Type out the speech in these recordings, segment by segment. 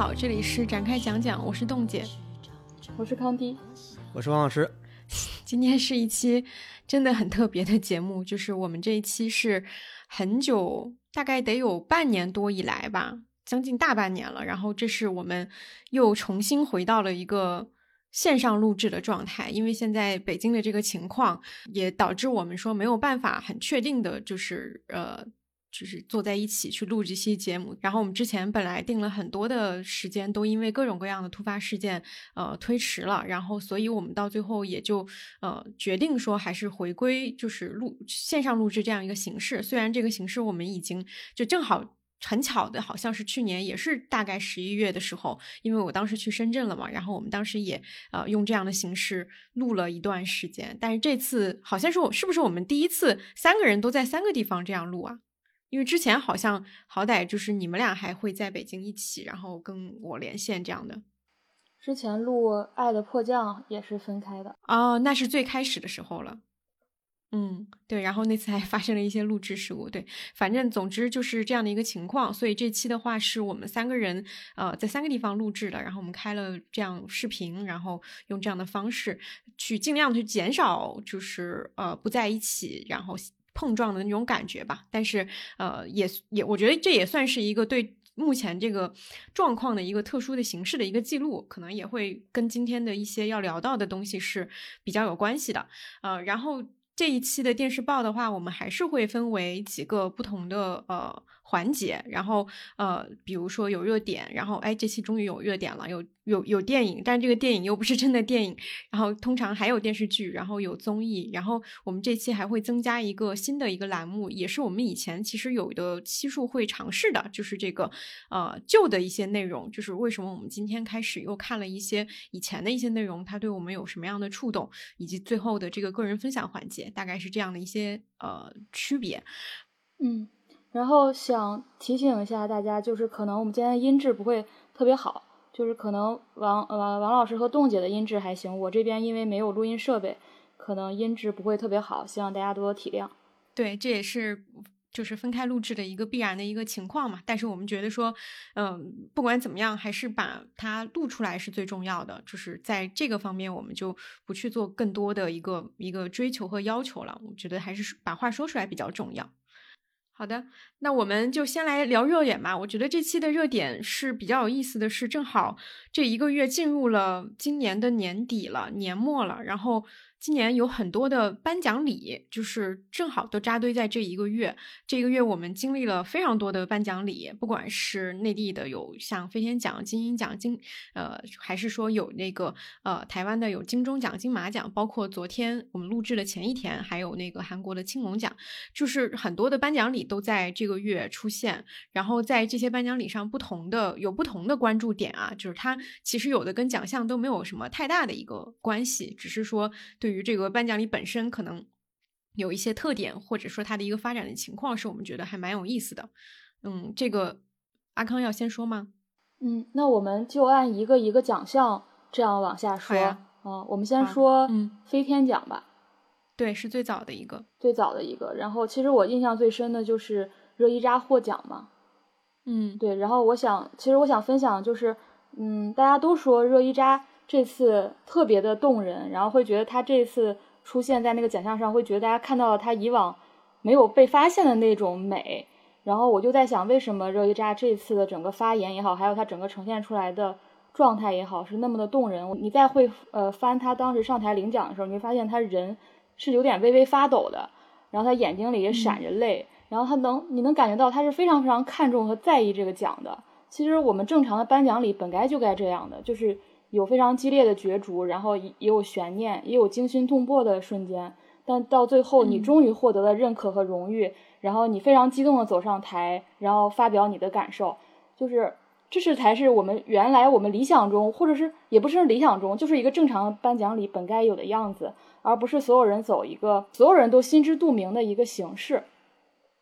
好，这里是展开讲讲，我是冻姐，我是康迪，我是王老师。今天是一期真的很特别的节目，就是我们这一期是很久，大概得有半年多以来吧，将近大半年了。然后这是我们又重新回到了一个线上录制的状态，因为现在北京的这个情况也导致我们说没有办法很确定的，就是呃。就是坐在一起去录这期节目，然后我们之前本来定了很多的时间，都因为各种各样的突发事件，呃，推迟了。然后，所以我们到最后也就呃决定说，还是回归就是录线上录制这样一个形式。虽然这个形式我们已经就正好很巧的，好像是去年也是大概十一月的时候，因为我当时去深圳了嘛，然后我们当时也呃用这样的形式录了一段时间。但是这次好像是我是不是我们第一次三个人都在三个地方这样录啊？因为之前好像好歹就是你们俩还会在北京一起，然后跟我连线这样的。之前录《爱的迫降》也是分开的哦，那是最开始的时候了。嗯，对，然后那次还发生了一些录制事故。对，反正总之就是这样的一个情况。所以这期的话是我们三个人呃在三个地方录制的，然后我们开了这样视频，然后用这样的方式去尽量去减少就是呃不在一起，然后。碰撞的那种感觉吧，但是呃，也也，我觉得这也算是一个对目前这个状况的一个特殊的形式的一个记录，可能也会跟今天的一些要聊到的东西是比较有关系的。呃，然后这一期的电视报的话，我们还是会分为几个不同的呃。环节，然后呃，比如说有热点，然后哎，这期终于有热点了，有有有电影，但这个电影又不是真的电影，然后通常还有电视剧，然后有综艺，然后我们这期还会增加一个新的一个栏目，也是我们以前其实有的期数会尝试的，就是这个呃旧的一些内容，就是为什么我们今天开始又看了一些以前的一些内容，它对我们有什么样的触动，以及最后的这个个人分享环节，大概是这样的一些呃区别，嗯。然后想提醒一下大家，就是可能我们今天音质不会特别好，就是可能王呃王老师和冻姐的音质还行，我这边因为没有录音设备，可能音质不会特别好，希望大家多多体谅。对，这也是就是分开录制的一个必然的一个情况嘛。但是我们觉得说，嗯，不管怎么样，还是把它录出来是最重要的。就是在这个方面，我们就不去做更多的一个一个追求和要求了。我觉得还是把话说出来比较重要。好的，那我们就先来聊热点吧。我觉得这期的热点是比较有意思的是，正好这一个月进入了今年的年底了，年末了，然后。今年有很多的颁奖礼，就是正好都扎堆在这一个月。这一个月我们经历了非常多的颁奖礼，不管是内地的有像飞天奖、金鹰奖、金呃，还是说有那个呃台湾的有金钟奖、金马奖，包括昨天我们录制的前一天还有那个韩国的青龙奖，就是很多的颁奖礼都在这个月出现。然后在这些颁奖礼上，不同的有不同的关注点啊，就是它其实有的跟奖项都没有什么太大的一个关系，只是说对。对于这个颁奖礼本身，可能有一些特点，或者说它的一个发展的情况，是我们觉得还蛮有意思的。嗯，这个阿康要先说吗？嗯，那我们就按一个一个奖项这样往下说。嗯，我们先说飞天奖吧。对，是最早的一个，最早的一个。然后，其实我印象最深的就是热依扎获奖嘛。嗯，对。然后，我想，其实我想分享就是，嗯，大家都说热依扎。这次特别的动人，然后会觉得他这次出现在那个奖项上，会觉得大家看到了他以往没有被发现的那种美。然后我就在想，为什么热依扎这次的整个发言也好，还有他整个呈现出来的状态也好，是那么的动人？你再会呃翻他当时上台领奖的时候，你会发现他人是有点微微发抖的，然后他眼睛里也闪着泪，然后他能你能感觉到他是非常非常看重和在意这个奖的。其实我们正常的颁奖礼本该就该这样的，就是。有非常激烈的角逐，然后也有悬念，也有惊心动魄的瞬间，但到最后你终于获得了认可和荣誉，然后你非常激动的走上台，然后发表你的感受，就是这是才是我们原来我们理想中，或者是也不是理想中，就是一个正常颁奖礼本该有的样子，而不是所有人走一个所有人都心知肚明的一个形式。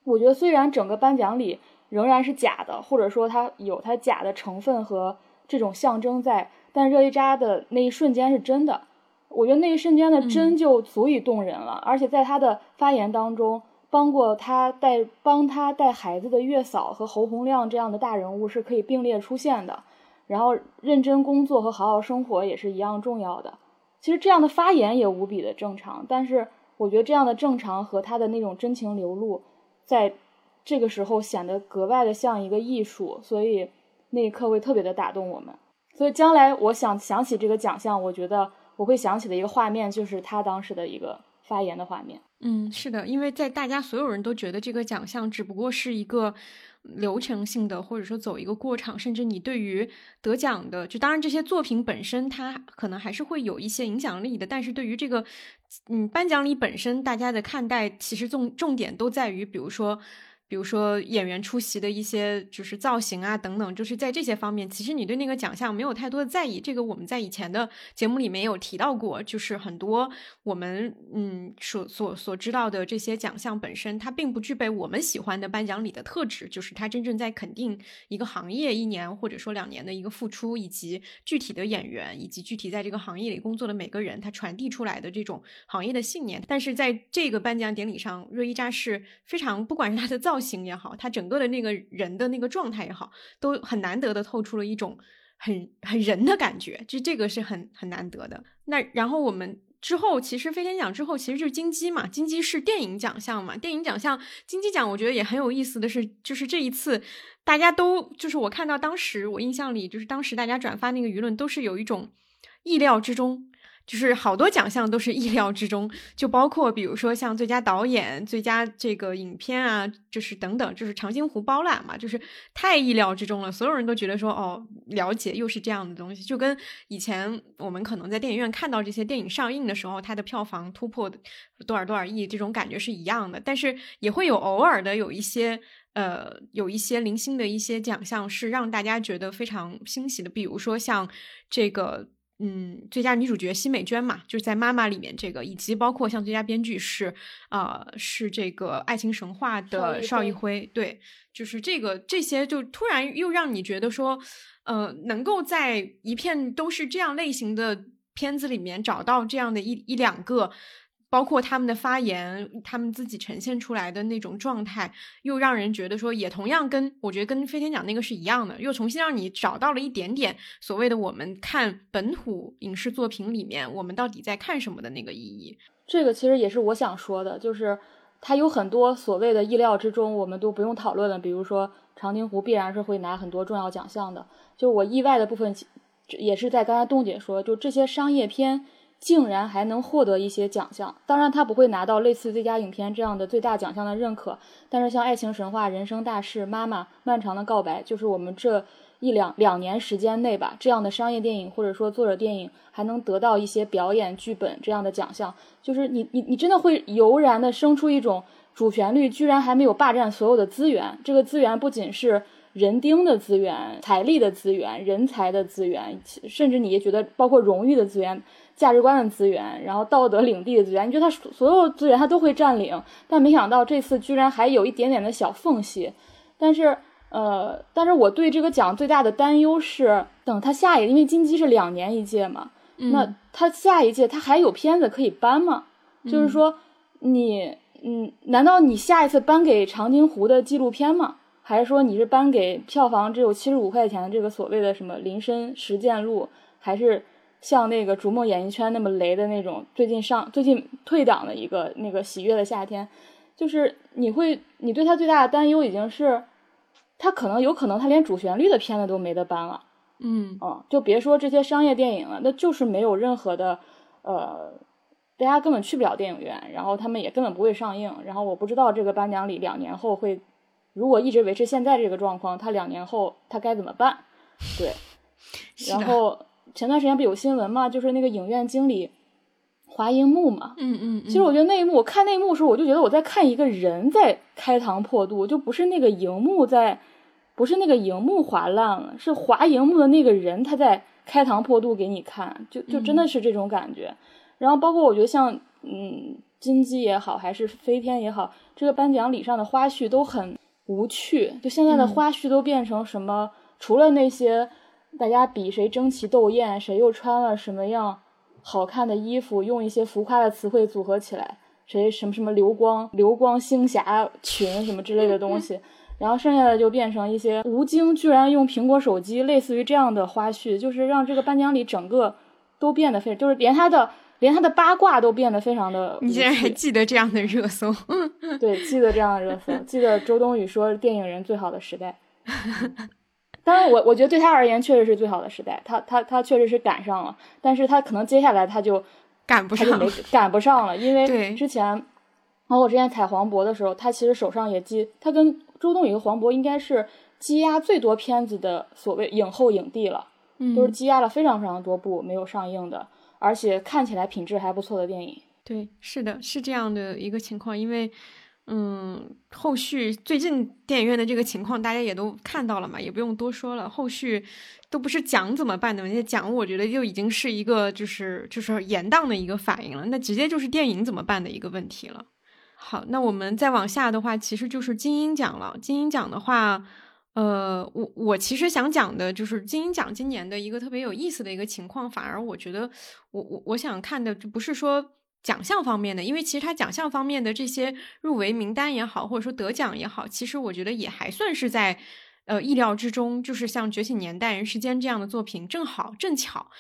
我觉得虽然整个颁奖礼仍然是假的，或者说它有它假的成分和这种象征在。但热依扎的那一瞬间是真的，我觉得那一瞬间的真就足以动人了。而且在他的发言当中，帮过他带帮他带孩子的月嫂和侯洪亮这样的大人物是可以并列出现的。然后认真工作和好好生活也是一样重要的。其实这样的发言也无比的正常，但是我觉得这样的正常和他的那种真情流露，在这个时候显得格外的像一个艺术，所以那一刻会特别的打动我们。所以将来我想想起这个奖项，我觉得我会想起的一个画面就是他当时的一个发言的画面。嗯，是的，因为在大家所有人都觉得这个奖项只不过是一个。流程性的，或者说走一个过场，甚至你对于得奖的，就当然这些作品本身，它可能还是会有一些影响力的。但是对于这个，嗯，颁奖礼本身，大家的看待其实重重点都在于，比如说。比如说演员出席的一些就是造型啊等等，就是在这些方面，其实你对那个奖项没有太多的在意。这个我们在以前的节目里面有提到过，就是很多我们嗯所所所知道的这些奖项本身，它并不具备我们喜欢的颁奖礼的特质，就是它真正在肯定一个行业一年或者说两年的一个付出，以及具体的演员以及具体在这个行业里工作的每个人，他传递出来的这种行业的信念。但是在这个颁奖典礼上，瑞伊扎是非常不管是他的造。造型也好，他整个的那个人的那个状态也好，都很难得的透出了一种很很人的感觉，就这个是很很难得的。那然后我们之后其实飞天奖之后其实就是金鸡嘛，金鸡是电影奖项嘛，电影奖项金鸡奖我觉得也很有意思的是，就是这一次大家都就是我看到当时我印象里就是当时大家转发那个舆论都是有一种意料之中。就是好多奖项都是意料之中，就包括比如说像最佳导演、最佳这个影片啊，就是等等，就是长津湖包揽嘛，就是太意料之中了。所有人都觉得说，哦，了解又是这样的东西，就跟以前我们可能在电影院看到这些电影上映的时候，它的票房突破多少多少亿这种感觉是一样的。但是也会有偶尔的有一些呃，有一些零星的一些奖项是让大家觉得非常欣喜的，比如说像这个。嗯，最佳女主角奚美娟嘛，就是在《妈妈》里面这个，以及包括像最佳编剧是，呃，是这个《爱情神话》的邵艺辉，对，就是这个这些，就突然又让你觉得说，呃，能够在一片都是这样类型的片子里面找到这样的一一两个。包括他们的发言，他们自己呈现出来的那种状态，又让人觉得说，也同样跟我觉得跟飞天奖那个是一样的，又重新让你找到了一点点所谓的我们看本土影视作品里面，我们到底在看什么的那个意义。这个其实也是我想说的，就是它有很多所谓的意料之中，我们都不用讨论了。比如说长津湖必然是会拿很多重要奖项的，就我意外的部分，也是在刚才冻姐说，就这些商业片。竟然还能获得一些奖项，当然他不会拿到类似最佳影片这样的最大奖项的认可，但是像《爱情神话》《人生大事》《妈妈》《漫长的告白》，就是我们这一两两年时间内吧，这样的商业电影或者说作者电影还能得到一些表演、剧本这样的奖项，就是你你你真的会油然的生出一种主旋律居然还没有霸占所有的资源，这个资源不仅是人丁的资源、财力的资源、人才的资源，甚至你也觉得包括荣誉的资源。价值观的资源，然后道德领地的资源，你觉得他所有资源他都会占领，但没想到这次居然还有一点点的小缝隙。但是，呃，但是我对这个奖最大的担忧是，等他下一，因为金鸡是两年一届嘛，那他下一届他还有片子可以颁吗？就是说，你，嗯，难道你下一次颁给长津湖的纪录片吗？还是说你是颁给票房只有七十五块钱的这个所谓的什么林深实践录？还是？像那个逐梦演艺圈那么雷的那种，最近上最近退档的一个那个喜悦的夏天，就是你会你对他最大的担忧已经是，他可能有可能他连主旋律的片子都没得搬了，嗯嗯，就别说这些商业电影了，那就是没有任何的，呃，大家根本去不了电影院，然后他们也根本不会上映，然后我不知道这个颁奖礼两年后会，如果一直维持现在这个状况，他两年后他该怎么办？对，然后。前段时间不有新闻嘛，就是那个影院经理华银幕嘛，嗯嗯，其实我觉得那一幕，我看那一幕的时候，我就觉得我在看一个人在开膛破肚，就不是那个荧幕在，不是那个荧幕划烂了，是划荧幕的那个人他在开膛破肚给你看，就就真的是这种感觉。然后包括我觉得像嗯金鸡也好，还是飞天也好，这个颁奖礼上的花絮都很无趣，就现在的花絮都变成什么，除了那些。大家比谁争奇斗艳，谁又穿了什么样好看的衣服，用一些浮夸的词汇组合起来，谁什么什么流光流光星霞裙什么之类的东西，然后剩下的就变成一些吴京居然用苹果手机，类似于这样的花絮，就是让这个颁奖礼整个都变得非，就是连他的连他的八卦都变得非常的。你竟然还记得这样的热搜？对，记得这样的热搜，记得周冬雨说电影人最好的时代。当然，我我觉得对他而言确实是最好的时代，他他他确实是赶上了，但是他可能接下来他就赶不上，他就没赶不上了，因为之前，包括之前采黄渤的时候，他其实手上也积，他跟周冬雨和黄渤应该是积压最多片子的所谓影后影帝了，都是积压了非常非常多部没有上映的，而且看起来品质还不错的电影。对，是的，是这样的一个情况，因为。嗯，后续最近电影院的这个情况，大家也都看到了嘛，也不用多说了。后续都不是讲怎么办的问题，讲我觉得就已经是一个就是就是严当的一个反应了，那直接就是电影怎么办的一个问题了。好，那我们再往下的话，其实就是金鹰奖了。金鹰奖的话，呃，我我其实想讲的就是金鹰奖今年的一个特别有意思的一个情况，反而我觉得我我我想看的就不是说。奖项方面的，因为其实他奖项方面的这些入围名单也好，或者说得奖也好，其实我觉得也还算是在呃意料之中。就是像《觉醒年代》《人世间》这样的作品，正好正巧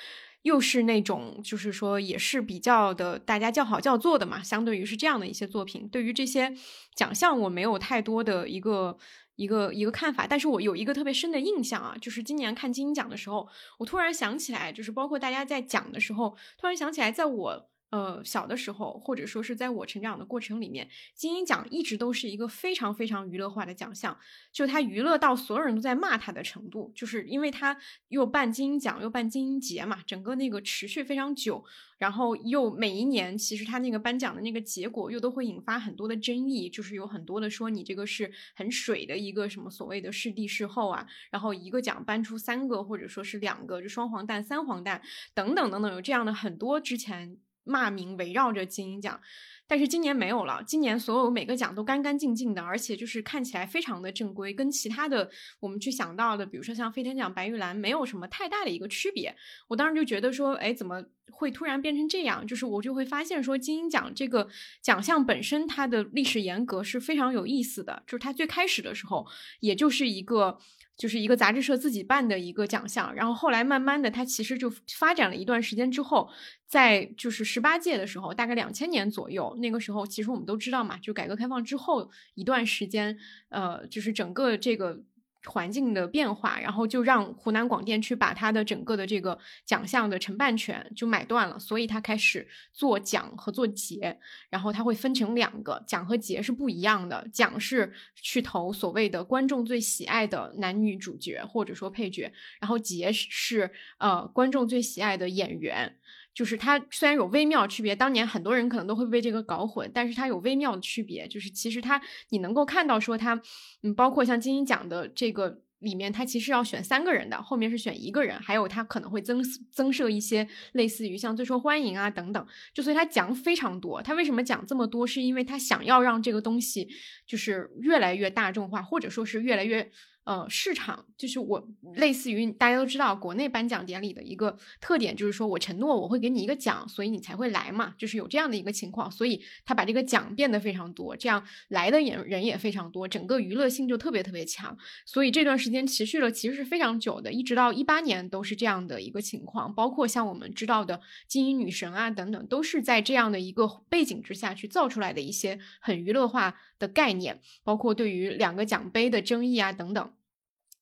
又是那种就是说也是比较的大家叫好叫座的嘛。相对于是这样的一些作品，对于这些奖项我没有太多的一个一个一个看法。但是我有一个特别深的印象啊，就是今年看金鹰奖的时候，我突然想起来，就是包括大家在讲的时候，突然想起来，在我。呃，小的时候，或者说是在我成长的过程里面，金鹰奖一直都是一个非常非常娱乐化的奖项，就它娱乐到所有人都在骂它的程度，就是因为它又办金鹰奖又办金鹰节嘛，整个那个持续非常久，然后又每一年其实它那个颁奖的那个结果又都会引发很多的争议，就是有很多的说你这个是很水的一个什么所谓的视帝视后啊，然后一个奖颁出三个或者说是两个就双黄蛋三黄蛋等等等等，有这样的很多之前。骂名围绕着金鹰奖，但是今年没有了。今年所有每个奖都干干净净的，而且就是看起来非常的正规，跟其他的我们去想到的，比如说像飞天奖、白玉兰，没有什么太大的一个区别。我当时就觉得说，哎，怎么会突然变成这样？就是我就会发现说，金鹰奖这个奖项本身它的历史沿革是非常有意思的，就是它最开始的时候，也就是一个。就是一个杂志社自己办的一个奖项，然后后来慢慢的，它其实就发展了一段时间之后，在就是十八届的时候，大概两千年左右，那个时候其实我们都知道嘛，就改革开放之后一段时间，呃，就是整个这个。环境的变化，然后就让湖南广电去把它的整个的这个奖项的承办权就买断了，所以他开始做奖和做节，然后他会分成两个奖和节是不一样的，奖是去投所谓的观众最喜爱的男女主角或者说配角，然后节是呃观众最喜爱的演员。就是它虽然有微妙区别，当年很多人可能都会被这个搞混，但是它有微妙的区别。就是其实它你能够看到说它，嗯，包括像金鹰奖的这个里面，它其实要选三个人的，后面是选一个人，还有它可能会增增设一些类似于像最受欢迎啊等等。就所以它奖非常多，它为什么奖这么多？是因为它想要让这个东西就是越来越大众化，或者说是越来越。呃，市场就是我类似于大家都知道，国内颁奖典礼的一个特点就是说我承诺我会给你一个奖，所以你才会来嘛，就是有这样的一个情况，所以他把这个奖变得非常多，这样来的人人也非常多，整个娱乐性就特别特别强，所以这段时间持续了其实是非常久的，一直到一八年都是这样的一个情况，包括像我们知道的金鹰女神啊等等，都是在这样的一个背景之下去造出来的一些很娱乐化的概念，包括对于两个奖杯的争议啊等等。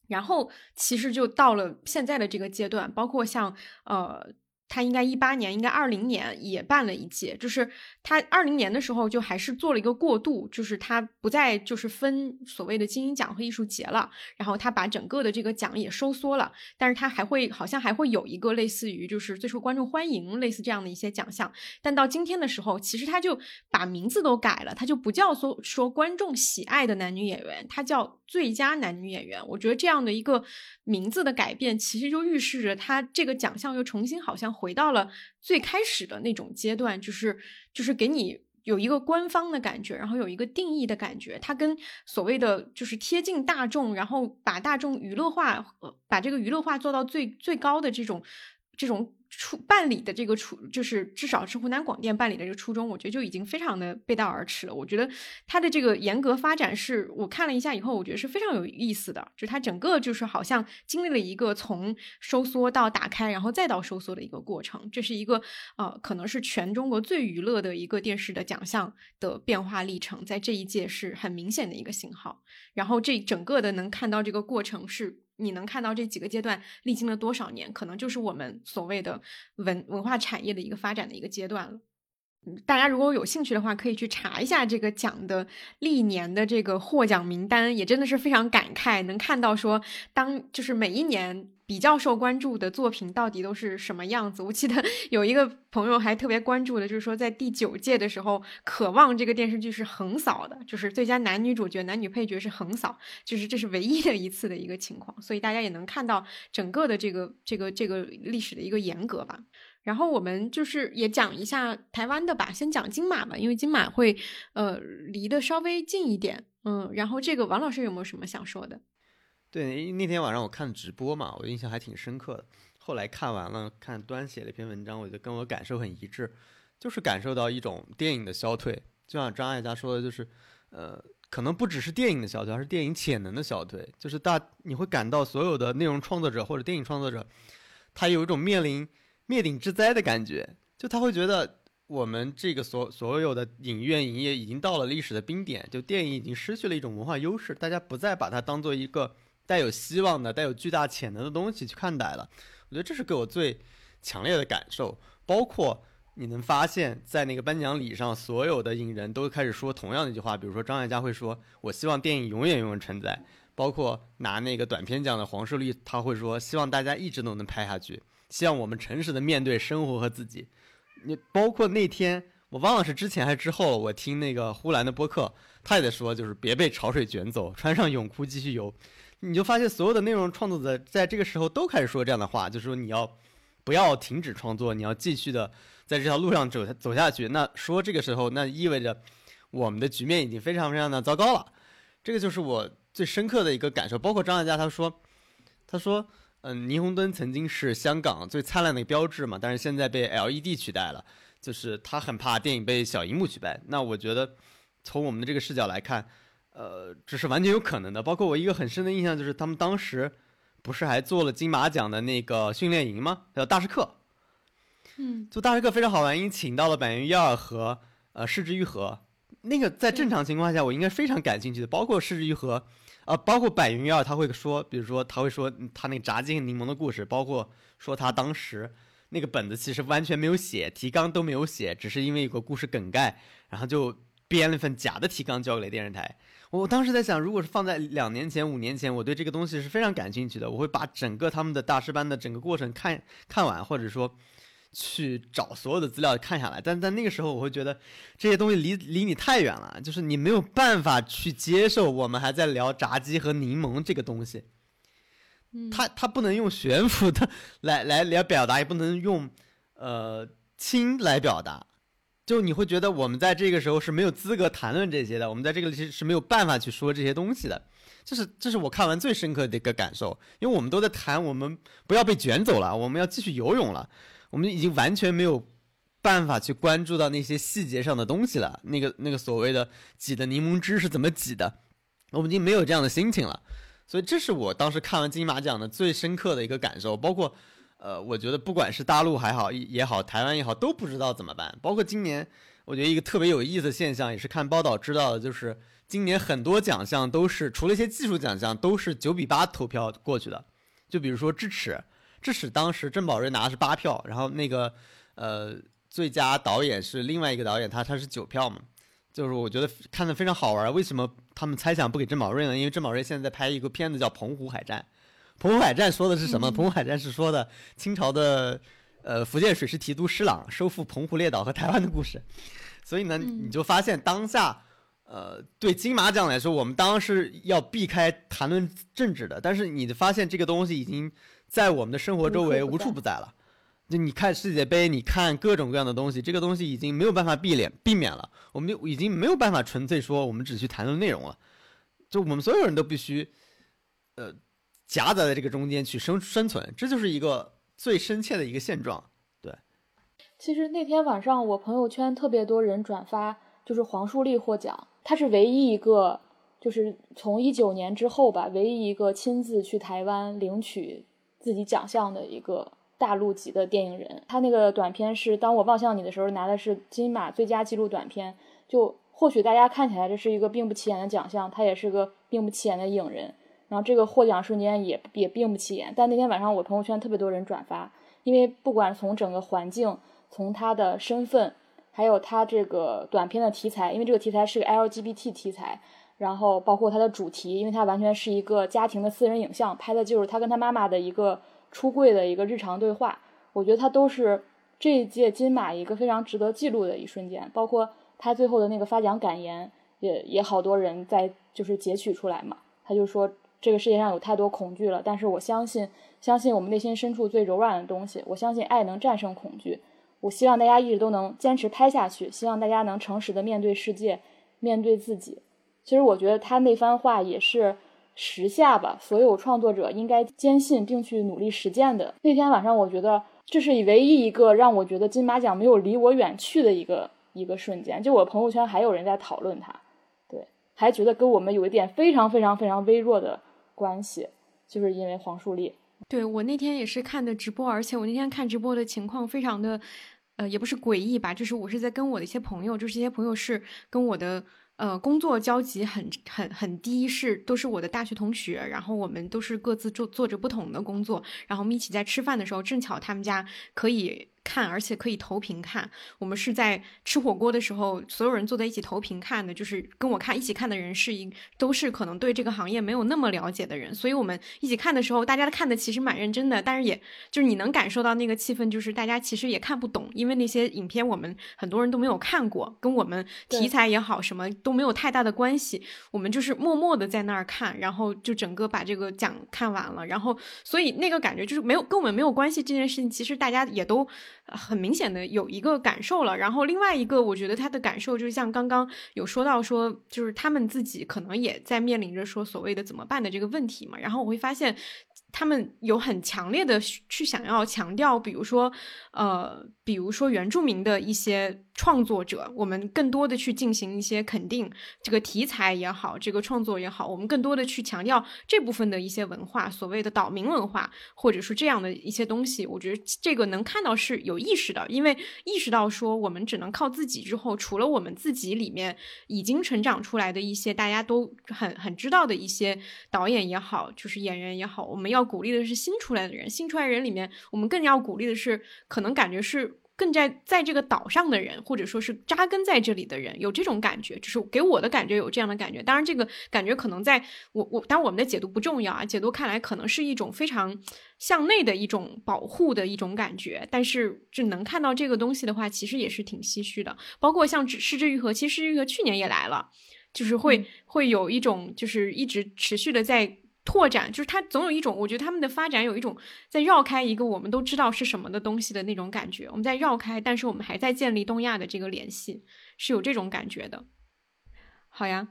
然后其实就到了现在的这个阶段，包括像呃。他应该一八年，应该二零年也办了一届，就是他二零年的时候就还是做了一个过渡，就是他不再就是分所谓的金鹰奖和艺术节了，然后他把整个的这个奖也收缩了，但是他还会好像还会有一个类似于就是最受观众欢迎类似这样的一些奖项，但到今天的时候，其实他就把名字都改了，他就不叫说说观众喜爱的男女演员，他叫最佳男女演员。我觉得这样的一个名字的改变，其实就预示着他这个奖项又重新好像。回到了最开始的那种阶段，就是就是给你有一个官方的感觉，然后有一个定义的感觉。它跟所谓的就是贴近大众，然后把大众娱乐化，把这个娱乐化做到最最高的这种这种初办理的这个初，就是至少是湖南广电办理的这个初衷，我觉得就已经非常的背道而驰了。我觉得它的这个严格发展是，我看了一下以后，我觉得是非常有意思的。就它整个就是好像经历了一个从收缩到打开，然后再到收缩的一个过程。这是一个呃，可能是全中国最娱乐的一个电视的奖项的变化历程，在这一届是很明显的一个信号。然后这整个的能看到这个过程是。你能看到这几个阶段历经了多少年，可能就是我们所谓的文文化产业的一个发展的一个阶段了。大家如果有兴趣的话，可以去查一下这个奖的历年的这个获奖名单，也真的是非常感慨，能看到说当就是每一年。比较受关注的作品到底都是什么样子？我记得 有一个朋友还特别关注的，就是说在第九届的时候，《渴望》这个电视剧是横扫的，就是最佳男女主角、男女配角是横扫，就是这是唯一的一次的一个情况。所以大家也能看到整个的这个这个这个历史的一个严格吧。然后我们就是也讲一下台湾的吧，先讲金马吧，因为金马会呃离得稍微近一点。嗯，然后这个王老师有没有什么想说的？对，那天晚上我看直播嘛，我印象还挺深刻的。后来看完了，看端写了一篇文章，我觉得跟我感受很一致，就是感受到一种电影的消退。就像张艾嘉说的，就是，呃，可能不只是电影的消退，而是电影潜能的消退。就是大你会感到所有的内容创作者或者电影创作者，他有一种面临灭顶之灾的感觉。就他会觉得我们这个所所有的影院营业已经到了历史的冰点，就电影已经失去了一种文化优势，大家不再把它当做一个。带有希望的、带有巨大潜能的东西去看待了，我觉得这是给我最强烈的感受。包括你能发现，在那个颁奖礼上，所有的影人都开始说同样的一句话，比如说张艾嘉会说：“我希望电影永远永远存在。”包括拿那个短片奖的黄胜利，他会说：“希望大家一直都能拍下去，希望我们诚实的面对生活和自己。”你包括那天我忘了是之前还是之后，我听那个呼兰的播客，他也在说，就是别被潮水卷走，穿上泳裤继续游。你就发现所有的内容创作者在这个时候都开始说这样的话，就是说你要不要停止创作，你要继续的在这条路上走走下去。那说这个时候，那意味着我们的局面已经非常非常的糟糕了。这个就是我最深刻的一个感受。包括张艾嘉他说，他说，嗯，霓虹灯曾经是香港最灿烂的标志嘛，但是现在被 LED 取代了，就是他很怕电影被小荧幕取代。那我觉得从我们的这个视角来看。呃，这是完全有可能的。包括我一个很深的印象，就是他们当时不是还做了金马奖的那个训练营吗？叫大师课。嗯，做大师课非常好玩，因为请到了板垣一二和呃市之愈合。那个在正常情况下，我应该非常感兴趣的。包括市之愈合，呃，包括板垣一二，他会说，比如说他会说他那个炸鸡和柠檬的故事，包括说他当时那个本子其实完全没有写，提纲都没有写，只是因为有个故事梗概，然后就编了份假的提纲交给了电视台。我当时在想，如果是放在两年前、五年前，我对这个东西是非常感兴趣的。我会把整个他们的大师班的整个过程看看完，或者说去找所有的资料看下来。但在那个时候，我会觉得这些东西离离你太远了，就是你没有办法去接受我们还在聊炸鸡和柠檬这个东西。它它不能用悬浮的 来来来表达，也不能用呃轻来表达。就你会觉得我们在这个时候是没有资格谈论这些的，我们在这个里是没有办法去说这些东西的，这是这是我看完最深刻的一个感受，因为我们都在谈我们不要被卷走了，我们要继续游泳了，我们已经完全没有办法去关注到那些细节上的东西了，那个那个所谓的挤的柠檬汁是怎么挤的，我们已经没有这样的心情了，所以这是我当时看完金马奖的最深刻的一个感受，包括。呃，我觉得不管是大陆还好也好，台湾也好，都不知道怎么办。包括今年，我觉得一个特别有意思的现象，也是看报道知道的，就是今年很多奖项都是除了一些技术奖项，都是九比八投票过去的。就比如说《智齿》，《智齿》当时郑宝瑞拿的是八票，然后那个呃最佳导演是另外一个导演，他他是九票嘛。就是我觉得看的非常好玩。为什么他们猜想不给郑宝瑞呢？因为郑宝瑞现在在拍一个片子叫《澎湖海战》。澎湖海战说的是什么？澎湖海战是说的清朝的，呃，福建水师提督施琅收复澎湖列岛和台湾的故事。所以呢，你就发现当下，呃，对金马奖来说，我们当然是要避开谈论政治的。但是你发现这个东西已经在我们的生活周围无处不在了。就你看世界杯，你看各种各样的东西，这个东西已经没有办法避免避免了。我们就已经没有办法纯粹说我们只去谈论内容了。就我们所有人都必须，呃。夹杂在这个中间去生生存，这就是一个最深切的一个现状。对其实那天晚上我朋友圈特别多人转发，就是黄树立获奖，他是唯一一个，就是从一九年之后吧，唯一一个亲自去台湾领取自己奖项的一个大陆籍的电影人。他那个短片是《当我望向你》的时候拿的是金马最佳纪录短片，就或许大家看起来这是一个并不起眼的奖项，他也是个并不起眼的影人。然后这个获奖瞬间也也并不起眼，但那天晚上我朋友圈特别多人转发，因为不管从整个环境。从他的身份，还有他这个短片的题材，因为这个题材是个 LGBT 题材，然后包括它的主题，因为它完全是一个家庭的私人影像，拍的就是他跟他妈妈的一个出柜的一个日常对话。我觉得他都是这一届金马一个非常值得记录的一瞬间，包括他最后的那个发奖感言，也也好多人在就是截取出来嘛。他就说这个世界上有太多恐惧了，但是我相信，相信我们内心深处最柔软的东西，我相信爱能战胜恐惧。我希望大家一直都能坚持拍下去，希望大家能诚实的面对世界，面对自己。其实我觉得他那番话也是时下吧，所有创作者应该坚信并去努力实践的。那天晚上，我觉得这是唯一一个让我觉得金马奖没有离我远去的一个一个瞬间。就我朋友圈还有人在讨论他，对，还觉得跟我们有一点非常非常非常微弱的关系，就是因为黄树立。对我那天也是看的直播，而且我那天看直播的情况非常的，呃，也不是诡异吧，就是我是在跟我的一些朋友，就是一些朋友是跟我的呃工作交集很很很低，是都是我的大学同学，然后我们都是各自做做着不同的工作，然后我们一起在吃饭的时候，正巧他们家可以。看，而且可以投屏看。我们是在吃火锅的时候，所有人坐在一起投屏看的。就是跟我看一起看的人是一，都是可能对这个行业没有那么了解的人。所以我们一起看的时候，大家看的其实蛮认真的，但是也就是你能感受到那个气氛，就是大家其实也看不懂，因为那些影片我们很多人都没有看过，跟我们题材也好什么都没有太大的关系。我们就是默默的在那儿看，然后就整个把这个奖看完了。然后所以那个感觉就是没有跟我们没有关系这件事情，其实大家也都。很明显的有一个感受了，然后另外一个，我觉得他的感受就是像刚刚有说到说，就是他们自己可能也在面临着说所谓的怎么办的这个问题嘛，然后我会发现。他们有很强烈的去想要强调，比如说，呃，比如说原住民的一些创作者，我们更多的去进行一些肯定，这个题材也好，这个创作也好，我们更多的去强调这部分的一些文化，所谓的岛民文化，或者说这样的一些东西，我觉得这个能看到是有意识的，因为意识到说我们只能靠自己之后，除了我们自己里面已经成长出来的一些大家都很很知道的一些导演也好，就是演员也好，我们要。鼓励的是新出来的人，新出来人里面，我们更要鼓励的是，可能感觉是更在在这个岛上的人，或者说是扎根在这里的人，有这种感觉，就是给我的感觉有这样的感觉。当然，这个感觉可能在我我，当然我们的解读不重要啊，解读看来可能是一种非常向内的一种保护的一种感觉。但是，就能看到这个东西的话，其实也是挺唏嘘的。包括像失之愈合，其实愈合去年也来了，就是会会有一种就是一直持续的在。拓展就是它总有一种，我觉得他们的发展有一种在绕开一个我们都知道是什么的东西的那种感觉。我们在绕开，但是我们还在建立东亚的这个联系，是有这种感觉的。好呀，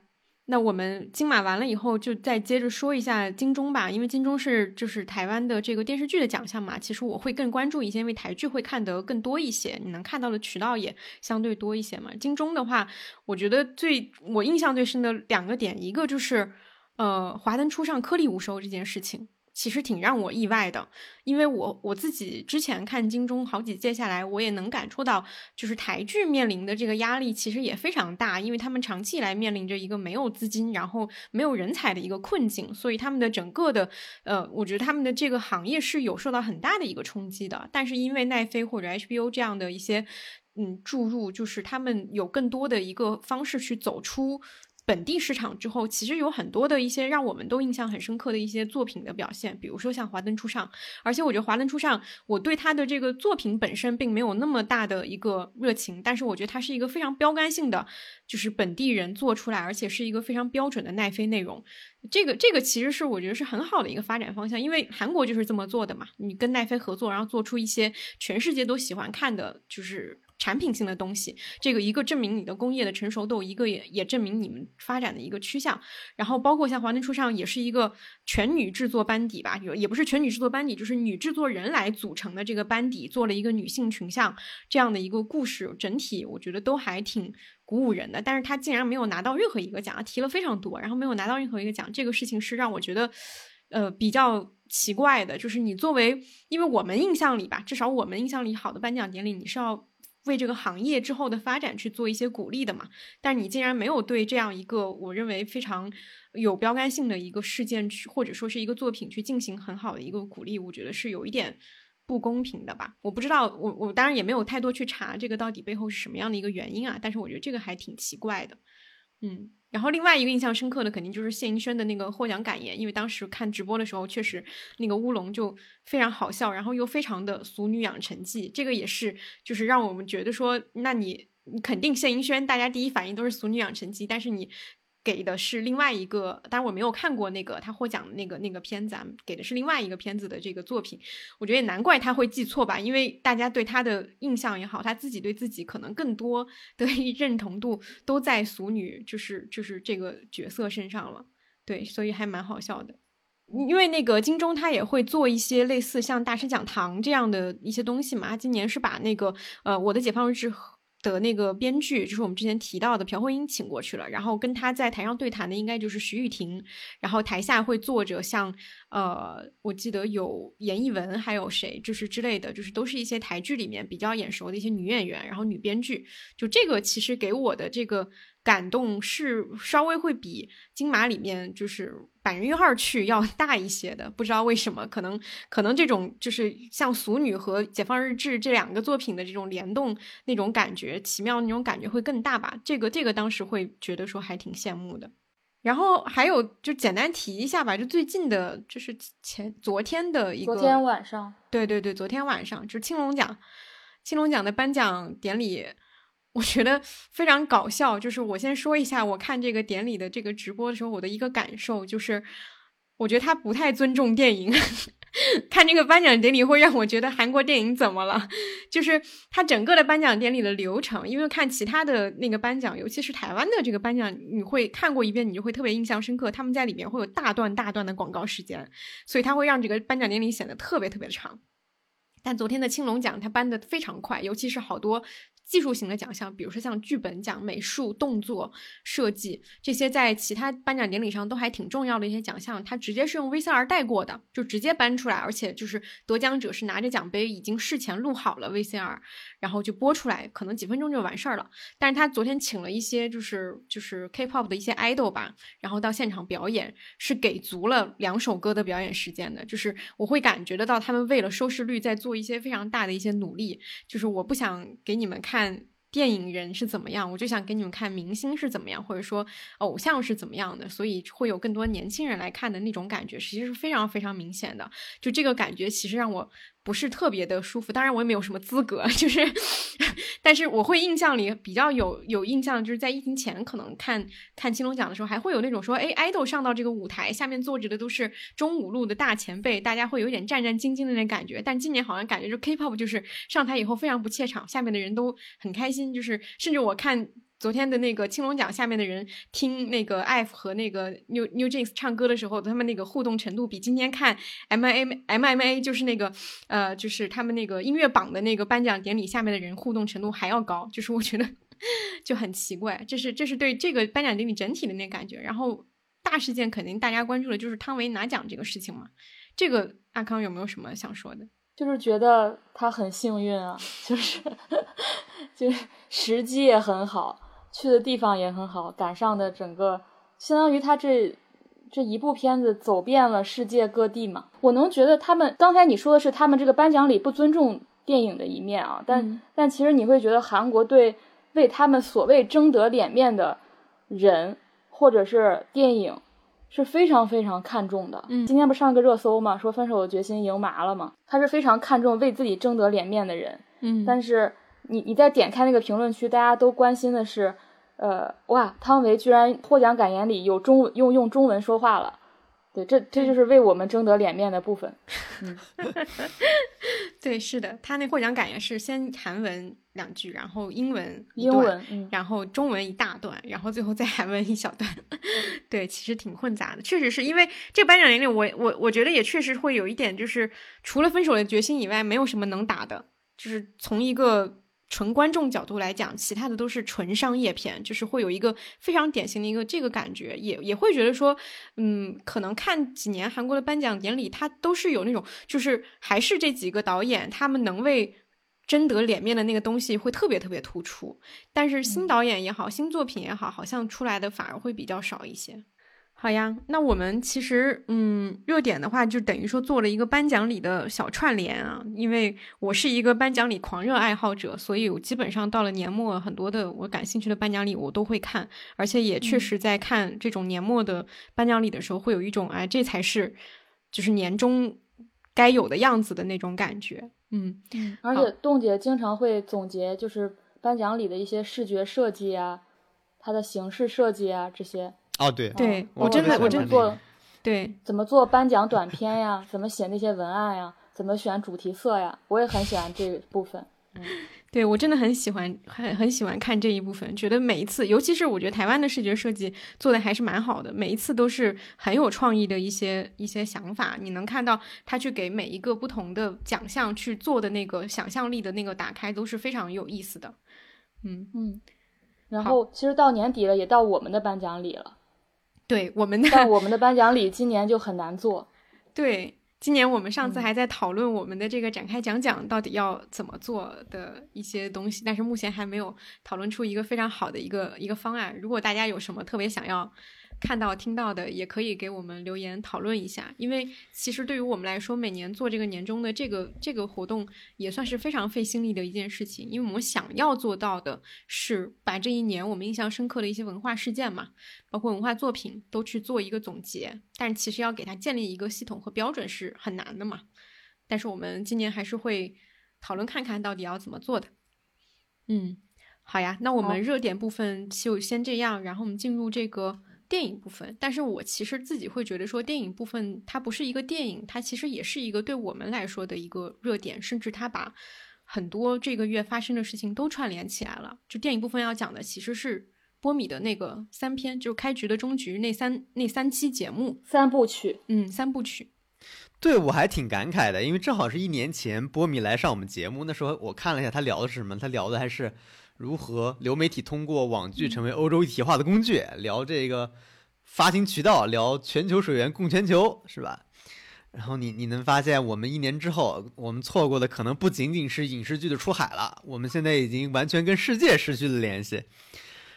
那我们金马完了以后，就再接着说一下金钟吧，因为金钟是就是台湾的这个电视剧的奖项嘛。其实我会更关注一些，因为台剧会看得更多一些，你能看到的渠道也相对多一些嘛。金钟的话，我觉得最我印象最深的两个点，一个就是。呃，华灯初上颗粒无收这件事情，其实挺让我意外的，因为我我自己之前看金钟好几届下来，我也能感触到，就是台剧面临的这个压力其实也非常大，因为他们长期以来面临着一个没有资金，然后没有人才的一个困境，所以他们的整个的，呃，我觉得他们的这个行业是有受到很大的一个冲击的。但是因为奈飞或者 HBO 这样的一些，嗯，注入，就是他们有更多的一个方式去走出。本地市场之后，其实有很多的一些让我们都印象很深刻的一些作品的表现，比如说像《华灯初上》，而且我觉得《华灯初上》，我对他的这个作品本身并没有那么大的一个热情，但是我觉得它是一个非常标杆性的，就是本地人做出来，而且是一个非常标准的奈飞内容。这个这个其实是我觉得是很好的一个发展方向，因为韩国就是这么做的嘛，你跟奈飞合作，然后做出一些全世界都喜欢看的，就是。产品性的东西。这个一个证明你的工业的成熟度，一个也也证明你们发展的一个趋向。然后包括像《华灯初上》也是一个全女制作班底吧，也不是全女制作班底，就是女制作人来组成的这个班底，做了一个女性群像这样的一个故事，整体我觉得都还挺。鼓舞人的，但是他竟然没有拿到任何一个奖，提了非常多，然后没有拿到任何一个奖，这个事情是让我觉得，呃，比较奇怪的。就是你作为，因为我们印象里吧，至少我们印象里好的颁奖典礼，你是要为这个行业之后的发展去做一些鼓励的嘛。但你竟然没有对这样一个我认为非常有标杆性的一个事件去，或者说是一个作品去进行很好的一个鼓励，我觉得是有一点。不公平的吧？我不知道，我我当然也没有太多去查这个到底背后是什么样的一个原因啊。但是我觉得这个还挺奇怪的，嗯。然后另外一个印象深刻的肯定就是谢盈萱的那个获奖感言，因为当时看直播的时候，确实那个乌龙就非常好笑，然后又非常的俗女养成记，这个也是就是让我们觉得说，那你你肯定谢盈萱，大家第一反应都是俗女养成记，但是你。给的是另外一个，当然我没有看过那个他获奖的那个那个片子，给的是另外一个片子的这个作品。我觉得也难怪他会记错吧，因为大家对他的印象也好，他自己对自己可能更多的 认同度都在俗女，就是就是这个角色身上了。对，所以还蛮好笑的。因为那个金钟他也会做一些类似像大师讲堂这样的一些东西嘛，他今年是把那个呃我的解放日志。的那个编剧就是我们之前提到的朴慧英请过去了，然后跟他在台上对谈的应该就是徐玉婷，然后台下会坐着像呃，我记得有严艺文，还有谁就是之类的，就是都是一些台剧里面比较眼熟的一些女演员，然后女编剧，就这个其实给我的这个。感动是稍微会比金马里面就是百人一号去要 大一些的，不知道为什么，可能可能这种就是像《俗女》和《解放日志》这两个作品的这种联动那种感觉，奇妙那种感觉会更大吧。这个这个当时会觉得说还挺羡慕的。然后还有就简单提一下吧，就最近的，就是前昨天的一个，昨天晚上，对对对，昨天晚上就是青龙奖，青龙奖的颁奖典礼。我觉得非常搞笑，就是我先说一下，我看这个典礼的这个直播的时候，我的一个感受就是，我觉得他不太尊重电影。看这个颁奖典礼会让我觉得韩国电影怎么了？就是他整个的颁奖典礼的流程，因为看其他的那个颁奖，尤其是台湾的这个颁奖，你会看过一遍，你就会特别印象深刻。他们在里面会有大段大段的广告时间，所以他会让这个颁奖典礼显得特别特别长。但昨天的青龙奖，他颁的非常快，尤其是好多。技术型的奖项，比如说像剧本奖、美术、动作设计这些，在其他颁奖典礼上都还挺重要的一些奖项，它直接是用 VCR 带过的，就直接搬出来，而且就是得奖者是拿着奖杯，已经事前录好了 VCR，然后就播出来，可能几分钟就完事儿了。但是他昨天请了一些就是就是 K-pop 的一些 idol 吧，然后到现场表演，是给足了两首歌的表演时间的，就是我会感觉得到他们为了收视率在做一些非常大的一些努力，就是我不想给你们看。电影人是怎么样，我就想给你们看明星是怎么样，或者说偶像是怎么样的，所以会有更多年轻人来看的那种感觉，实际是非常非常明显的。就这个感觉，其实让我。不是特别的舒服，当然我也没有什么资格，就是，但是我会印象里比较有有印象，就是在疫情前可能看看青龙奖的时候，还会有那种说，哎，idol 上到这个舞台，下面坐着的都是中五路的大前辈，大家会有点战战兢兢的那感觉。但今年好像感觉就 K-pop 就是上台以后非常不怯场，下面的人都很开心，就是甚至我看。昨天的那个青龙奖下面的人听那个 F 和那个 New New Jeans 唱歌的时候，他们那个互动程度比今天看 M I M M M A 就是那个呃，就是他们那个音乐榜的那个颁奖典礼下面的人互动程度还要高。就是我觉得 就很奇怪，这是这是对这个颁奖典礼整体的那感觉。然后大事件肯定大家关注的就是汤唯拿奖这个事情嘛。这个阿康有没有什么想说的？就是觉得他很幸运啊，就是 就是时机也很好。去的地方也很好，赶上的整个相当于他这这一部片子走遍了世界各地嘛。我能觉得他们刚才你说的是他们这个颁奖礼不尊重电影的一面啊，但但其实你会觉得韩国对为他们所谓争得脸面的人或者是电影是非常非常看重的。嗯，今天不上个热搜嘛，说分手的决心赢麻了嘛，他是非常看重为自己争得脸面的人。嗯，但是你你再点开那个评论区，大家都关心的是。呃，哇，汤唯居然获奖感言里有中文用用中文说话了，对，这这就是为我们争得脸面的部分。嗯，对，是的，他那获奖感言是先韩文两句，然后英文英文，嗯，然后中文一大段，然后最后再韩文一小段。对，其实挺混杂的，确实是因为这个颁奖典礼，我我我觉得也确实会有一点，就是除了分手的决心以外，没有什么能打的，就是从一个。纯观众角度来讲，其他的都是纯商业片，就是会有一个非常典型的一个这个感觉，也也会觉得说，嗯，可能看几年韩国的颁奖典礼，它都是有那种，就是还是这几个导演他们能为争得脸面的那个东西会特别特别突出，但是新导演也好，新作品也好，好像出来的反而会比较少一些。好呀，那我们其实，嗯，热点的话就等于说做了一个颁奖礼的小串联啊。因为我是一个颁奖礼狂热爱好者，所以我基本上到了年末，很多的我感兴趣的颁奖礼我都会看，而且也确实在看这种年末的颁奖礼的时候，会有一种哎，这才是就是年终该有的样子的那种感觉。嗯嗯，而且冻姐经常会总结，就是颁奖礼的一些视觉设计啊，它的形式设计啊这些。哦，对对，我真的我真做，对，怎么做颁奖短片呀？怎么写那些文案呀？怎么选主题色呀？我也很喜欢这部分。嗯，对我真的很喜欢，很很喜欢看这一部分。觉得每一次，尤其是我觉得台湾的视觉设计做的还是蛮好的，每一次都是很有创意的一些一些想法。你能看到他去给每一个不同的奖项去做的那个想象力的那个打开，都是非常有意思的。嗯嗯，然后其实到年底了，也到我们的颁奖礼了。对我们的，但我们的颁奖礼今年就很难做。对，今年我们上次还在讨论我们的这个展开讲讲到底要怎么做的一些东西，但是目前还没有讨论出一个非常好的一个一个方案。如果大家有什么特别想要。看到、听到的也可以给我们留言讨论一下，因为其实对于我们来说，每年做这个年终的这个这个活动也算是非常费心力的一件事情，因为我们想要做到的是把这一年我们印象深刻的一些文化事件嘛，包括文化作品都去做一个总结，但其实要给它建立一个系统和标准是很难的嘛。但是我们今年还是会讨论看看到底要怎么做的。嗯，好呀，那我们热点部分就先这样，然后我们进入这个。电影部分，但是我其实自己会觉得说，电影部分它不是一个电影，它其实也是一个对我们来说的一个热点，甚至它把很多这个月发生的事情都串联起来了。就电影部分要讲的其实是波米的那个三篇，就是开局的终局那三那三期节目三部曲，嗯，三部曲。对我还挺感慨的，因为正好是一年前波米来上我们节目，那时候我看了一下他聊的是什么，他聊的还是。如何流媒体通过网剧成为欧洲一体化的工具？聊这个发行渠道，聊全球水源供全球，是吧？然后你你能发现，我们一年之后，我们错过的可能不仅仅是影视剧的出海了，我们现在已经完全跟世界失去了联系。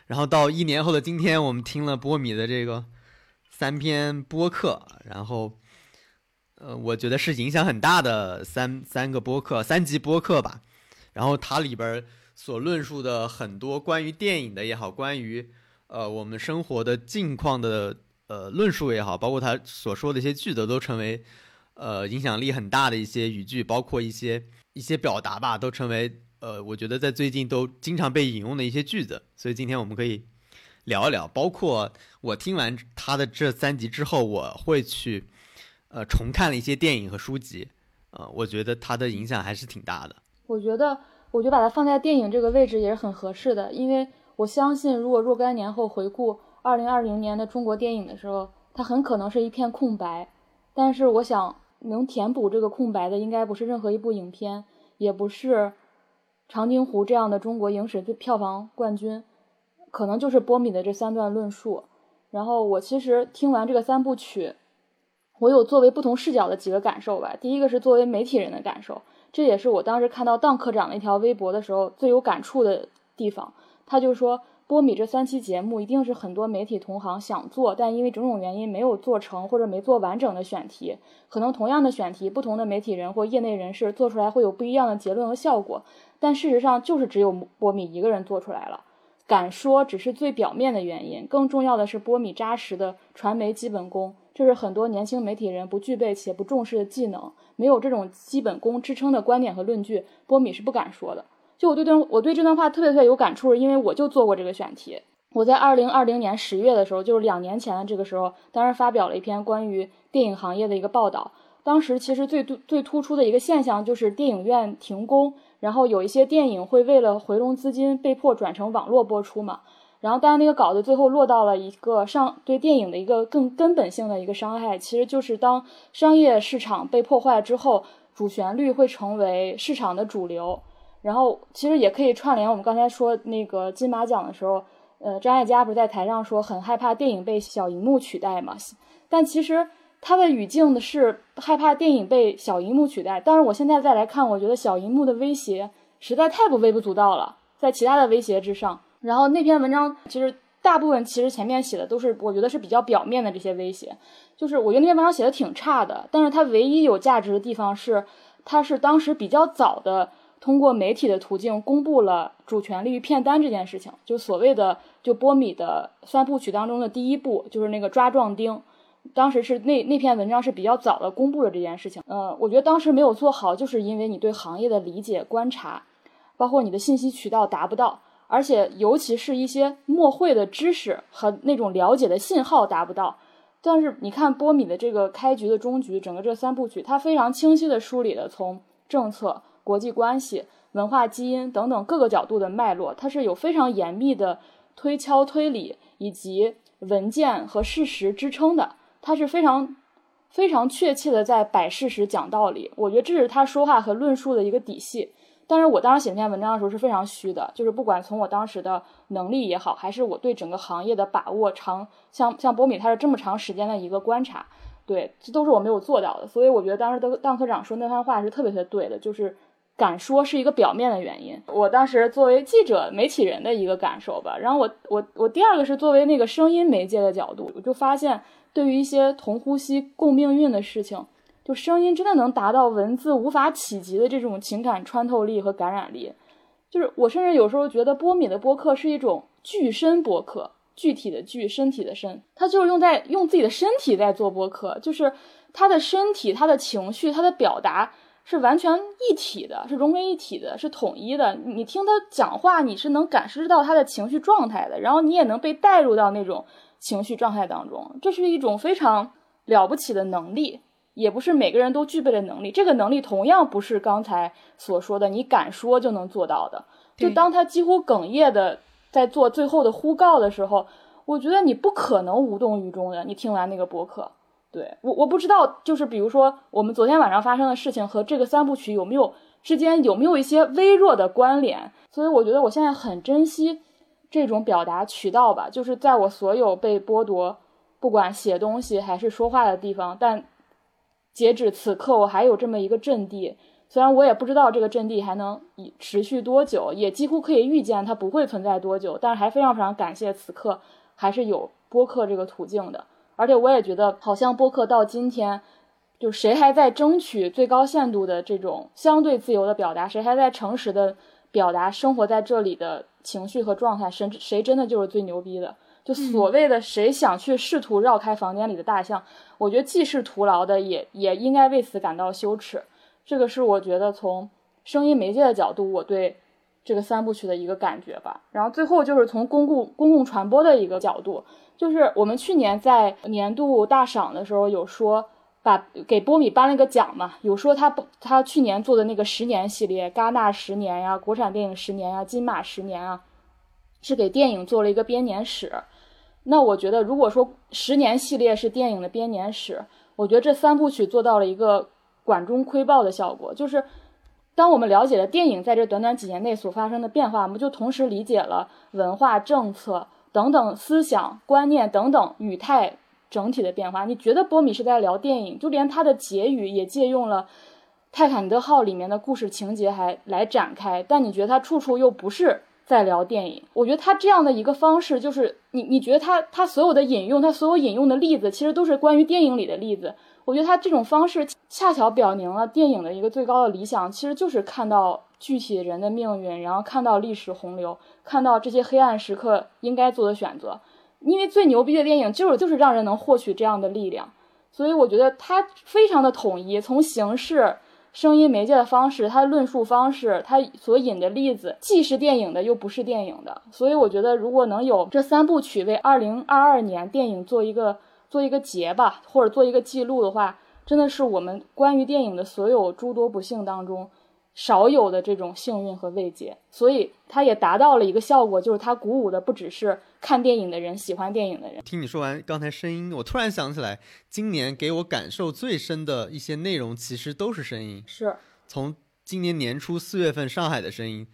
然后到一年后的今天，我们听了波米的这个三篇播客，然后，呃，我觉得是影响很大的三三个播客，三集播客吧。然后它里边。所论述的很多关于电影的也好，关于呃我们生活的近况的呃论述也好，包括他所说的一些句子，都成为呃影响力很大的一些语句，包括一些一些表达吧，都成为呃我觉得在最近都经常被引用的一些句子。所以今天我们可以聊一聊，包括我听完他的这三集之后，我会去呃重看了一些电影和书籍，呃，我觉得他的影响还是挺大的。我觉得。我就把它放在电影这个位置也是很合适的，因为我相信，如果若干年后回顾二零二零年的中国电影的时候，它很可能是一片空白。但是我想，能填补这个空白的，应该不是任何一部影片，也不是《长津湖》这样的中国影史票房冠军，可能就是波米的这三段论述。然后我其实听完这个三部曲，我有作为不同视角的几个感受吧。第一个是作为媒体人的感受。这也是我当时看到邓科长那条微博的时候最有感触的地方。他就说，波米这三期节目一定是很多媒体同行想做，但因为种种原因没有做成或者没做完整的选题。可能同样的选题，不同的媒体人或业内人士做出来会有不一样的结论和效果。但事实上，就是只有波米一个人做出来了。敢说只是最表面的原因，更重要的是波米扎实的传媒基本功。这是很多年轻媒体人不具备且不重视的技能，没有这种基本功支撑的观点和论据，波米是不敢说的。就我对段我对这段话特别特别有感触，因为我就做过这个选题。我在二零二零年十月的时候，就是两年前的这个时候，当时发表了一篇关于电影行业的一个报道。当时其实最最突出的一个现象就是电影院停工，然后有一些电影会为了回笼资金被迫转成网络播出嘛。然后当然那个稿子最后落到了一个上对电影的一个更根本性的一个伤害，其实就是当商业市场被破坏之后，主旋律会成为市场的主流。然后其实也可以串联我们刚才说那个金马奖的时候，呃，张艾嘉不是在台上说很害怕电影被小荧幕取代嘛？但其实。他的语境的是害怕电影被小荧幕取代，但是我现在再来看，我觉得小荧幕的威胁实在太不微不足道了，在其他的威胁之上。然后那篇文章其实大部分其实前面写的都是我觉得是比较表面的这些威胁，就是我觉得那篇文章写的挺差的，但是它唯一有价值的地方是，它是当时比较早的通过媒体的途径公布了主旋律片单这件事情，就所谓的就波米的三部曲当中的第一部，就是那个抓壮丁。当时是那那篇文章是比较早的公布了这件事情，呃，我觉得当时没有做好，就是因为你对行业的理解、观察，包括你的信息渠道达不到，而且尤其是一些默会的知识和那种了解的信号达不到。但是你看波米的这个开局的终局，整个这三部曲，它非常清晰的梳理了从政策、国际关系、文化基因等等各个角度的脉络，它是有非常严密的推敲推理以及文件和事实支撑的。他是非常非常确切的在摆事实讲道理，我觉得这是他说话和论述的一个底细。但是我当时写那篇文章的时候是非常虚的，就是不管从我当时的能力也好，还是我对整个行业的把握，长像像波米他是这么长时间的一个观察，对，这都是我没有做到的。所以我觉得当时的当科长说那番话是特别特别对的，就是敢说是一个表面的原因。我当时作为记者、媒体人的一个感受吧。然后我我我第二个是作为那个声音媒介的角度，我就发现。对于一些同呼吸共命运的事情，就声音真的能达到文字无法企及的这种情感穿透力和感染力。就是我甚至有时候觉得波米的播客是一种具身播客，具体的具，身体的身，他就是用在用自己的身体在做播客，就是他的身体、他的情绪、他的表达是完全一体的，是融为一体的，是统一的。你听他讲话，你是能感知到他的情绪状态的，然后你也能被带入到那种。情绪状态当中，这是一种非常了不起的能力，也不是每个人都具备的能力。这个能力同样不是刚才所说的你敢说就能做到的。就当他几乎哽咽的在做最后的呼告的时候，我觉得你不可能无动于衷的。你听完那个博客，对我我不知道，就是比如说我们昨天晚上发生的事情和这个三部曲有没有之间有没有一些微弱的关联？所以我觉得我现在很珍惜。这种表达渠道吧，就是在我所有被剥夺，不管写东西还是说话的地方，但截止此刻，我还有这么一个阵地。虽然我也不知道这个阵地还能持续多久，也几乎可以预见它不会存在多久，但是还非常非常感谢此刻还是有播客这个途径的。而且我也觉得，好像播客到今天，就谁还在争取最高限度的这种相对自由的表达，谁还在诚实的表达生活在这里的。情绪和状态，谁谁真的就是最牛逼的？就所谓的谁想去试图绕开房间里的大象，我觉得既是徒劳的，也也应该为此感到羞耻。这个是我觉得从声音媒介的角度，我对这个三部曲的一个感觉吧。然后最后就是从公共公共传播的一个角度，就是我们去年在年度大赏的时候有说。把给波米颁了个奖嘛，有说他不，他去年做的那个十年系列，戛纳十年呀，国产电影十年呀，金马十年啊，是给电影做了一个编年史。那我觉得，如果说十年系列是电影的编年史，我觉得这三部曲做到了一个管中窥豹的效果，就是当我们了解了电影在这短短几年内所发生的变化，我们就同时理解了文化政策等等思想观念等等语态。整体的变化，你觉得波米是在聊电影，就连他的结语也借用了《泰坦尼克号》里面的故事情节还来展开，但你觉得他处处又不是在聊电影？我觉得他这样的一个方式，就是你你觉得他他所有的引用，他所有引用的例子，其实都是关于电影里的例子。我觉得他这种方式恰巧表明了电影的一个最高的理想，其实就是看到具体人的命运，然后看到历史洪流，看到这些黑暗时刻应该做的选择。因为最牛逼的电影就是就是让人能获取这样的力量，所以我觉得它非常的统一，从形式、声音媒介的方式，它论述方式，它所引的例子，既是电影的，又不是电影的。所以我觉得，如果能有这三部曲为二零二二年电影做一个做一个结吧，或者做一个记录的话，真的是我们关于电影的所有诸多不幸当中少有的这种幸运和慰藉。所以它也达到了一个效果，就是它鼓舞的不只是看电影的人、喜欢电影的人。听你说完刚才声音，我突然想起来，今年给我感受最深的一些内容，其实都是声音。是从今年年初四月份上海的声音。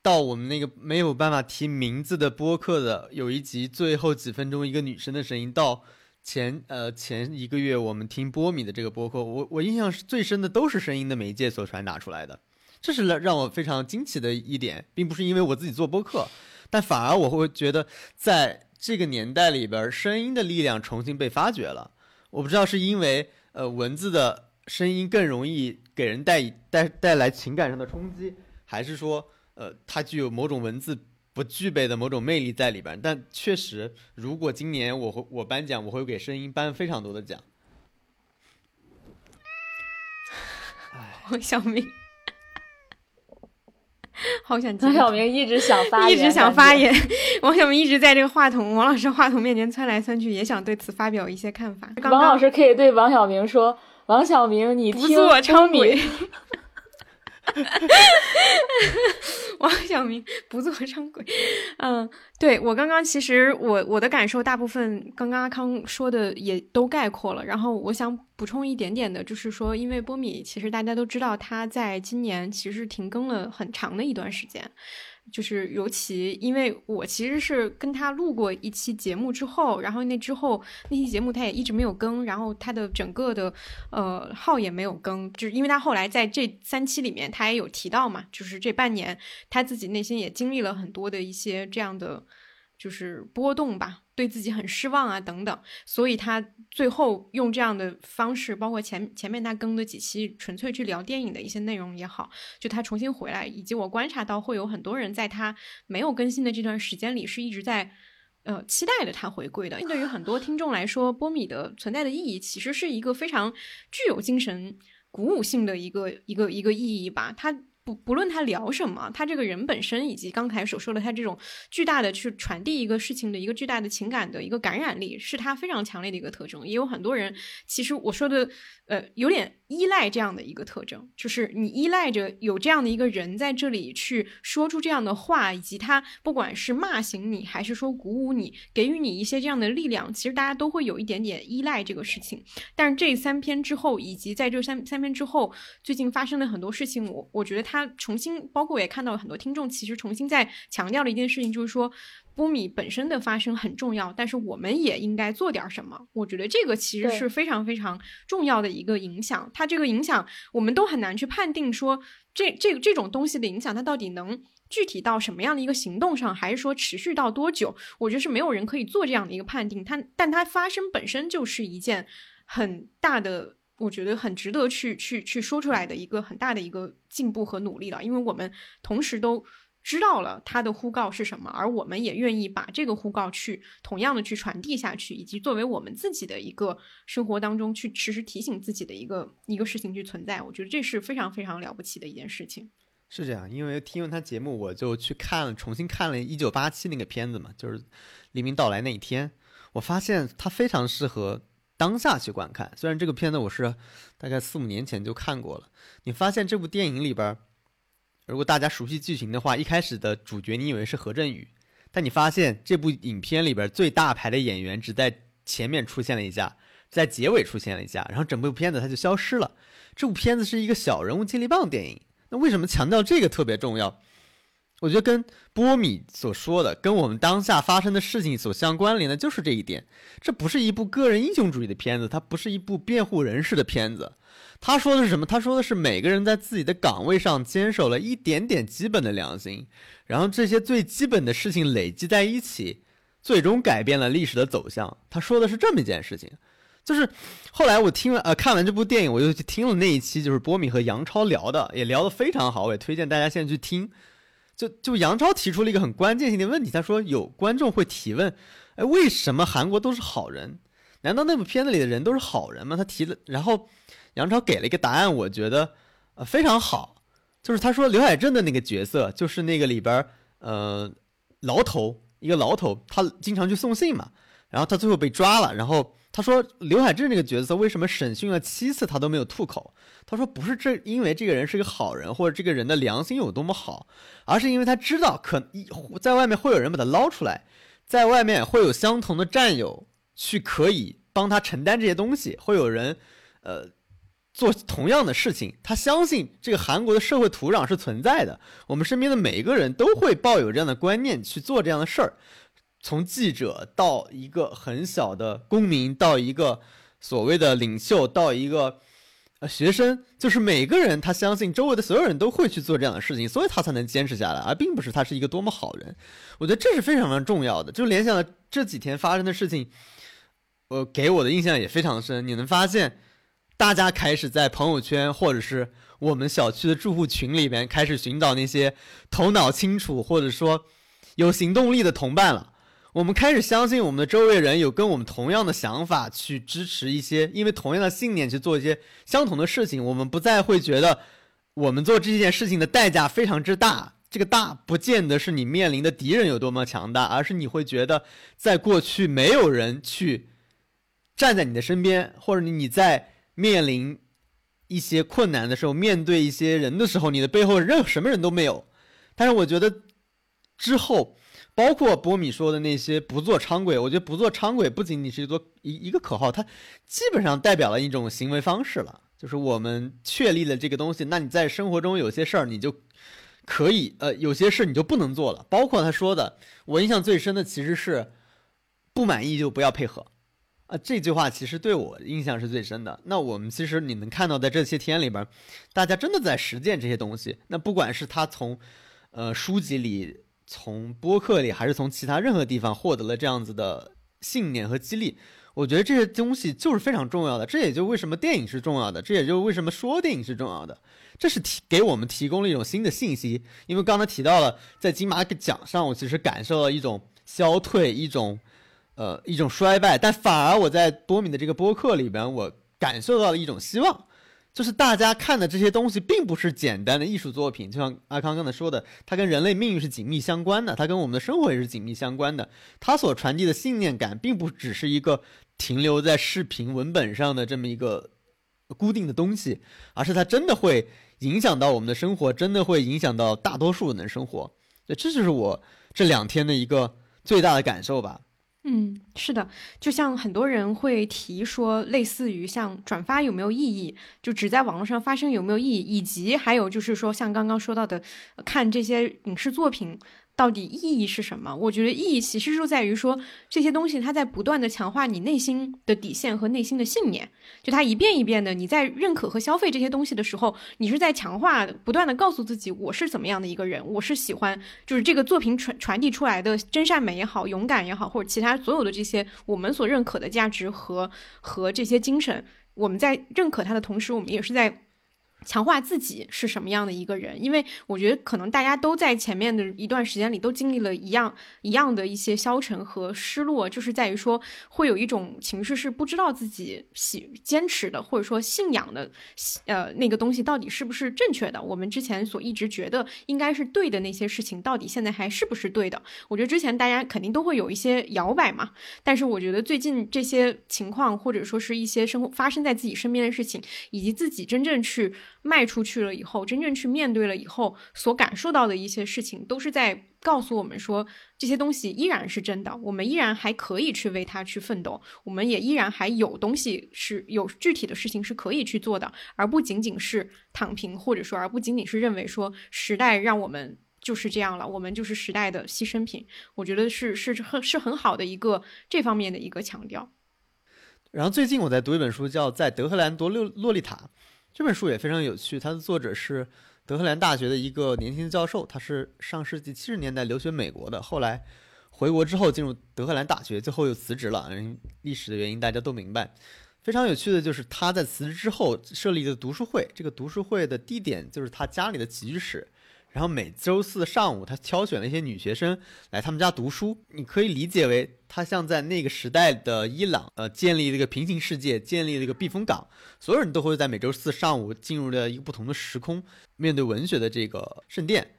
到我们那个没有办法提名字的播客的有一集最后几分钟一个女生的声音，到前呃前一个月我们听波米的这个播客，我我印象是最深的都是声音的媒介所传达出来的，这是让让我非常惊奇的一点，并不是因为我自己做播客，但反而我会觉得在这个年代里边，声音的力量重新被发掘了。我不知道是因为呃文字的声音更容易给人带带带来情感上的冲击，还是说？呃，它具有某种文字不具备的某种魅力在里边，但确实，如果今年我会我颁奖，我会给声音颁非常多的奖。王小明，好想王小明一直想发言，一直想发言。王小明一直在这个话筒，王老师话筒面前窜来窜去，也想对此发表一些看法。王老师可以对王小明说：“王小明，你听称米。” 王小明不做唱鬼，嗯，对我刚刚其实我我的感受大部分刚刚阿康说的也都概括了，然后我想补充一点点的，就是说，因为波米其实大家都知道他在今年其实停更了很长的一段时间。就是尤其，因为我其实是跟他录过一期节目之后，然后那之后那期节目他也一直没有更，然后他的整个的呃号也没有更，就是因为他后来在这三期里面他也有提到嘛，就是这半年他自己内心也经历了很多的一些这样的。就是波动吧，对自己很失望啊，等等，所以他最后用这样的方式，包括前前面他更的几期纯粹去聊电影的一些内容也好，就他重新回来，以及我观察到会有很多人在他没有更新的这段时间里是一直在呃期待着他回归的。对于很多听众来说，波米的存在的意义其实是一个非常具有精神鼓舞性的一个一个一个意义吧，他。不不论他聊什么，他这个人本身以及刚才所说的他这种巨大的去传递一个事情的一个巨大的情感的一个感染力，是他非常强烈的一个特征。也有很多人，其实我说的，呃，有点。依赖这样的一个特征，就是你依赖着有这样的一个人在这里去说出这样的话，以及他不管是骂醒你，还是说鼓舞你，给予你一些这样的力量，其实大家都会有一点点依赖这个事情。但是这三篇之后，以及在这三三篇之后，最近发生的很多事情，我我觉得他重新，包括我也看到了很多听众，其实重新在强调了一件事情，就是说。波米本身的发生很重要，但是我们也应该做点什么。我觉得这个其实是非常非常重要的一个影响。它这个影响，我们都很难去判定说这这这种东西的影响，它到底能具体到什么样的一个行动上，还是说持续到多久？我觉得是没有人可以做这样的一个判定。它，但它发生本身就是一件很大的，我觉得很值得去去去说出来的一个很大的一个进步和努力了，因为我们同时都。知道了他的呼告是什么，而我们也愿意把这个呼告去同样的去传递下去，以及作为我们自己的一个生活当中去时时提醒自己的一个一个事情去存在。我觉得这是非常非常了不起的一件事情。是这样，因为听完他节目，我就去看了，重新看了一九八七那个片子嘛，就是黎明到来那一天，我发现它非常适合当下去观看。虽然这个片子我是大概四五年前就看过了，你发现这部电影里边。如果大家熟悉剧情的话，一开始的主角你以为是何振宇，但你发现这部影片里边最大牌的演员只在前面出现了一下，在结尾出现了一下，然后整部片子他就消失了。这部片子是一个小人物接力棒电影，那为什么强调这个特别重要？我觉得跟波米所说的，跟我们当下发生的事情所相关联的就是这一点。这不是一部个人英雄主义的片子，它不是一部辩护人士的片子。他说的是什么？他说的是每个人在自己的岗位上坚守了一点点基本的良心，然后这些最基本的事情累积在一起，最终改变了历史的走向。他说的是这么一件事情，就是后来我听了呃看完这部电影，我又去听了那一期，就是波米和杨超聊的，也聊得非常好，我也推荐大家现在去听。就就杨超提出了一个很关键性的问题，他说有观众会提问，哎，为什么韩国都是好人？难道那部片子里的人都是好人吗？他提了，然后。杨超给了一个答案，我觉得呃非常好，就是他说刘海镇的那个角色就是那个里边呃牢头一个牢头，他经常去送信嘛，然后他最后被抓了，然后他说刘海镇这个角色为什么审讯了七次他都没有吐口？他说不是这因为这个人是个好人或者这个人的良心有多么好，而是因为他知道可一在外面会有人把他捞出来，在外面会有相同的战友去可以帮他承担这些东西，会有人呃做同样的事情。他相信这个韩国的社会土壤是存在的，我们身边的每一个人都会抱有这样的观念去做这样的事儿。从记者到一个很小的公民，到一个所谓的领袖，到一个呃学生，就是每个人他相信周围的所有人都会去做这样的事情，所以他才能坚持下来，而并不是他是一个多么好人。我觉得这是非常非常重要的。就联想到这几天发生的事情，呃，给我的印象也非常深。你能发现，大家开始在朋友圈或者是我们小区的住户群里边开始寻找那些头脑清楚或者说有行动力的同伴了。我们开始相信我们的周围人有跟我们同样的想法，去支持一些因为同样的信念去做一些相同的事情。我们不再会觉得我们做这件事情的代价非常之大。这个大不见得是你面临的敌人有多么强大，而是你会觉得在过去没有人去站在你的身边，或者你你在面临一些困难的时候，面对一些人的时候，你的背后任什么人都没有。但是我觉得之后。包括波米说的那些不做昌鬼，我觉得不做昌鬼不仅仅是一座一一个口号，它基本上代表了一种行为方式了。就是我们确立了这个东西，那你在生活中有些事儿你就可以，呃，有些事你就不能做了。包括他说的，我印象最深的其实是不满意就不要配合啊，这句话其实对我印象是最深的。那我们其实你能看到在这些天里边，大家真的在实践这些东西。那不管是他从呃书籍里。从播客里还是从其他任何地方获得了这样子的信念和激励，我觉得这些东西就是非常重要的。这也就为什么电影是重要的，这也就为什么说电影是重要的。这是提给我们提供了一种新的信息。因为刚才提到了，在金马奖上，我其实感受到一种消退，一种呃一种衰败，但反而我在多米的这个播客里边，我感受到了一种希望。就是大家看的这些东西，并不是简单的艺术作品，就像阿康刚才说的，它跟人类命运是紧密相关的，它跟我们的生活也是紧密相关的。它所传递的信念感，并不只是一个停留在视频文本上的这么一个固定的东西，而是它真的会影响到我们的生活，真的会影响到大多数人的生活。这就是我这两天的一个最大的感受吧。嗯，是的，就像很多人会提说，类似于像转发有没有意义，就只在网络上发生有没有意义，以及还有就是说，像刚刚说到的，看这些影视作品。到底意义是什么？我觉得意义其实就在于说，这些东西它在不断的强化你内心的底线和内心的信念。就它一遍一遍的，你在认可和消费这些东西的时候，你是在强化，不断的告诉自己，我是怎么样的一个人，我是喜欢，就是这个作品传传递出来的真善美也好，勇敢也好，或者其他所有的这些我们所认可的价值和和这些精神，我们在认可它的同时，我们也是在。强化自己是什么样的一个人？因为我觉得可能大家都在前面的一段时间里都经历了一样一样的一些消沉和失落，就是在于说会有一种情绪是不知道自己喜坚持的或者说信仰的呃那个东西到底是不是正确的。我们之前所一直觉得应该是对的那些事情，到底现在还是不是对的？我觉得之前大家肯定都会有一些摇摆嘛，但是我觉得最近这些情况或者说是一些生活发生在自己身边的事情，以及自己真正去。迈出去了以后，真正去面对了以后，所感受到的一些事情，都是在告诉我们说，这些东西依然是真的，我们依然还可以去为它去奋斗，我们也依然还有东西是有具体的事情是可以去做的，而不仅仅是躺平，或者说，而不仅仅是认为说时代让我们就是这样了，我们就是时代的牺牲品。我觉得是是很是很好的一个这方面的一个强调。然后最近我在读一本书，叫《在德黑兰多洛洛丽塔》。这本书也非常有趣，它的作者是德黑兰大学的一个年轻教授，他是上世纪七十年代留学美国的，后来回国之后进入德黑兰大学，最后又辞职了。历史的原因大家都明白。非常有趣的就是他在辞职之后设立的读书会，这个读书会的地点就是他家里的起居室。然后每周四上午，他挑选了一些女学生来他们家读书。你可以理解为，他像在那个时代的伊朗，呃，建立了一个平行世界，建立了一个避风港。所有人都会在每周四上午进入了一个不同的时空，面对文学的这个圣殿。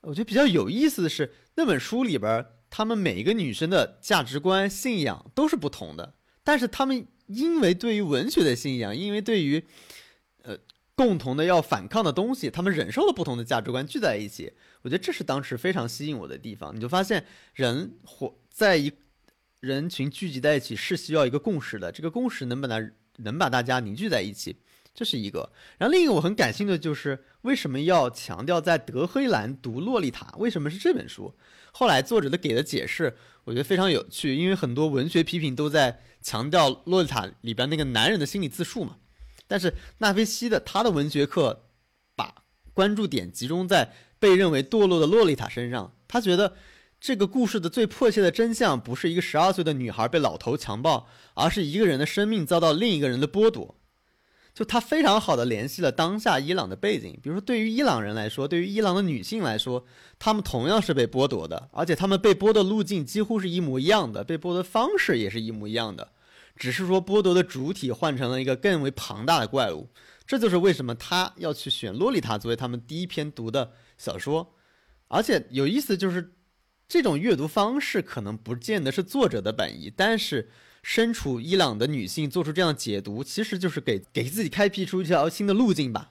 我觉得比较有意思的是，那本书里边，他们每一个女生的价值观、信仰都是不同的。但是他们因为对于文学的信仰，因为对于呃共同的要反抗的东西，他们忍受了不同的价值观聚在一起。我觉得这是当时非常吸引我的地方。你就发现人活在一人群聚集在一起是需要一个共识的，这个共识能把它能把大家凝聚在一起，这是一个。然后另一个我很感兴趣的就是为什么要强调在德黑兰读《洛丽塔》？为什么是这本书？后来作者的给的解释，我觉得非常有趣，因为很多文学批评都在强调《洛丽塔》里边那个男人的心理自述嘛。但是纳菲西的他的文学课把关注点集中在被认为堕落的洛丽塔身上，他觉得。这个故事的最迫切的真相，不是一个十二岁的女孩被老头强暴，而是一个人的生命遭到另一个人的剥夺。就他非常好的联系了当下伊朗的背景，比如说对于伊朗人来说，对于伊朗的女性来说，她们同样是被剥夺的，而且她们被剥夺路径几乎是一模一样的，被剥夺方式也是一模一样的，只是说剥夺的主体换成了一个更为庞大的怪物。这就是为什么他要去选《洛丽塔》作为他们第一篇读的小说，而且有意思就是。这种阅读方式可能不见得是作者的本意，但是身处伊朗的女性做出这样解读，其实就是给给自己开辟出一条新的路径吧。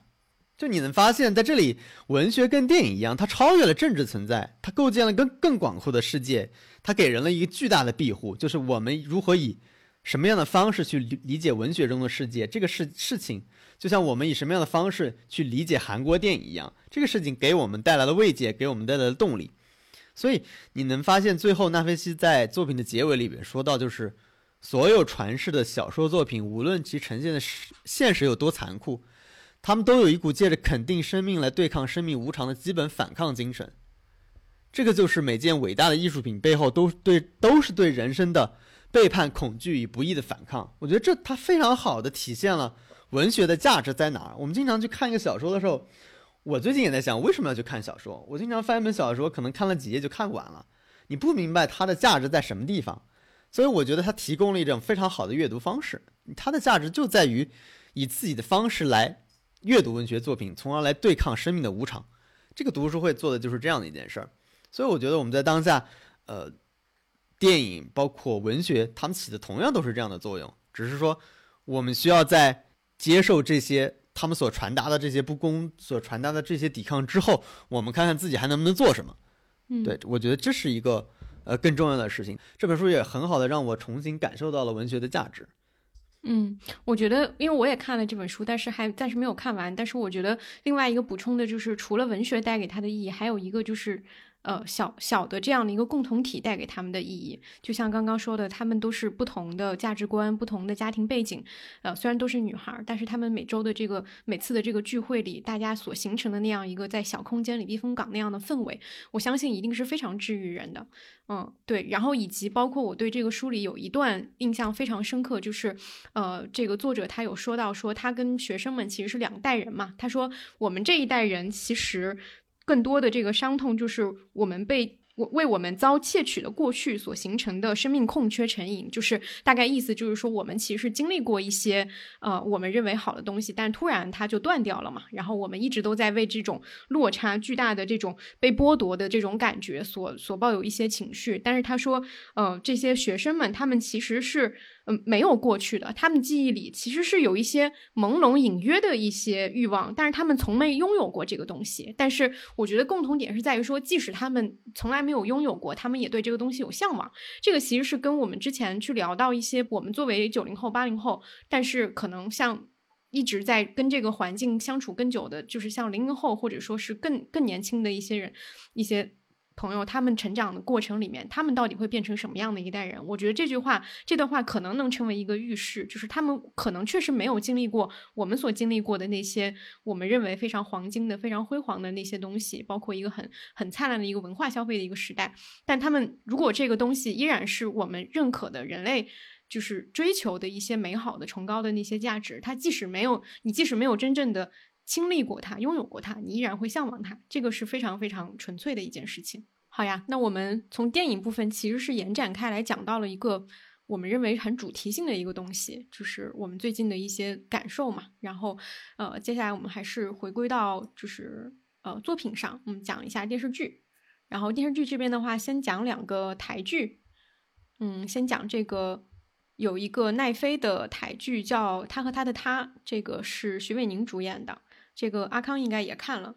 就你能发现，在这里，文学跟电影一样，它超越了政治存在，它构建了更更广阔的世界，它给人了一个巨大的庇护，就是我们如何以什么样的方式去理理解文学中的世界，这个事事情，就像我们以什么样的方式去理解韩国电影一样，这个事情给我们带来了慰藉，给我们带来了动力。所以你能发现，最后纳菲西在作品的结尾里边说到，就是所有传世的小说作品，无论其呈现的现实有多残酷，他们都有一股借着肯定生命来对抗生命无常的基本反抗精神。这个就是每件伟大的艺术品背后都对都是对人生的背叛、恐惧与不义的反抗。我觉得这它非常好的体现了文学的价值在哪儿。我们经常去看一个小说的时候。我最近也在想，为什么要去看小说？我经常翻一本小说，可能看了几页就看完了。你不明白它的价值在什么地方，所以我觉得它提供了一种非常好的阅读方式。它的价值就在于以自己的方式来阅读文学作品，从而来对抗生命的无常。这个读书会做的就是这样的一件事儿。所以我觉得我们在当下，呃，电影包括文学，他们起的同样都是这样的作用，只是说我们需要在接受这些。他们所传达的这些不公，所传达的这些抵抗之后，我们看看自己还能不能做什么。嗯，对我觉得这是一个呃更重要的事情。这本书也很好的让我重新感受到了文学的价值。嗯，我觉得，因为我也看了这本书，但是还暂时没有看完。但是我觉得另外一个补充的就是，除了文学带给他的意义，还有一个就是。呃，小小的这样的一个共同体带给他们的意义，就像刚刚说的，他们都是不同的价值观、不同的家庭背景。呃，虽然都是女孩，但是他们每周的这个每次的这个聚会里，大家所形成的那样一个在小空间里避风港那样的氛围，我相信一定是非常治愈人的。嗯，对。然后以及包括我对这个书里有一段印象非常深刻，就是呃，这个作者他有说到说他跟学生们其实是两代人嘛。他说我们这一代人其实。更多的这个伤痛，就是我们被我。为我们遭窃取的过去所形成的生命空缺成瘾，就是大概意思就是说，我们其实经历过一些呃，我们认为好的东西，但突然它就断掉了嘛。然后我们一直都在为这种落差巨大的这种被剥夺的这种感觉所所抱有一些情绪。但是他说，呃，这些学生们他们其实是嗯没有过去的，他们记忆里其实是有一些朦胧隐约的一些欲望，但是他们从没拥有过这个东西。但是我觉得共同点是在于说，即使他们从来没有拥有过，他们也对这个东西有向往。这个其实是跟我们之前去聊到一些，我们作为九零后、八零后，但是可能像一直在跟这个环境相处更久的，就是像零零后，或者说是更更年轻的一些人，一些。朋友，他们成长的过程里面，他们到底会变成什么样的一代人？我觉得这句话，这段话可能能成为一个预示，就是他们可能确实没有经历过我们所经历过的那些我们认为非常黄金的、非常辉煌的那些东西，包括一个很很灿烂的一个文化消费的一个时代。但他们如果这个东西依然是我们认可的人类就是追求的一些美好的、崇高的那些价值，它即使没有你，即使没有真正的。经历过它，拥有过它，你依然会向往它，这个是非常非常纯粹的一件事情。好呀，那我们从电影部分其实是延展开来讲到了一个我们认为很主题性的一个东西，就是我们最近的一些感受嘛。然后，呃，接下来我们还是回归到就是呃作品上，我们讲一下电视剧。然后电视剧这边的话，先讲两个台剧，嗯，先讲这个。有一个奈飞的台剧叫《他和他的他》，这个是徐伟宁主演的，这个阿康应该也看了，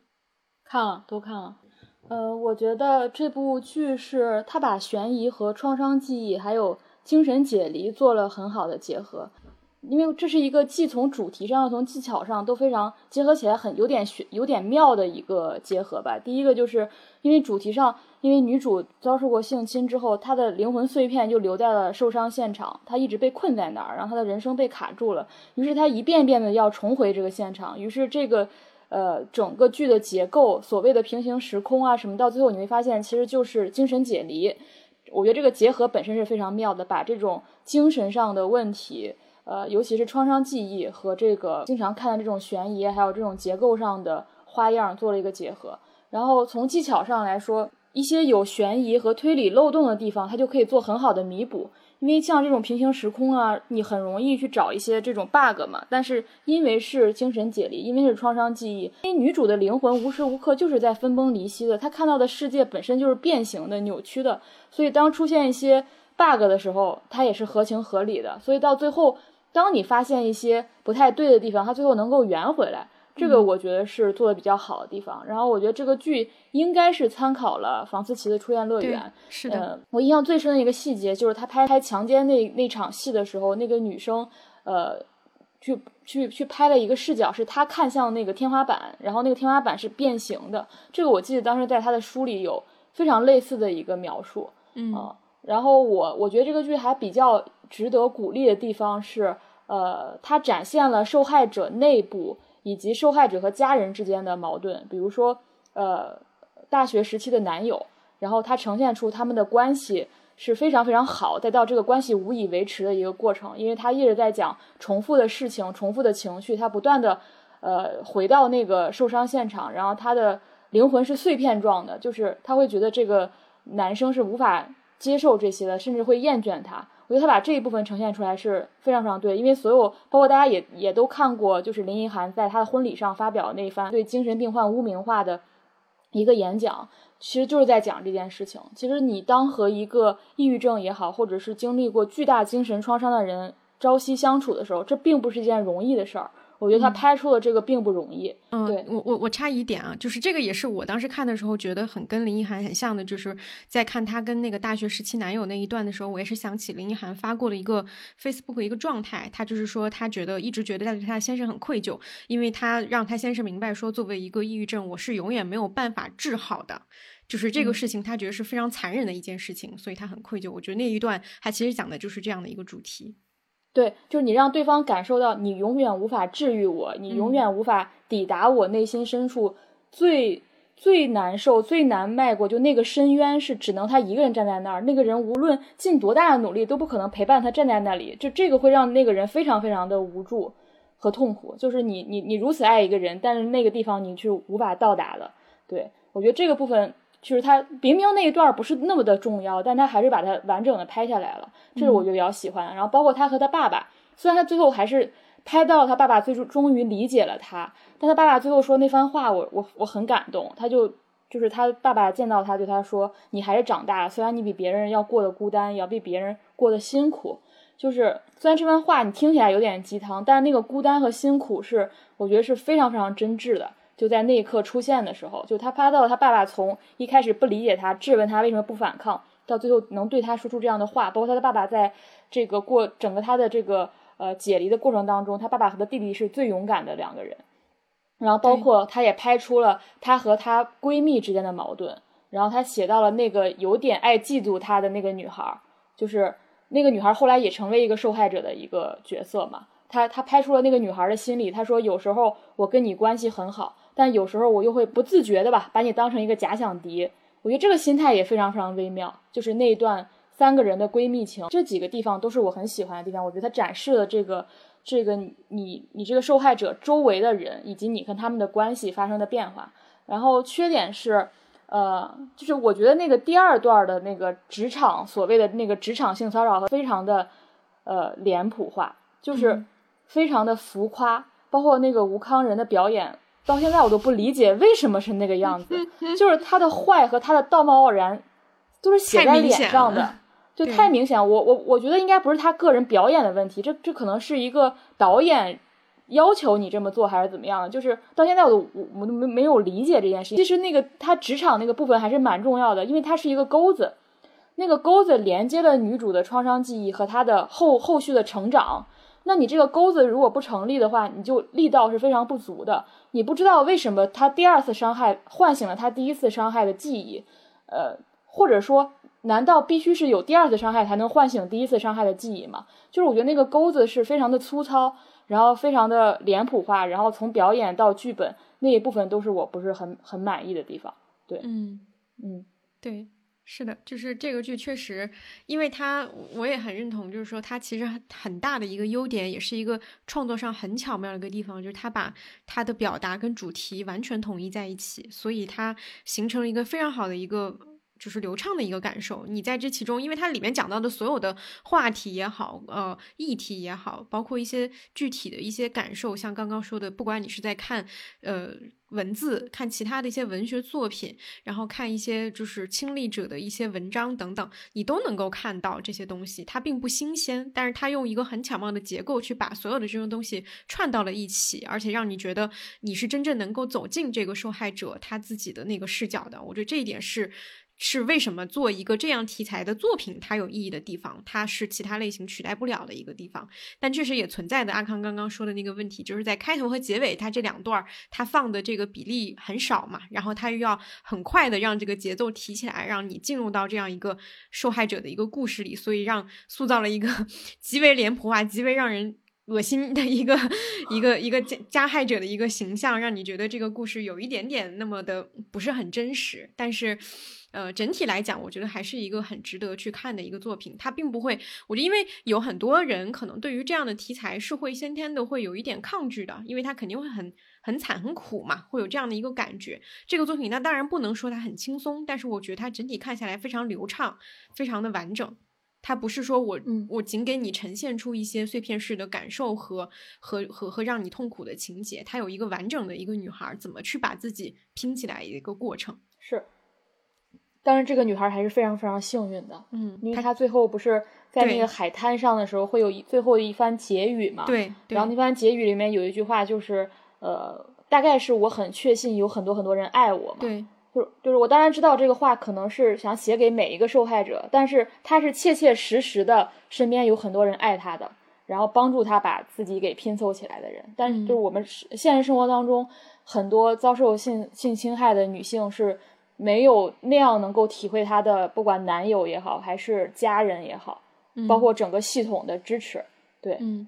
看了都看了。呃，我觉得这部剧是他把悬疑和创伤记忆还有精神解离做了很好的结合。因为这是一个既从主题上、又从技巧上都非常结合起来，很有点学、有点妙的一个结合吧。第一个就是因为主题上，因为女主遭受过性侵之后，她的灵魂碎片就留在了受伤现场，她一直被困在那儿，然后她的人生被卡住了。于是她一遍遍的要重回这个现场。于是这个，呃，整个剧的结构，所谓的平行时空啊什么，到最后你会发现其实就是精神解离。我觉得这个结合本身是非常妙的，把这种精神上的问题。呃，尤其是创伤记忆和这个经常看的这种悬疑，还有这种结构上的花样做了一个结合。然后从技巧上来说，一些有悬疑和推理漏洞的地方，它就可以做很好的弥补。因为像这种平行时空啊，你很容易去找一些这种 bug 嘛。但是因为是精神解离，因为是创伤记忆，因为女主的灵魂无时无刻就是在分崩离析的，她看到的世界本身就是变形的、扭曲的。所以当出现一些 bug 的时候，它也是合情合理的。所以到最后。当你发现一些不太对的地方，它最后能够圆回来，这个我觉得是做的比较好的地方。然后我觉得这个剧应该是参考了房思琪的《初恋乐园》。是的，我印象最深的一个细节就是他拍拍强奸那那场戏的时候，那个女生呃去去去拍了一个视角，是她看向那个天花板，然后那个天花板是变形的。这个我记得当时在他的书里有非常类似的一个描述。嗯，然后我我觉得这个剧还比较。值得鼓励的地方是，呃，它展现了受害者内部以及受害者和家人之间的矛盾。比如说，呃，大学时期的男友，然后他呈现出他们的关系是非常非常好，再到这个关系无以维持的一个过程，因为他一直在讲重复的事情、重复的情绪，他不断的，呃，回到那个受伤现场，然后他的灵魂是碎片状的，就是他会觉得这个男生是无法接受这些的，甚至会厌倦他。我觉得他把这一部分呈现出来是非常非常对，因为所有包括大家也也都看过，就是林奕涵在他的婚礼上发表那一番对精神病患污名化的一个演讲，其实就是在讲这件事情。其实你当和一个抑郁症也好，或者是经历过巨大精神创伤的人朝夕相处的时候，这并不是一件容易的事儿。我觉得他拍出了这个并不容易。嗯，对我我我插一点啊，就是这个也是我当时看的时候觉得很跟林奕涵很像的，就是在看他跟那个大学时期男友那一段的时候，我也是想起林奕涵发过了一个 Facebook 一个状态，他就是说他觉得一直觉得他对他先生很愧疚，因为他让他先生明白说，作为一个抑郁症，我是永远没有办法治好的，就是这个事情他觉得是非常残忍的一件事情，所以他很愧疚。我觉得那一段他其实讲的就是这样的一个主题。对，就是你让对方感受到你永远无法治愈我，你永远无法抵达我内心深处最最难受、最难迈过，就那个深渊是只能他一个人站在那儿，那个人无论尽多大的努力都不可能陪伴他站在那里，就这个会让那个人非常非常的无助和痛苦。就是你你你如此爱一个人，但是那个地方你是无法到达的。对我觉得这个部分。就是他明明那一段不是那么的重要，但他还是把它完整的拍下来了，这是我就比较喜欢。然后包括他和他爸爸，虽然他最后还是拍到了他爸爸最终终于理解了他，但他爸爸最后说那番话，我我我很感动。他就就是他爸爸见到他对他说：“你还是长大了，虽然你比别人要过得孤单，也要比别人过得辛苦。”就是虽然这番话你听起来有点鸡汤，但是那个孤单和辛苦是我觉得是非常非常真挚的。就在那一刻出现的时候，就他发到他爸爸从一开始不理解他，质问他为什么不反抗，到最后能对他说出这样的话，包括他的爸爸在这个过整个他的这个呃解离的过程当中，他爸爸和他弟弟是最勇敢的两个人。然后包括他也拍出了他和他闺蜜之间的矛盾，然后他写到了那个有点爱嫉妒他的那个女孩，就是那个女孩后来也成为一个受害者的一个角色嘛。他他拍出了那个女孩的心理，他说有时候我跟你关系很好。但有时候我又会不自觉的吧，把你当成一个假想敌。我觉得这个心态也非常非常微妙。就是那一段三个人的闺蜜情，这几个地方都是我很喜欢的地方。我觉得他展示了这个这个你你这个受害者周围的人以及你跟他们的关系发生的变化。然后缺点是，呃，就是我觉得那个第二段的那个职场所谓的那个职场性骚扰非常的呃脸谱化，就是非常的浮夸，包括那个吴康仁的表演。到现在我都不理解为什么是那个样子，就是他的坏和他的道貌岸然，都是写在脸上的。就太明显。我我我觉得应该不是他个人表演的问题，这这可能是一个导演要求你这么做还是怎么样的。就是到现在我都我我都没没有理解这件事情。其实那个他职场那个部分还是蛮重要的，因为它是一个钩子，那个钩子连接了女主的创伤记忆和她的后后续的成长。那你这个钩子如果不成立的话，你就力道是非常不足的。你不知道为什么他第二次伤害唤醒了他第一次伤害的记忆，呃，或者说，难道必须是有第二次伤害才能唤醒第一次伤害的记忆吗？就是我觉得那个钩子是非常的粗糙，然后非常的脸谱化，然后从表演到剧本那一部分都是我不是很很满意的地方。对，嗯嗯，对。是的，就是这个剧确实，因为它我也很认同，就是说它其实很大的一个优点，也是一个创作上很巧妙的一个地方，就是它把它的表达跟主题完全统一在一起，所以它形成了一个非常好的一个。就是流畅的一个感受，你在这其中，因为它里面讲到的所有的话题也好，呃，议题也好，包括一些具体的一些感受，像刚刚说的，不管你是在看呃文字，看其他的一些文学作品，然后看一些就是亲历者的一些文章等等，你都能够看到这些东西。它并不新鲜，但是它用一个很巧妙的结构去把所有的这种东西串到了一起，而且让你觉得你是真正能够走进这个受害者他自己的那个视角的。我觉得这一点是。是为什么做一个这样题材的作品，它有意义的地方，它是其他类型取代不了的一个地方。但确实也存在的阿康刚刚说的那个问题，就是在开头和结尾，它这两段它放的这个比例很少嘛，然后它又要很快的让这个节奏提起来，让你进入到这样一个受害者的一个故事里，所以让塑造了一个 极为脸谱化、极为让人。恶心的一个一个一个加加害者的一个形象，让你觉得这个故事有一点点那么的不是很真实。但是，呃，整体来讲，我觉得还是一个很值得去看的一个作品。它并不会，我觉得，因为有很多人可能对于这样的题材是会先天的会有一点抗拒的，因为它肯定会很很惨很苦嘛，会有这样的一个感觉。这个作品，那当然不能说它很轻松，但是我觉得它整体看下来非常流畅，非常的完整。它不是说我我仅给你呈现出一些碎片式的感受和和和和让你痛苦的情节，它有一个完整的一个女孩怎么去把自己拼起来一个过程。是，但是这个女孩还是非常非常幸运的，嗯，因为她最后不是在那个海滩上的时候会有最后一番结语嘛？对，然后那番结语里面有一句话就是呃，大概是我很确信有很多很多人爱我嘛。对。就就是我当然知道这个话可能是想写给每一个受害者，但是他是切切实实的，身边有很多人爱他的，然后帮助他把自己给拼凑起来的人。但是就是我们现实生活当中很多遭受性性侵害的女性是没有那样能够体会她的，不管男友也好，还是家人也好，包括整个系统的支持。对，嗯，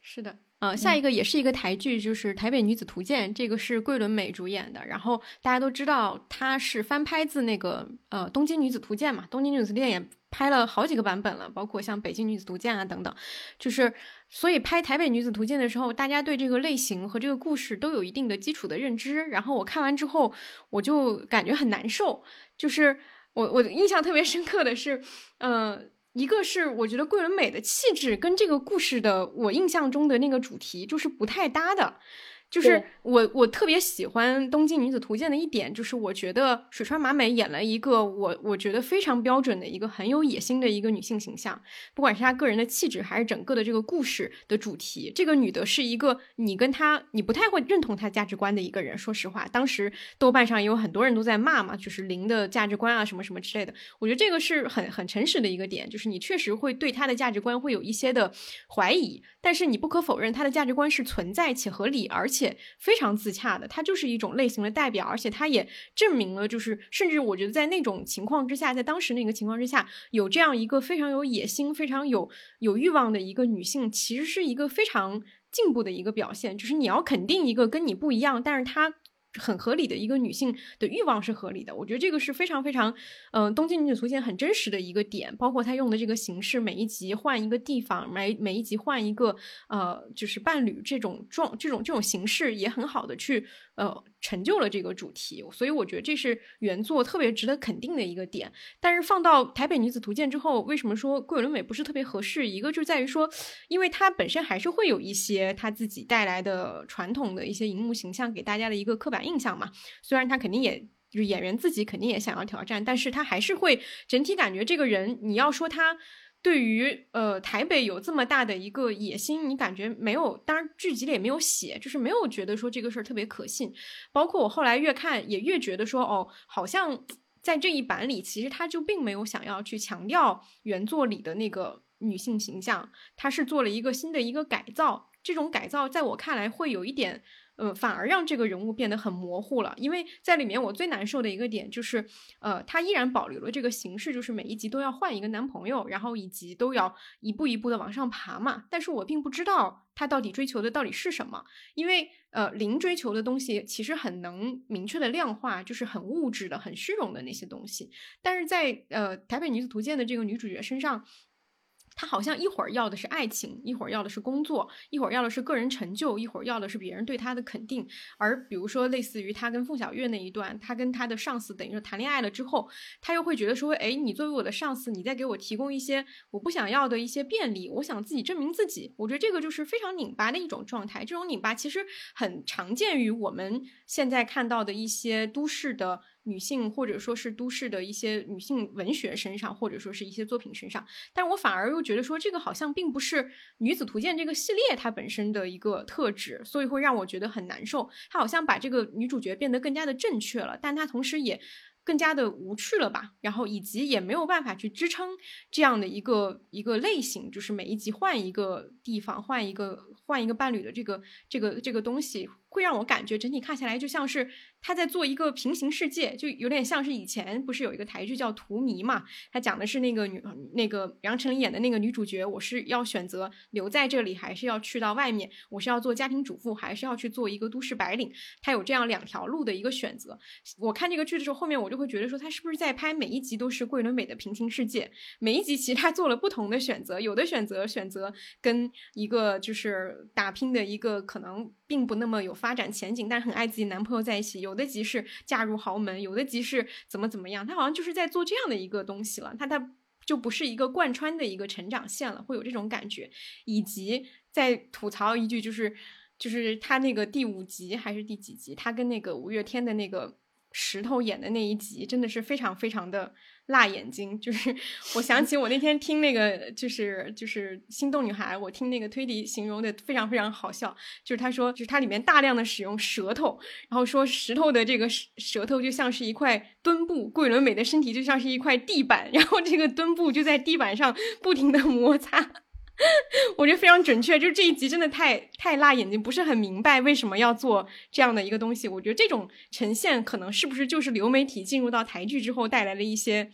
是的。呃，下一个也是一个台剧，就是《台北女子图鉴》，这个是桂纶镁主演的。然后大家都知道，她是翻拍自那个呃《东京女子图鉴》嘛，《东京女子图鉴》也拍了好几个版本了，包括像《北京女子图鉴》啊等等。就是所以拍《台北女子图鉴》的时候，大家对这个类型和这个故事都有一定的基础的认知。然后我看完之后，我就感觉很难受。就是我我印象特别深刻的是，嗯。一个是我觉得桂纶镁的气质跟这个故事的我印象中的那个主题就是不太搭的。就是我，我特别喜欢《东京女子图鉴》的一点，就是我觉得水川麻美演了一个我我觉得非常标准的一个很有野心的一个女性形象，不管是她个人的气质，还是整个的这个故事的主题。这个女的是一个你跟她你不太会认同她价值观的一个人。说实话，当时豆瓣上也有很多人都在骂嘛，就是零的价值观啊，什么什么之类的。我觉得这个是很很诚实的一个点，就是你确实会对她的价值观会有一些的怀疑，但是你不可否认她的价值观是存在且合理，而且。且非常自洽的，她就是一种类型的代表，而且她也证明了，就是甚至我觉得在那种情况之下，在当时那个情况之下，有这样一个非常有野心、非常有有欲望的一个女性，其实是一个非常进步的一个表现。就是你要肯定一个跟你不一样，但是她。很合理的一个女性的欲望是合理的，我觉得这个是非常非常，嗯，《东京女子图鉴》很真实的一个点，包括她用的这个形式，每一集换一个地方，每每一集换一个，呃，就是伴侣这种状，这种这种形式也很好的去。呃，成就了这个主题，所以我觉得这是原作特别值得肯定的一个点。但是放到《台北女子图鉴》之后，为什么说桂纶镁不是特别合适？一个就在于说，因为她本身还是会有一些她自己带来的传统的一些荧幕形象给大家的一个刻板印象嘛。虽然她肯定也就是演员自己肯定也想要挑战，但是她还是会整体感觉这个人，你要说她对于呃台北有这么大的一个野心，你感觉没有？当然剧集里也没有写，就是没有觉得说这个事儿特别可信。包括我后来越看也越觉得说，哦，好像在这一版里，其实他就并没有想要去强调原作里的那个女性形象，他是做了一个新的一个改造。这种改造在我看来会有一点。呃，反而让这个人物变得很模糊了，因为在里面我最难受的一个点就是，呃，他依然保留了这个形式，就是每一集都要换一个男朋友，然后以及都要一步一步的往上爬嘛。但是我并不知道他到底追求的到底是什么，因为呃，零追求的东西其实很能明确的量化，就是很物质的、很虚荣的那些东西。但是在呃《台北女子图鉴》的这个女主角身上。他好像一会儿要的是爱情，一会儿要的是工作，一会儿要的是个人成就，一会儿要的是别人对他的肯定。而比如说，类似于他跟凤小岳那一段，他跟他的上司等于说谈恋爱了之后，他又会觉得说：“哎，你作为我的上司，你在给我提供一些我不想要的一些便利，我想自己证明自己。”我觉得这个就是非常拧巴的一种状态。这种拧巴其实很常见于我们现在看到的一些都市的。女性或者说是都市的一些女性文学身上，或者说是一些作品身上，但我反而又觉得说这个好像并不是《女子图鉴》这个系列它本身的一个特质，所以会让我觉得很难受。它好像把这个女主角变得更加的正确了，但它同时也更加的无趣了吧？然后以及也没有办法去支撑这样的一个一个类型，就是每一集换一个地方，换一个换一个伴侣的这个这个这个东西，会让我感觉整体看下来就像是。他在做一个平行世界，就有点像是以前不是有一个台剧叫《荼蘼》嘛？他讲的是那个女那个杨丞琳演的那个女主角，我是要选择留在这里，还是要去到外面？我是要做家庭主妇，还是要去做一个都市白领？他有这样两条路的一个选择。我看这个剧的时候，后面我就会觉得说，他是不是在拍每一集都是桂纶镁的平行世界？每一集其实他做了不同的选择，有的选择选择跟一个就是打拼的一个可能并不那么有发展前景，但是很爱自己男朋友在一起有。的集是嫁入豪门，有的集是怎么怎么样，他好像就是在做这样的一个东西了，他他就不是一个贯穿的一个成长线了，会有这种感觉。以及再吐槽一句，就是就是他那个第五集还是第几集，他跟那个五月天的那个石头演的那一集，真的是非常非常的。辣眼睛，就是我想起我那天听那个，就是就是心动女孩，我听那个推理形容的非常非常好笑，就是他说，就是它里面大量的使用舌头，然后说石头的这个舌头就像是一块墩布，桂纶镁的身体就像是一块地板，然后这个墩布就在地板上不停的摩擦。我觉得非常准确，就是这一集真的太太辣眼睛，不是很明白为什么要做这样的一个东西。我觉得这种呈现可能是不是就是流媒体进入到台剧之后带来了一些，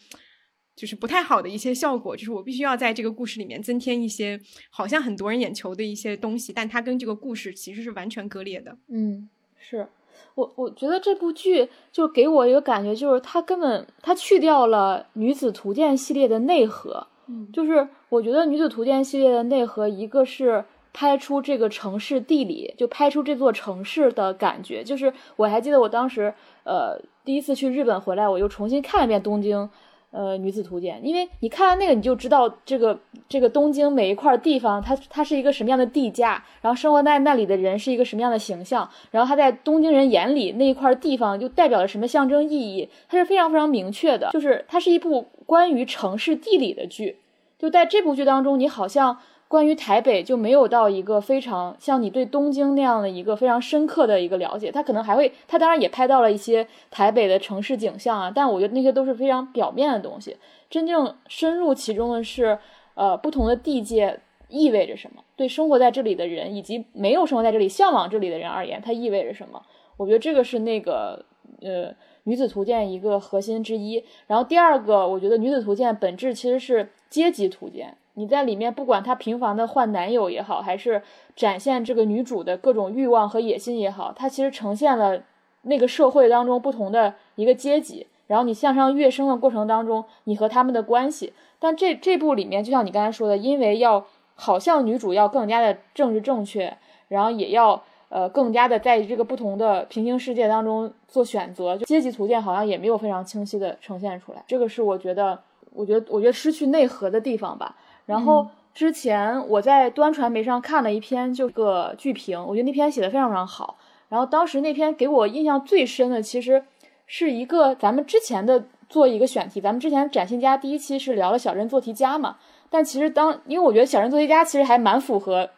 就是不太好的一些效果。就是我必须要在这个故事里面增添一些好像很夺人眼球的一些东西，但它跟这个故事其实是完全割裂的。嗯，是我我觉得这部剧就给我一个感觉，就是它根本它去掉了女子图鉴系列的内核。就是我觉得《女子图鉴》系列的内核，一个是拍出这个城市地理，就拍出这座城市的感觉。就是我还记得我当时，呃，第一次去日本回来，我又重新看了一遍东京，呃，《女子图鉴》，因为你看完那个，你就知道这个这个东京每一块地方，它它是一个什么样的地价，然后生活在那里的人是一个什么样的形象，然后他在东京人眼里那一块地方就代表了什么象征意义，它是非常非常明确的，就是它是一部。关于城市地理的剧，就在这部剧当中，你好像关于台北就没有到一个非常像你对东京那样的一个非常深刻的一个了解。他可能还会，他当然也拍到了一些台北的城市景象啊，但我觉得那些都是非常表面的东西。真正深入其中的是，呃，不同的地界意味着什么，对生活在这里的人以及没有生活在这里、向往这里的人而言，它意味着什么？我觉得这个是那个，呃。女子图鉴一个核心之一，然后第二个，我觉得女子图鉴本质其实是阶级图鉴。你在里面，不管她频繁的换男友也好，还是展现这个女主的各种欲望和野心也好，它其实呈现了那个社会当中不同的一个阶级。然后你向上跃升的过程当中，你和他们的关系。但这这部里面，就像你刚才说的，因为要好像女主要更加的政治正确，然后也要。呃，更加的在这个不同的平行世界当中做选择，就阶级图鉴好像也没有非常清晰的呈现出来，这个是我觉得，我觉得，我觉得失去内核的地方吧。然后之前我在端传媒上看了一篇就个剧评，我觉得那篇写的非常非常好。然后当时那篇给我印象最深的，其实是一个咱们之前的做一个选题，咱们之前展新家第一期是聊了小镇做题家嘛，但其实当因为我觉得小镇做题家其实还蛮符合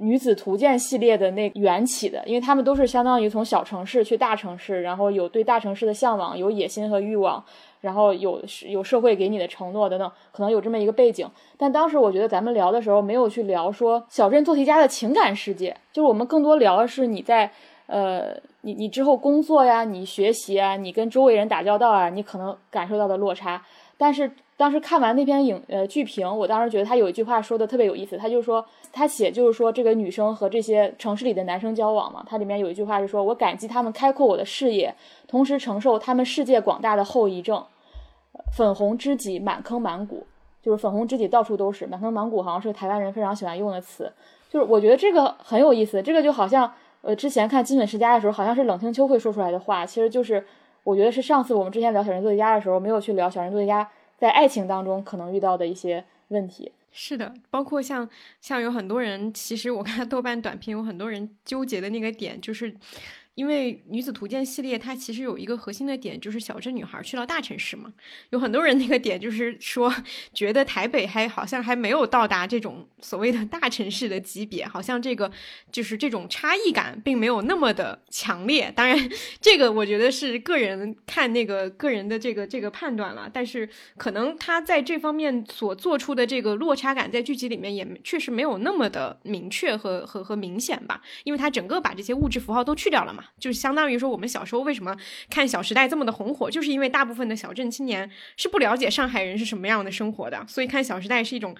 女子图鉴系列的那缘起的，因为他们都是相当于从小城市去大城市，然后有对大城市的向往，有野心和欲望。然后有有社会给你的承诺等等，可能有这么一个背景。但当时我觉得咱们聊的时候没有去聊说小镇做题家的情感世界，就是我们更多聊的是你在呃你你之后工作呀，你学习啊，你跟周围人打交道啊，你可能感受到的落差。但是当时看完那篇影呃剧评，我当时觉得他有一句话说的特别有意思，他就说他写就是说这个女生和这些城市里的男生交往嘛，它里面有一句话是说我感激他们开阔我的视野。同时承受他们世界广大的后遗症，粉红知己满坑满谷，就是粉红知己到处都是，满坑满谷好像是台湾人非常喜欢用的词，就是我觉得这个很有意思，这个就好像呃之前看金粉世家的时候，好像是冷清秋会说出来的话，其实就是我觉得是上次我们之前聊小人作家的时候没有去聊小人作家在爱情当中可能遇到的一些问题。是的，包括像像有很多人，其实我看豆瓣短片有很多人纠结的那个点就是。因为女子图鉴系列，它其实有一个核心的点，就是小镇女孩去到大城市嘛。有很多人那个点就是说，觉得台北还好像还没有到达这种所谓的大城市的级别，好像这个就是这种差异感并没有那么的强烈。当然，这个我觉得是个人看那个个人的这个这个判断了。但是可能他在这方面所做出的这个落差感，在剧集里面也确实没有那么的明确和和和明显吧，因为他整个把这些物质符号都去掉了嘛。就相当于说，我们小时候为什么看《小时代》这么的红火，就是因为大部分的小镇青年是不了解上海人是什么样的生活的，所以看《小时代》是一种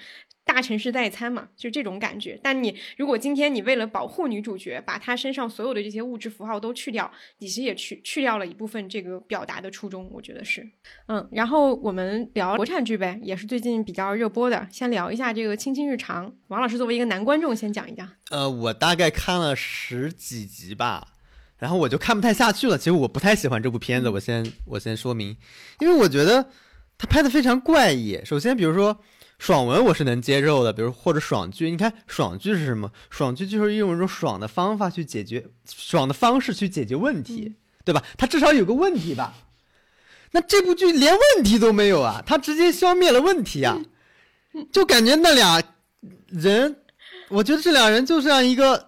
大城市代餐嘛，就这种感觉。但你如果今天你为了保护女主角，把她身上所有的这些物质符号都去掉，其实也去去掉了一部分这个表达的初衷，我觉得是。嗯，然后我们聊国产剧呗，也是最近比较热播的，先聊一下这个《卿卿日常》。王老师作为一个男观众，先讲一讲。呃，我大概看了十几集吧。然后我就看不太下去了。其实我不太喜欢这部片子，我先我先说明，因为我觉得他拍的非常怪异。首先，比如说爽文，我是能接受的，比如或者爽剧。你看爽剧是什么？爽剧就是用一种爽的方法去解决，爽的方式去解决问题，对吧？他至少有个问题吧？那这部剧连问题都没有啊，他直接消灭了问题啊，就感觉那俩人，我觉得这俩人就像一个。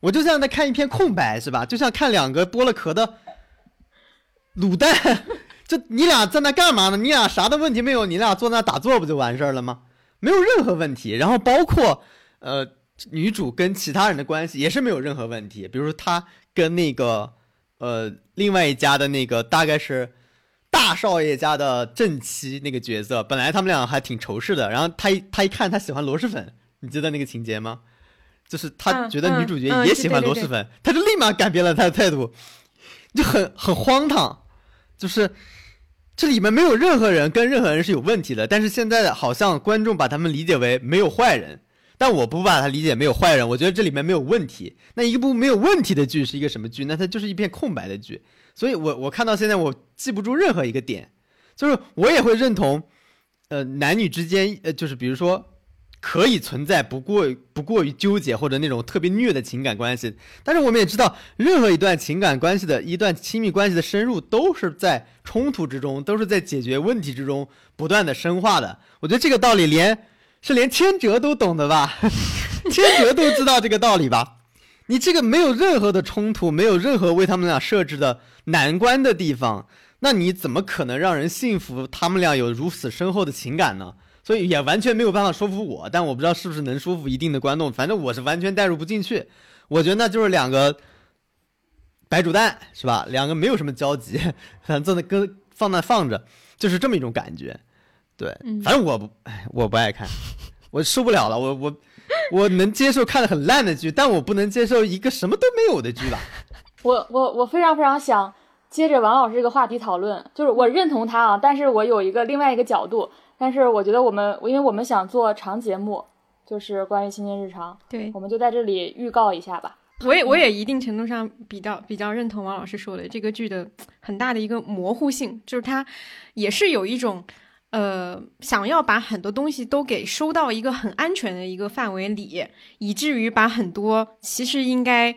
我就像在看一片空白，是吧？就像看两个剥了壳的卤蛋，就你俩在那干嘛呢？你俩啥的问题没有？你俩坐那打坐不就完事儿了吗？没有任何问题。然后包括呃，女主跟其他人的关系也是没有任何问题。比如说她跟那个呃另外一家的那个大概是大少爷家的正妻那个角色，本来他们俩还挺仇视的。然后他一他一看他喜欢螺蛳粉，你记得那个情节吗？就是他觉得女主角也喜欢螺蛳粉，他就立马改变了他的态度，就很很荒唐。就是这里面没有任何人跟任何人是有问题的，但是现在好像观众把他们理解为没有坏人，但我不把他理解没有坏人，我觉得这里面没有问题。那一部没有问题的剧是一个什么剧？那它就是一片空白的剧。所以我我看到现在我记不住任何一个点，就是我也会认同，呃，男女之间，呃，就是比如说。可以存在不过不过于纠结或者那种特别虐的情感关系，但是我们也知道，任何一段情感关系的一段亲密关系的深入，都是在冲突之中，都是在解决问题之中不断的深化的。我觉得这个道理连是连千哲都懂的吧，千哲都知道这个道理吧？你这个没有任何的冲突，没有任何为他们俩设置的难关的地方，那你怎么可能让人信服他们俩有如此深厚的情感呢？所以也完全没有办法说服我，但我不知道是不是能说服一定的观众。反正我是完全代入不进去。我觉得那就是两个白煮蛋，是吧？两个没有什么交集，反正在那跟放那放着，就是这么一种感觉。对，反正我不，我不爱看，我受不了了。我我我能接受看的很烂的剧，但我不能接受一个什么都没有的剧吧。我我我非常非常想接着王老师这个话题讨论，就是我认同他啊，但是我有一个另外一个角度。但是我觉得我们，因为我们想做长节目，就是关于《青青日常》，对，我们就在这里预告一下吧。我也我也一定程度上比较比较认同王老师说的这个剧的很大的一个模糊性，就是它也是有一种呃想要把很多东西都给收到一个很安全的一个范围里，以至于把很多其实应该。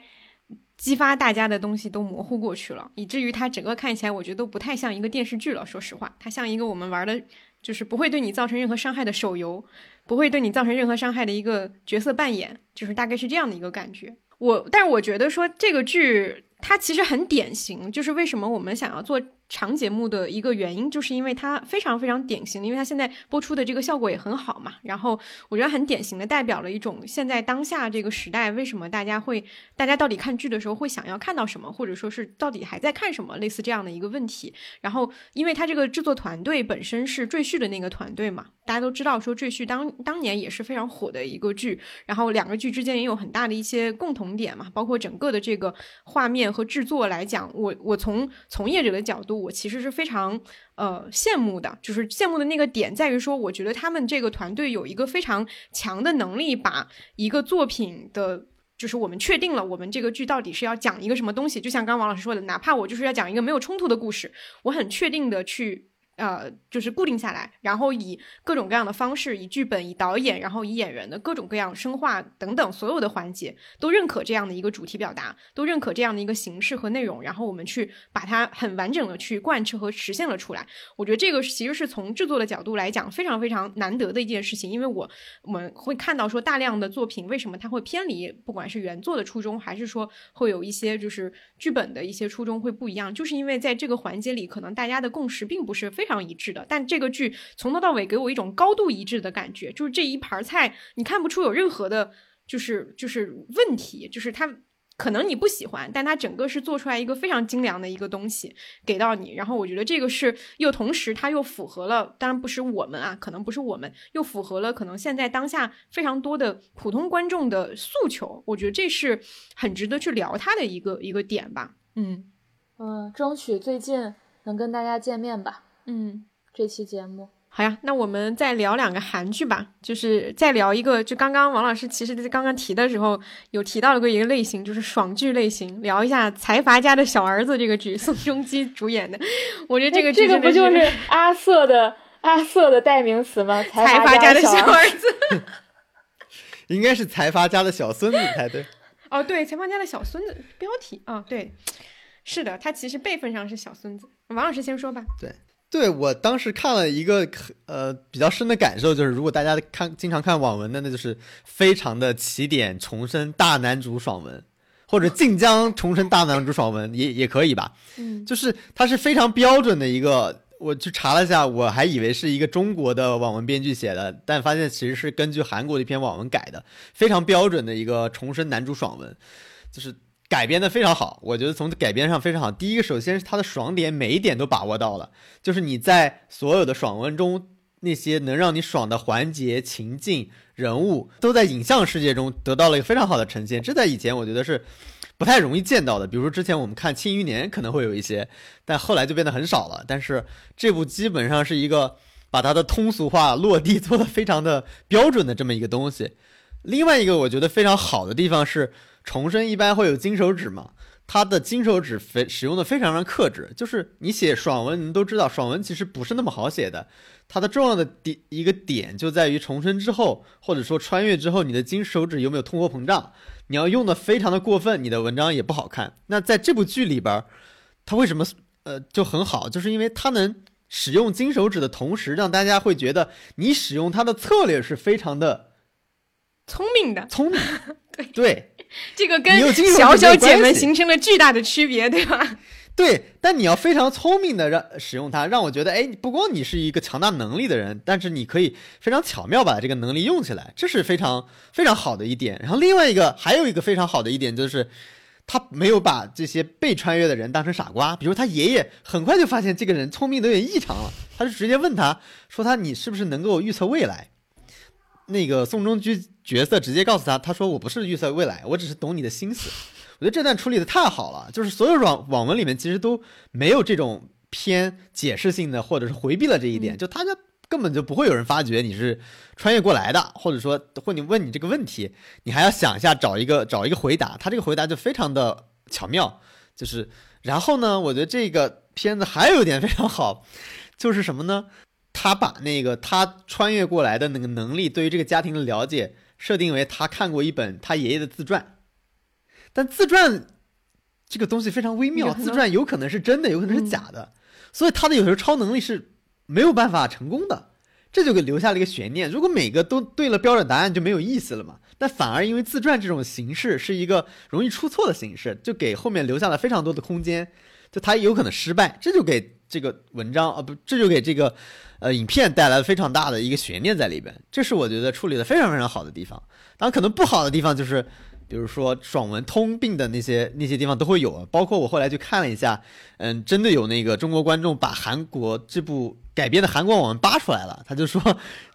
激发大家的东西都模糊过去了，以至于它整个看起来，我觉得都不太像一个电视剧了。说实话，它像一个我们玩的，就是不会对你造成任何伤害的手游，不会对你造成任何伤害的一个角色扮演，就是大概是这样的一个感觉。我，但是我觉得说这个剧它其实很典型，就是为什么我们想要做。长节目的一个原因，就是因为它非常非常典型，因为它现在播出的这个效果也很好嘛。然后我觉得很典型的代表了一种现在当下这个时代，为什么大家会，大家到底看剧的时候会想要看到什么，或者说是到底还在看什么，类似这样的一个问题。然后，因为它这个制作团队本身是赘婿的那个团队嘛，大家都知道说赘婿当当年也是非常火的一个剧，然后两个剧之间也有很大的一些共同点嘛，包括整个的这个画面和制作来讲，我我从从业者的角度。我其实是非常呃羡慕的，就是羡慕的那个点在于说，我觉得他们这个团队有一个非常强的能力，把一个作品的，就是我们确定了我们这个剧到底是要讲一个什么东西，就像刚王老师说的，哪怕我就是要讲一个没有冲突的故事，我很确定的去。呃，就是固定下来，然后以各种各样的方式，以剧本、以导演，然后以演员的各种各样深化等等所有的环节，都认可这样的一个主题表达，都认可这样的一个形式和内容，然后我们去把它很完整的去贯彻和实现了出来。我觉得这个其实是从制作的角度来讲非常非常难得的一件事情，因为我我们会看到说大量的作品为什么它会偏离，不管是原作的初衷，还是说会有一些就是剧本的一些初衷会不一样，就是因为在这个环节里，可能大家的共识并不是非。常常一致的，但这个剧从头到尾给我一种高度一致的感觉，就是这一盘菜你看不出有任何的，就是就是问题，就是它可能你不喜欢，但它整个是做出来一个非常精良的一个东西给到你。然后我觉得这个是又同时它又符合了，当然不是我们啊，可能不是我们，又符合了可能现在当下非常多的普通观众的诉求。我觉得这是很值得去聊它的一个一个点吧。嗯嗯，争取最近能跟大家见面吧。嗯，这期节目好呀，那我们再聊两个韩剧吧，就是再聊一个，就刚刚王老师其实在刚刚提的时候有提到过一个类型，就是爽剧类型，聊一下《财阀家的小儿子》这个剧，宋仲基主演的。我觉得这个这个不就是阿瑟的阿瑟的代名词吗？财阀家的小儿子，应该是财阀家的小孙子才对。哦，对，财阀家的小孙子，标题啊，对，是的，他其实辈分上是小孙子。王老师先说吧。对。对我当时看了一个呃比较深的感受，就是如果大家看经常看网文的，那就是非常的起点重生大男主爽文，或者晋江重生大男主爽文也也可以吧。嗯，就是它是非常标准的一个，我去查了一下，我还以为是一个中国的网文编剧写的，但发现其实是根据韩国的一篇网文改的，非常标准的一个重生男主爽文，就是。改编的非常好，我觉得从改编上非常好。第一个，首先是它的爽点，每一点都把握到了，就是你在所有的爽文中，那些能让你爽的环节、情境、人物，都在影像世界中得到了一个非常好的呈现。这在以前我觉得是不太容易见到的。比如说之前我们看《庆余年》可能会有一些，但后来就变得很少了。但是这部基本上是一个把它的通俗化落地做的非常的标准的这么一个东西。另外一个我觉得非常好的地方是。重生一般会有金手指嘛？他的金手指非使用的非常非常克制，就是你写爽文，你们都知道，爽文其实不是那么好写的。它的重要的点一个点就在于重生之后，或者说穿越之后，你的金手指有没有通货膨胀？你要用的非常的过分，你的文章也不好看。那在这部剧里边，它为什么呃就很好？就是因为它能使用金手指的同时，让大家会觉得你使用它的策略是非常的聪明的，聪明，对对。这个跟小小姐们形成了巨大的区别，对吧？对，但你要非常聪明的让使用它，让我觉得，哎，不光你是一个强大能力的人，但是你可以非常巧妙把这个能力用起来，这是非常非常好的一点。然后另外一个还有一个非常好的一点就是，他没有把这些被穿越的人当成傻瓜，比如他爷爷很快就发现这个人聪明的有点异常了，他就直接问他说他你是不是能够预测未来？那个宋仲基角色直接告诉他：“他说我不是预测未来，我只是懂你的心思。”我觉得这段处理的太好了，就是所有网网文里面其实都没有这种偏解释性的，或者是回避了这一点，就他就根本就不会有人发觉你是穿越过来的，或者说或你问你这个问题，你还要想一下找一个找一个回答，他这个回答就非常的巧妙。就是然后呢，我觉得这个片子还有一点非常好，就是什么呢？他把那个他穿越过来的那个能力，对于这个家庭的了解设定为他看过一本他爷爷的自传，但自传这个东西非常微妙，自传有可能是真的，有可能是嗯假的，所以他的有时候超能力是没有办法成功的，这就给留下了一个悬念。如果每个都对了标准答案，就没有意思了嘛。但反而因为自传这种形式是一个容易出错的形式，就给后面留下了非常多的空间，就他有可能失败，这就给这个文章啊不，这就给这个呃影片带来了非常大的一个悬念在里边，这是我觉得处理的非常非常好的地方。当然，可能不好的地方就是，比如说爽文通病的那些那些地方都会有啊，包括我后来去看了一下，嗯，真的有那个中国观众把韩国这部改编的韩国网文扒出来了，他就说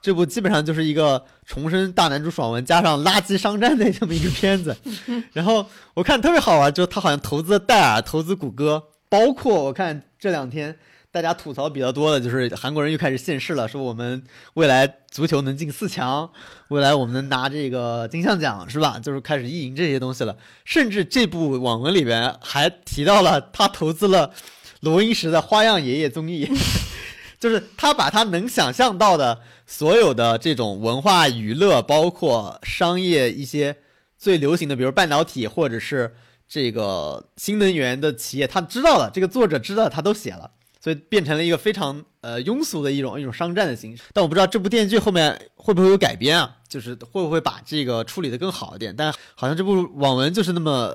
这部基本上就是一个重生大男主爽文加上垃圾商战的这么一个片子，然后我看特别好玩，就他好像投资戴尔，投资谷歌，包括我看这两天。大家吐槽比较多的就是韩国人又开始现世了，说我们未来足球能进四强，未来我们能拿这个金像奖是吧？就是开始意淫这些东西了。甚至这部网文里边还提到了他投资了罗英石的《花样爷爷》综艺，就是他把他能想象到的所有的这种文化娱乐，包括商业一些最流行的，比如半导体或者是这个新能源的企业，他知道了，这个作者知道，他都写了。所以变成了一个非常呃庸俗的一种一种商战的形式，但我不知道这部电视剧后面会不会有改编啊？就是会不会把这个处理的更好一点？但好像这部网文就是那么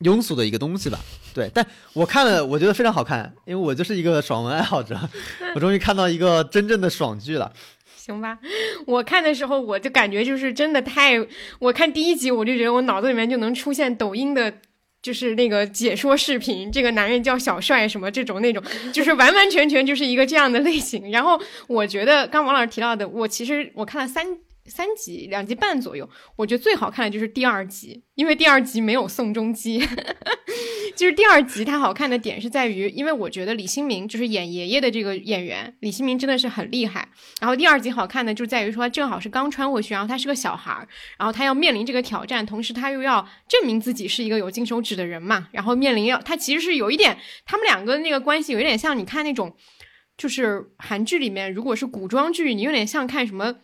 庸俗的一个东西吧。对，但我看了，我觉得非常好看，因为我就是一个爽文爱好者，我终于看到一个真正的爽剧了。行吧，我看的时候我就感觉就是真的太，我看第一集我就觉得我脑子里面就能出现抖音的。就是那个解说视频，这个男人叫小帅什么这种那种，就是完完全全就是一个这样的类型。然后我觉得刚王老师提到的，我其实我看了三三集两集半左右，我觉得最好看的就是第二集，因为第二集没有宋仲基。就是第二集它好看的点是在于，因为我觉得李新民就是演爷爷的这个演员，李新民真的是很厉害。然后第二集好看的就在于说，正好是刚穿过去，然后他是个小孩儿，然后他要面临这个挑战，同时他又要证明自己是一个有金手指的人嘛，然后面临要他其实是有一点，他们两个那个关系有点像你看那种，就是韩剧里面如果是古装剧，你有点像看什么。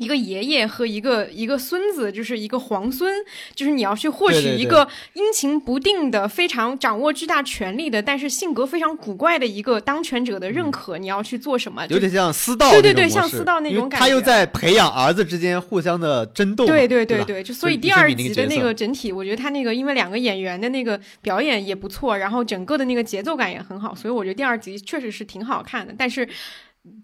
一个爷爷和一个一个孙子，就是一个皇孙，就是你要去获取一个阴晴不定的、非常掌握巨大权力的，但是性格非常古怪的一个当权者的认可，你要去做什么？有点像私道对对对像私道那种感觉他又在培养儿子之间互相的争斗嘛。对对对对，就所以第二集的那个整体，我觉得他那个因为两个演员的那个表演也不错，然后整个的那个节奏感也很好，所以我觉得第二集确实是挺好看的。但是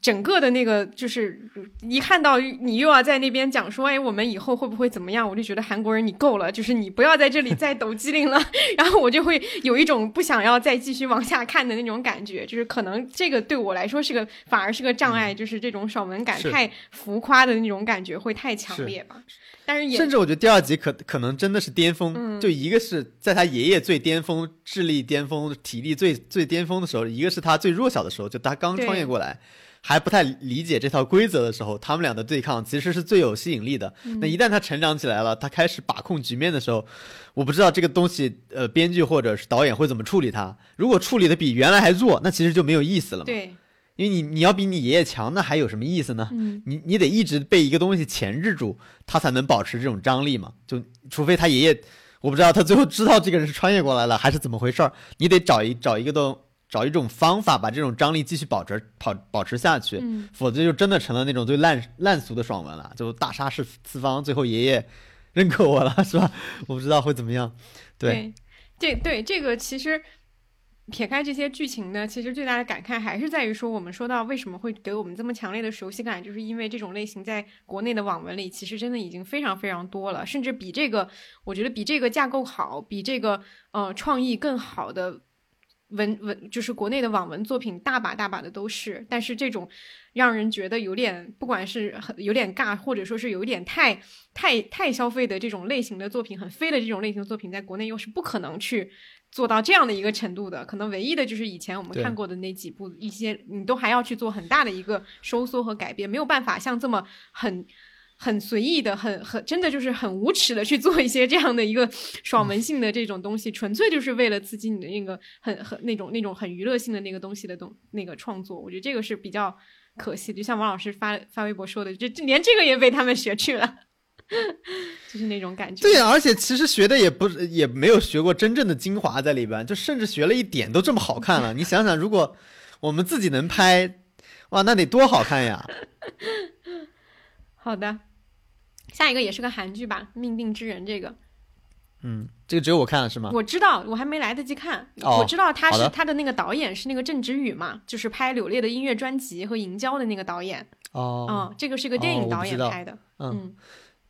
整个的那个就是一看到你又要在那边讲说，哎，我们以后会不会怎么样？我就觉得韩国人你够了，就是你不要在这里再抖机灵了。然后我就会有一种不想要再继续往下看的那种感觉，就是可能这个对我来说是个反而是个障碍，就是这种爽文感太浮夸的那种感觉会太强烈吧。但是也甚至我觉得第二集可可能真的是巅峰，嗯就一个是在他爷爷最巅峰、智力巅峰、体力最最巅峰的时候，一个是他最弱小的时候，就他刚创业过来，还不太理解这套规则的时候，他们俩的对抗其实是最有吸引力的。嗯那一旦他成长起来了，他开始把控局面的时候，我不知道这个东西，呃，编剧或者是导演会怎么处理他。如果处理的比原来还弱，那其实就没有意思了嘛。对，因为你你要比你爷爷强，那还有什么意思呢？嗯，你你得一直被一个东西钳制住，他才能保持这种张力嘛。就除非他爷爷，我不知道他最后知道这个人是穿越过来了，还是怎么回事儿。你得找一找一个东找一种方法，把这种张力继续保持保保持下去，嗯否则就真的成了那种最烂烂俗的爽文了，就大杀四四方，最后爷爷认可我了，是吧？我不知道会怎么样。对，对，这对这个其实撇开这些剧情呢，其实最大的感慨还是在于说，我们说到为什么会给我们这么强烈的熟悉感，就是因为这种类型在国内的网文里，其实真的已经非常非常多了，甚至比这个，我觉得比这个架构好，比这个呃创意更好的。文文就是国内的网文作品大把大把的都是，但是这种让人觉得有点，不管是很有点尬，或者说是有点太太太消费的这种类型的作品，很飞的这种类型的作品，在国内又是不可能去做到这样的一个程度的。可能唯一的就是以前我们看过的那几部，一些你都还要去做很大的一个收缩和改变，没有办法像这么很。很随意的，很很真的就是很无耻的去做一些这样的一个爽文性的这种东西，纯粹就是为了刺激你的那个很很那种那种很娱乐性的那个东西的东那个创作。我觉得这个是比较可惜的，就像王老师发发微博说的，这这连这个也被他们学去了。就是那种感觉。对，而且其实学的也不是，也没有学过真正的精华在里边，就甚至学了一点都这么好看了。你想想，如果我们自己能拍，哇，那得多好看呀！好的，下一个也是个韩剧吧，《命定之人》这个。嗯，这个只有我看了是吗？我知道，我还没来得及看。哦我知道他是他的那个导演是那个郑直宇嘛，就是拍《柳烈的音乐专辑》和《银娇》的那个导演。哦，嗯，这个是个电哦影导演拍的。嗯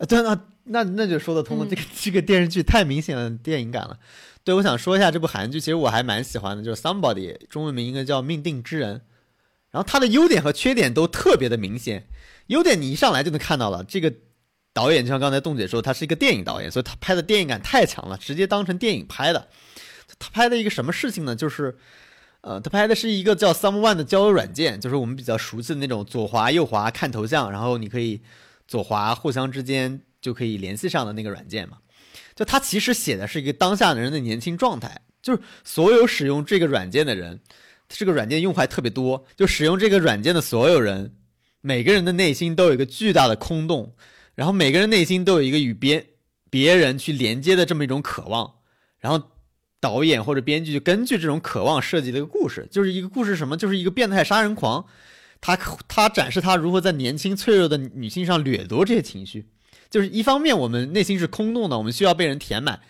对，那那那就说得通了。嗯这个这个电视剧太明显的电影感了。对，我想说一下这部韩剧，其实我还蛮喜欢的，就是《Somebody》，中文名应该叫《命定之人》。然后它的优点和缺点都特别的明显。优点你一上来就能看到了，这个导演就像刚才冻姐说，他是一个电影导演，所以他拍的电影感太强了，直接当成电影拍的。他拍的一个什么事情呢？就是，呃，他拍的是一个叫 Someone 的交友软件，就是我们比较熟悉的那种左滑右滑看头像，然后你可以左滑互相之间就可以联系上的那个软件嘛。就他其实写的是一个当下的人的年轻状态，就是所有使用这个软件的人，这个软件用户还特别多，就使用这个软件的所有人，每个人的内心都有一个巨大的空洞，然后每个人内心都有一个与别别人去连接的这么一种渴望，然后导演或者编剧就根据这种渴望设计了一个故事，就是一个故事什么，就是一个变态杀人狂，他他展示他如何在年轻脆弱的女性上掠夺这些情绪，就是一方面我们内心是空洞的，我们需要被人填满，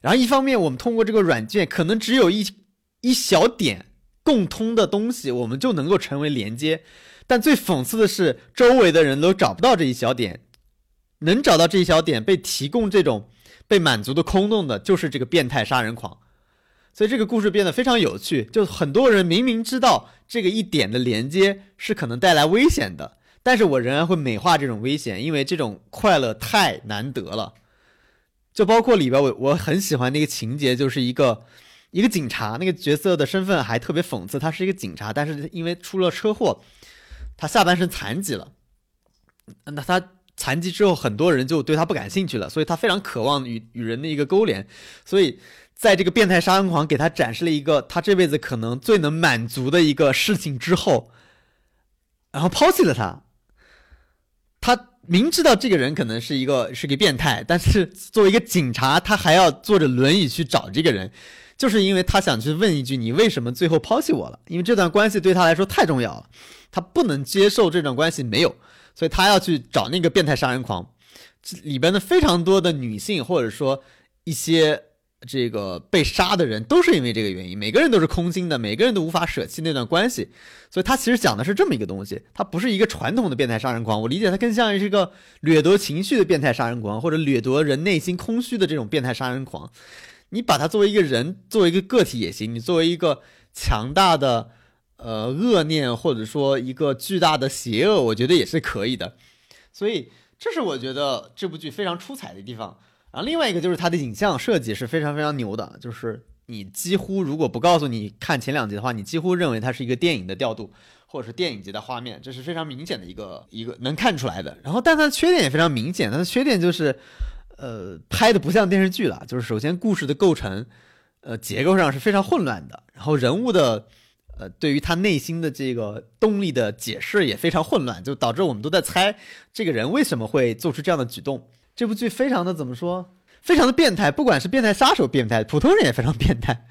然后一方面我们通过这个软件可能只有一一小点共通的东西，我们就能够成为连接。但最讽刺的是，周围的人都找不到这一小点，能找到这一小点被提供这种被满足的空洞的，就是这个变态杀人狂。所以这个故事变得非常有趣，就很多人明明知道这个一点的连接是可能带来危险的，但是我仍然会美化这种危险，因为这种快乐太难得了。就包括里边我我很喜欢那个情节，就是一个一个警察，那个角色的身份还特别讽刺，他是一个警察，但是因为出了车祸，他下半身残疾了。那他残疾之后，很多人就对他不感兴趣了，所以他非常渴望与与人的一个勾连，所以在这个变态杀人狂给他展示了一个他这辈子可能最能满足的一个事情之后，然后抛弃了他。他明知道这个人可能是一个是个变态，但是作为一个警察，他还要坐着轮椅去找这个人，就是因为他想去问一句：“你为什么最后抛弃我了？”因为这段关系对他来说太重要了，他不能接受这段关系没有，所以他要去找那个变态杀人狂。这里边的非常多的女性，或者说一些这个被杀的人，都是因为这个原因。每个人都是空心的，每个人都无法舍弃那段关系。所以他其实讲的是这么一个东西，他不是一个传统的变态杀人狂，我理解他更像是一个掠夺情绪的变态杀人狂，或者掠夺人内心空虚的这种变态杀人狂。你把他作为一个人，作为一个个体也行，你作为一个强大的呃恶念，或者说一个巨大的邪恶，我觉得也是可以的。所以这是我觉得这部剧非常出彩的地方。然后另外一个就是它的影像设计是非常非常牛的，就是你几乎如果不告诉你看前两集的话，你几乎认为它是一个电影的调度，或者是电影级的画面，这是非常明显的一个一个能看出来的。然后，但它的缺点也非常明显，它的缺点就是，呃，拍的不像电视剧了。就是首先故事的构成，呃，结构上是非常混乱的，然后人物的。呃，对于他内心的这个动力的解释也非常混乱，就导致我们都在猜这个人为什么会做出这样的举动。这部剧非常的怎么说？非常的变态，不管是变态杀手变态，普通人也非常变态。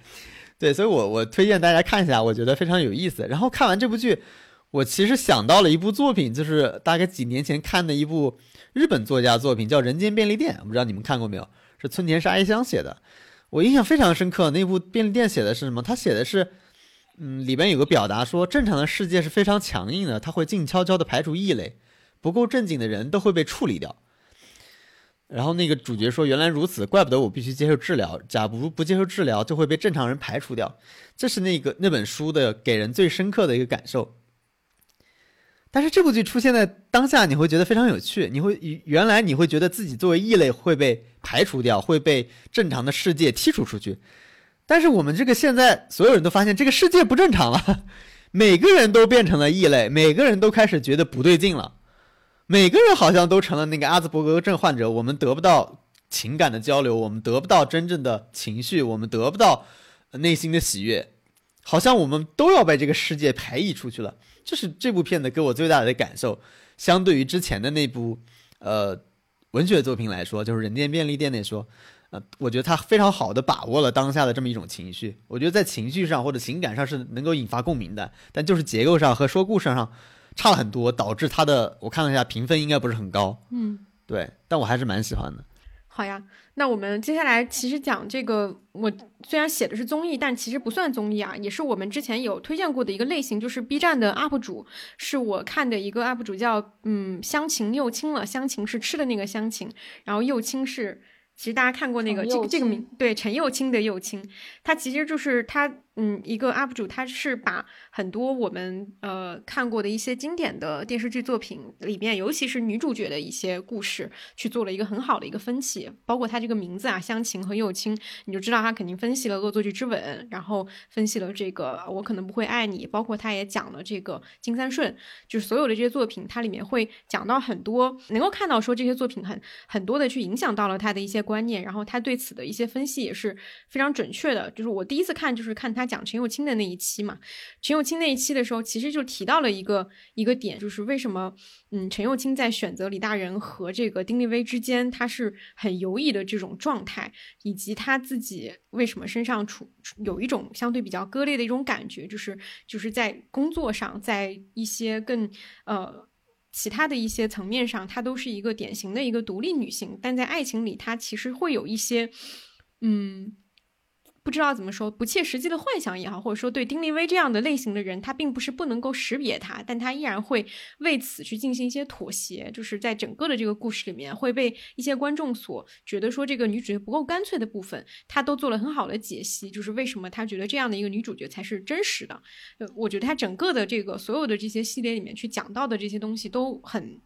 对，所以我我推荐大家看一下，我觉得非常有意思。然后看完这部剧，我其实想到了一部作品，就是大概几年前看的一部日本作家作品，叫《人间便利店》，我不知道你们看过没有？是村田沙耶香写的，我印象非常深刻。那部便利店写的是什么？他写的是。嗯，里边有个表达说，正常的世界是非常强硬的，它会静悄悄地排除异类，不够正经的人都会被处理掉。然后那个主角说：“原来如此，怪不得我必须接受治疗。假如不接受治疗，就会被正常人排除掉。”这是那个那本书的给人最深刻的一个感受。但是这部剧出现在当下，你会觉得非常有趣。你会原来你会觉得自己作为异类会被排除掉，会被正常的世界剔除出去。但是我们这个现在所有人都发现这个世界不正常了，每个人都变成了异类，每个人都开始觉得不对劲了，每个人好像都成了那个阿兹伯格症患者。我们得不到情感的交流，我们得不到真正的情绪，我们得不到内心的喜悦，好像我们都要被这个世界排异出去了。这是这部片子给我最大的感受，相对于之前的那部，呃，文学作品来说，就是《人间便利店》来说，呃，我觉得他非常好的把握了当下的这么一种情绪。我觉得在情绪上或者情感上是能够引发共鸣的，但就是结构上和说故事上差了很多，导致他的我看了一下评分应该不是很高。嗯，对，但我还是蛮喜欢的。好呀，那我们接下来其实讲这个，我虽然写的是综艺，但其实不算综艺啊，也是我们之前有推荐过的一个类型，就是 B 站的 UP 主，是我看的一个 UP 主叫嗯香芹又青了，香芹是吃的那个香芹，然后又青是。其实大家看过那个这个这个名对陈幼卿的幼卿，他其实就是他嗯一个 UP 主，他是把很多我们呃看过的一些经典的电视剧作品里面，尤其是女主角的一些故事，去做了一个很好的一个分析。包括他这个名字啊，香芹和幼卿，你就知道他肯定分析了《恶作剧之吻》，然后分析了这个我可能不会爱你，包括他也讲了这个金三顺，就是所有的这些作品，它里面会讲到很多，能够看到说这些作品很很多的去影响到了他的一些。观念，然后他对此的一些分析也是非常准确的。就是我第一次看，就是看他讲陈幼卿的那一期嘛。陈幼卿那一期的时候，其实就提到了一个一个点，就是为什么嗯陈幼卿在选择李大人和这个丁立威之间，他是很犹豫的这种状态，以及他自己为什么身上处有一种相对比较割裂的一种感觉，就是就是在工作上，在一些更呃。其他的一些层面上，她都是一个典型的一个独立女性，但在爱情里，她其实会有一些，嗯。不知道怎么说，不切实际的幻想也好，或者说对丁立威这样的类型的人，他并不是不能够识别他，但他依然会为此去进行一些妥协。就是在整个的这个故事里面，会被一些观众所觉得说这个女主角不够干脆的部分，他都做了很好的解析。就是为什么他觉得这样的一个女主角才是真实的？呃，我觉得他整个的这个所有的这些系列里面去讲到的这些东西都很。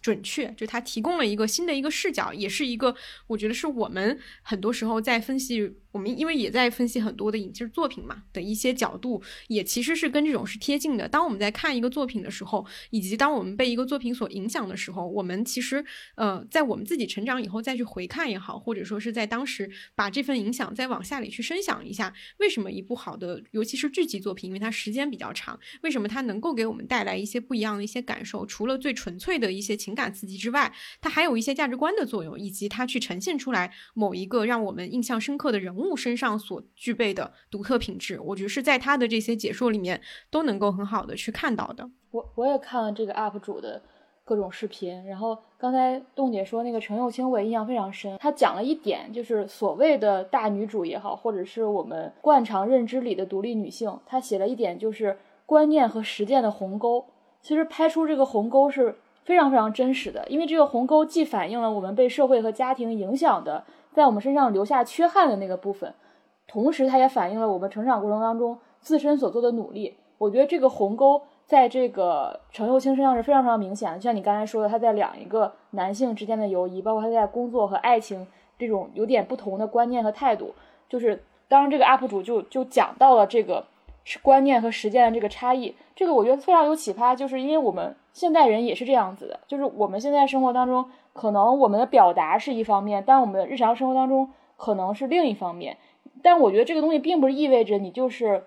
准确，就他提供了一个新的一个视角，也是一个我觉得是我们很多时候在分析。我们因为也在分析很多的影视作品嘛的一些角度，也其实是跟这种是贴近的。当我们在看一个作品的时候，以及当我们被一个作品所影响的时候，我们其实呃，在我们自己成长以后再去回看也好，或者说是在当时把这份影响再往下里去深想一下，为什么一部好的，尤其是剧集作品，因为它时间比较长，为什么它能够给我们带来一些不一样的一些感受？除了最纯粹的一些情感刺激之外，它还有一些价值观的作用，以及它去呈现出来某一个让我们印象深刻的人物。身上所具备的独特品质，我觉得是在他的这些解说里面都能够很好的去看到的。我我也看了这个 UP 主的各种视频，然后刚才冻姐说那个陈幼卿，我也印象非常深。他讲了一点，就是所谓的大女主也好，或者是我们惯常认知里的独立女性，他写了一点，就是观念和实践的鸿沟。其实拍出这个鸿沟是非常非常真实的，因为这个鸿沟既反映了我们被社会和家庭影响的。在我们身上留下缺憾的那个部分，同时它也反映了我们成长过程当中自身所做的努力。我觉得这个鸿沟在这个陈幼卿身上是非常非常明显的。就像你刚才说的，他在两一个男性之间的友谊，包括他在工作和爱情这种有点不同的观念和态度，就是当这个 UP 主就就讲到了这个是观念和实践的这个差异。这个我觉得非常有启发，就是因为我们现代人也是这样子的，就是我们现在生活当中。可能我们的表达是一方面，但我们日常生活当中可能是另一方面。但我觉得这个东西并不是意味着你就是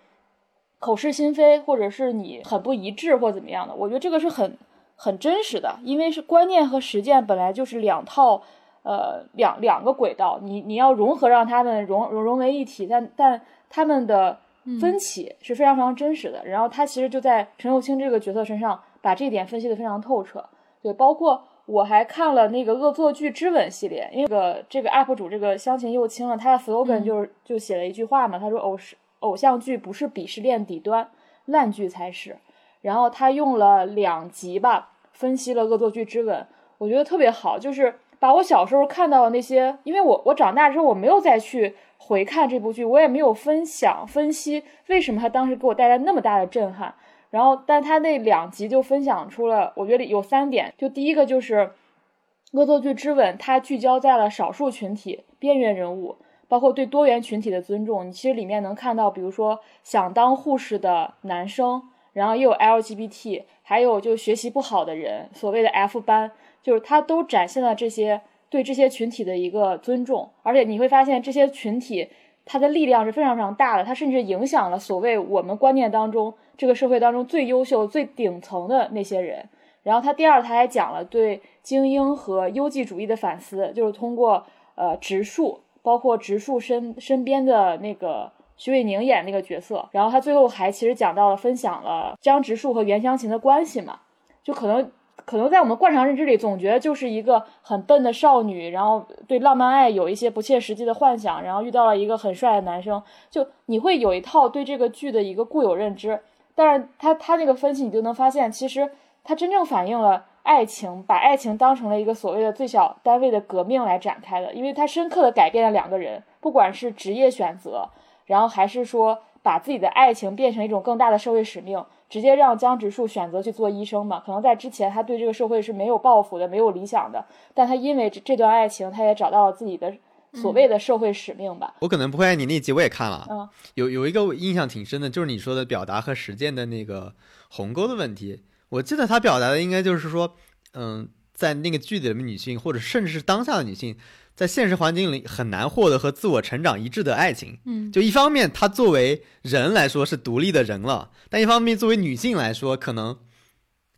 口是心非，或者是你很不一致或怎么样的。我觉得这个是很很真实的，因为是观念和实践本来就是两套，呃，两两个轨道，你你要融合让他们融融融为一体，但但他们的分歧是非常非常真实的。然后他其实就在陈幼卿这个角色身上把这一点分析的非常透彻，对，包括。我还看了那个《恶作剧之吻》系列，因为这个这个 UP 主这个香芹又青了，他的 slogan 就是就写了一句话嘛，他说偶是偶像剧不是鄙视链底端，烂剧才是。然后他用了两集吧，分析了《恶作剧之吻》，我觉得特别好，就是把我小时候看到的那些，因为我我长大之后我没有再去回看这部剧，我也没有分享分析为什么他当时给我带来那么大的震撼。然后，但他那两集就分享出了，我觉得有三点。就第一个就是《恶作剧之吻》，它聚焦在了少数群体、边缘人物，包括对多元群体的尊重。你其实里面能看到，比如说想当护士的男生，然后也有 LGBT，还有就学习不好的人，所谓的 F 班，就是他都展现了这些对这些群体的一个尊重。而且你会发现，这些群体它的力量是非常非常大的，它甚至影响了所谓我们观念当中。这个社会当中最优秀、最顶层的那些人，然后他第二他还讲了对精英和优绩主义的反思，就是通过呃植树，包括植树身身边的那个徐伟宁演那个角色，然后他最后还其实讲到了分享了江直树和袁湘琴的关系嘛，就可能。可能在我们惯常认知里，总觉得就是一个很笨的少女，然后对浪漫爱有一些不切实际的幻想，然后遇到了一个很帅的男生，就你会有一套对这个剧的一个固有认知。但是他他那个分析，你就能发现，其实他真正反映了爱情，把爱情当成了一个所谓的最小单位的革命来展开的，因为他深刻的改变了两个人，不管是职业选择，然后还是说把自己的爱情变成一种更大的社会使命。直接让江直树选择去做医生嘛？可能在之前他对这个社会是没有抱负的，没有理想的。但他因为这这段爱情，他也找到了自己的所谓的社会使命吧。我可能不会爱你那集我也看了，嗯，有有一个印象挺深的，就是你说的表达和实践的那个鸿沟的问题。我记得他表达的应该就是说，嗯，在那个剧里的女性，或者甚至是当下的女性。在现实环境里很难获得和自我成长一致的爱情。嗯，就一方面，她作为人来说是独立的人了，但一方面作为女性来说，可能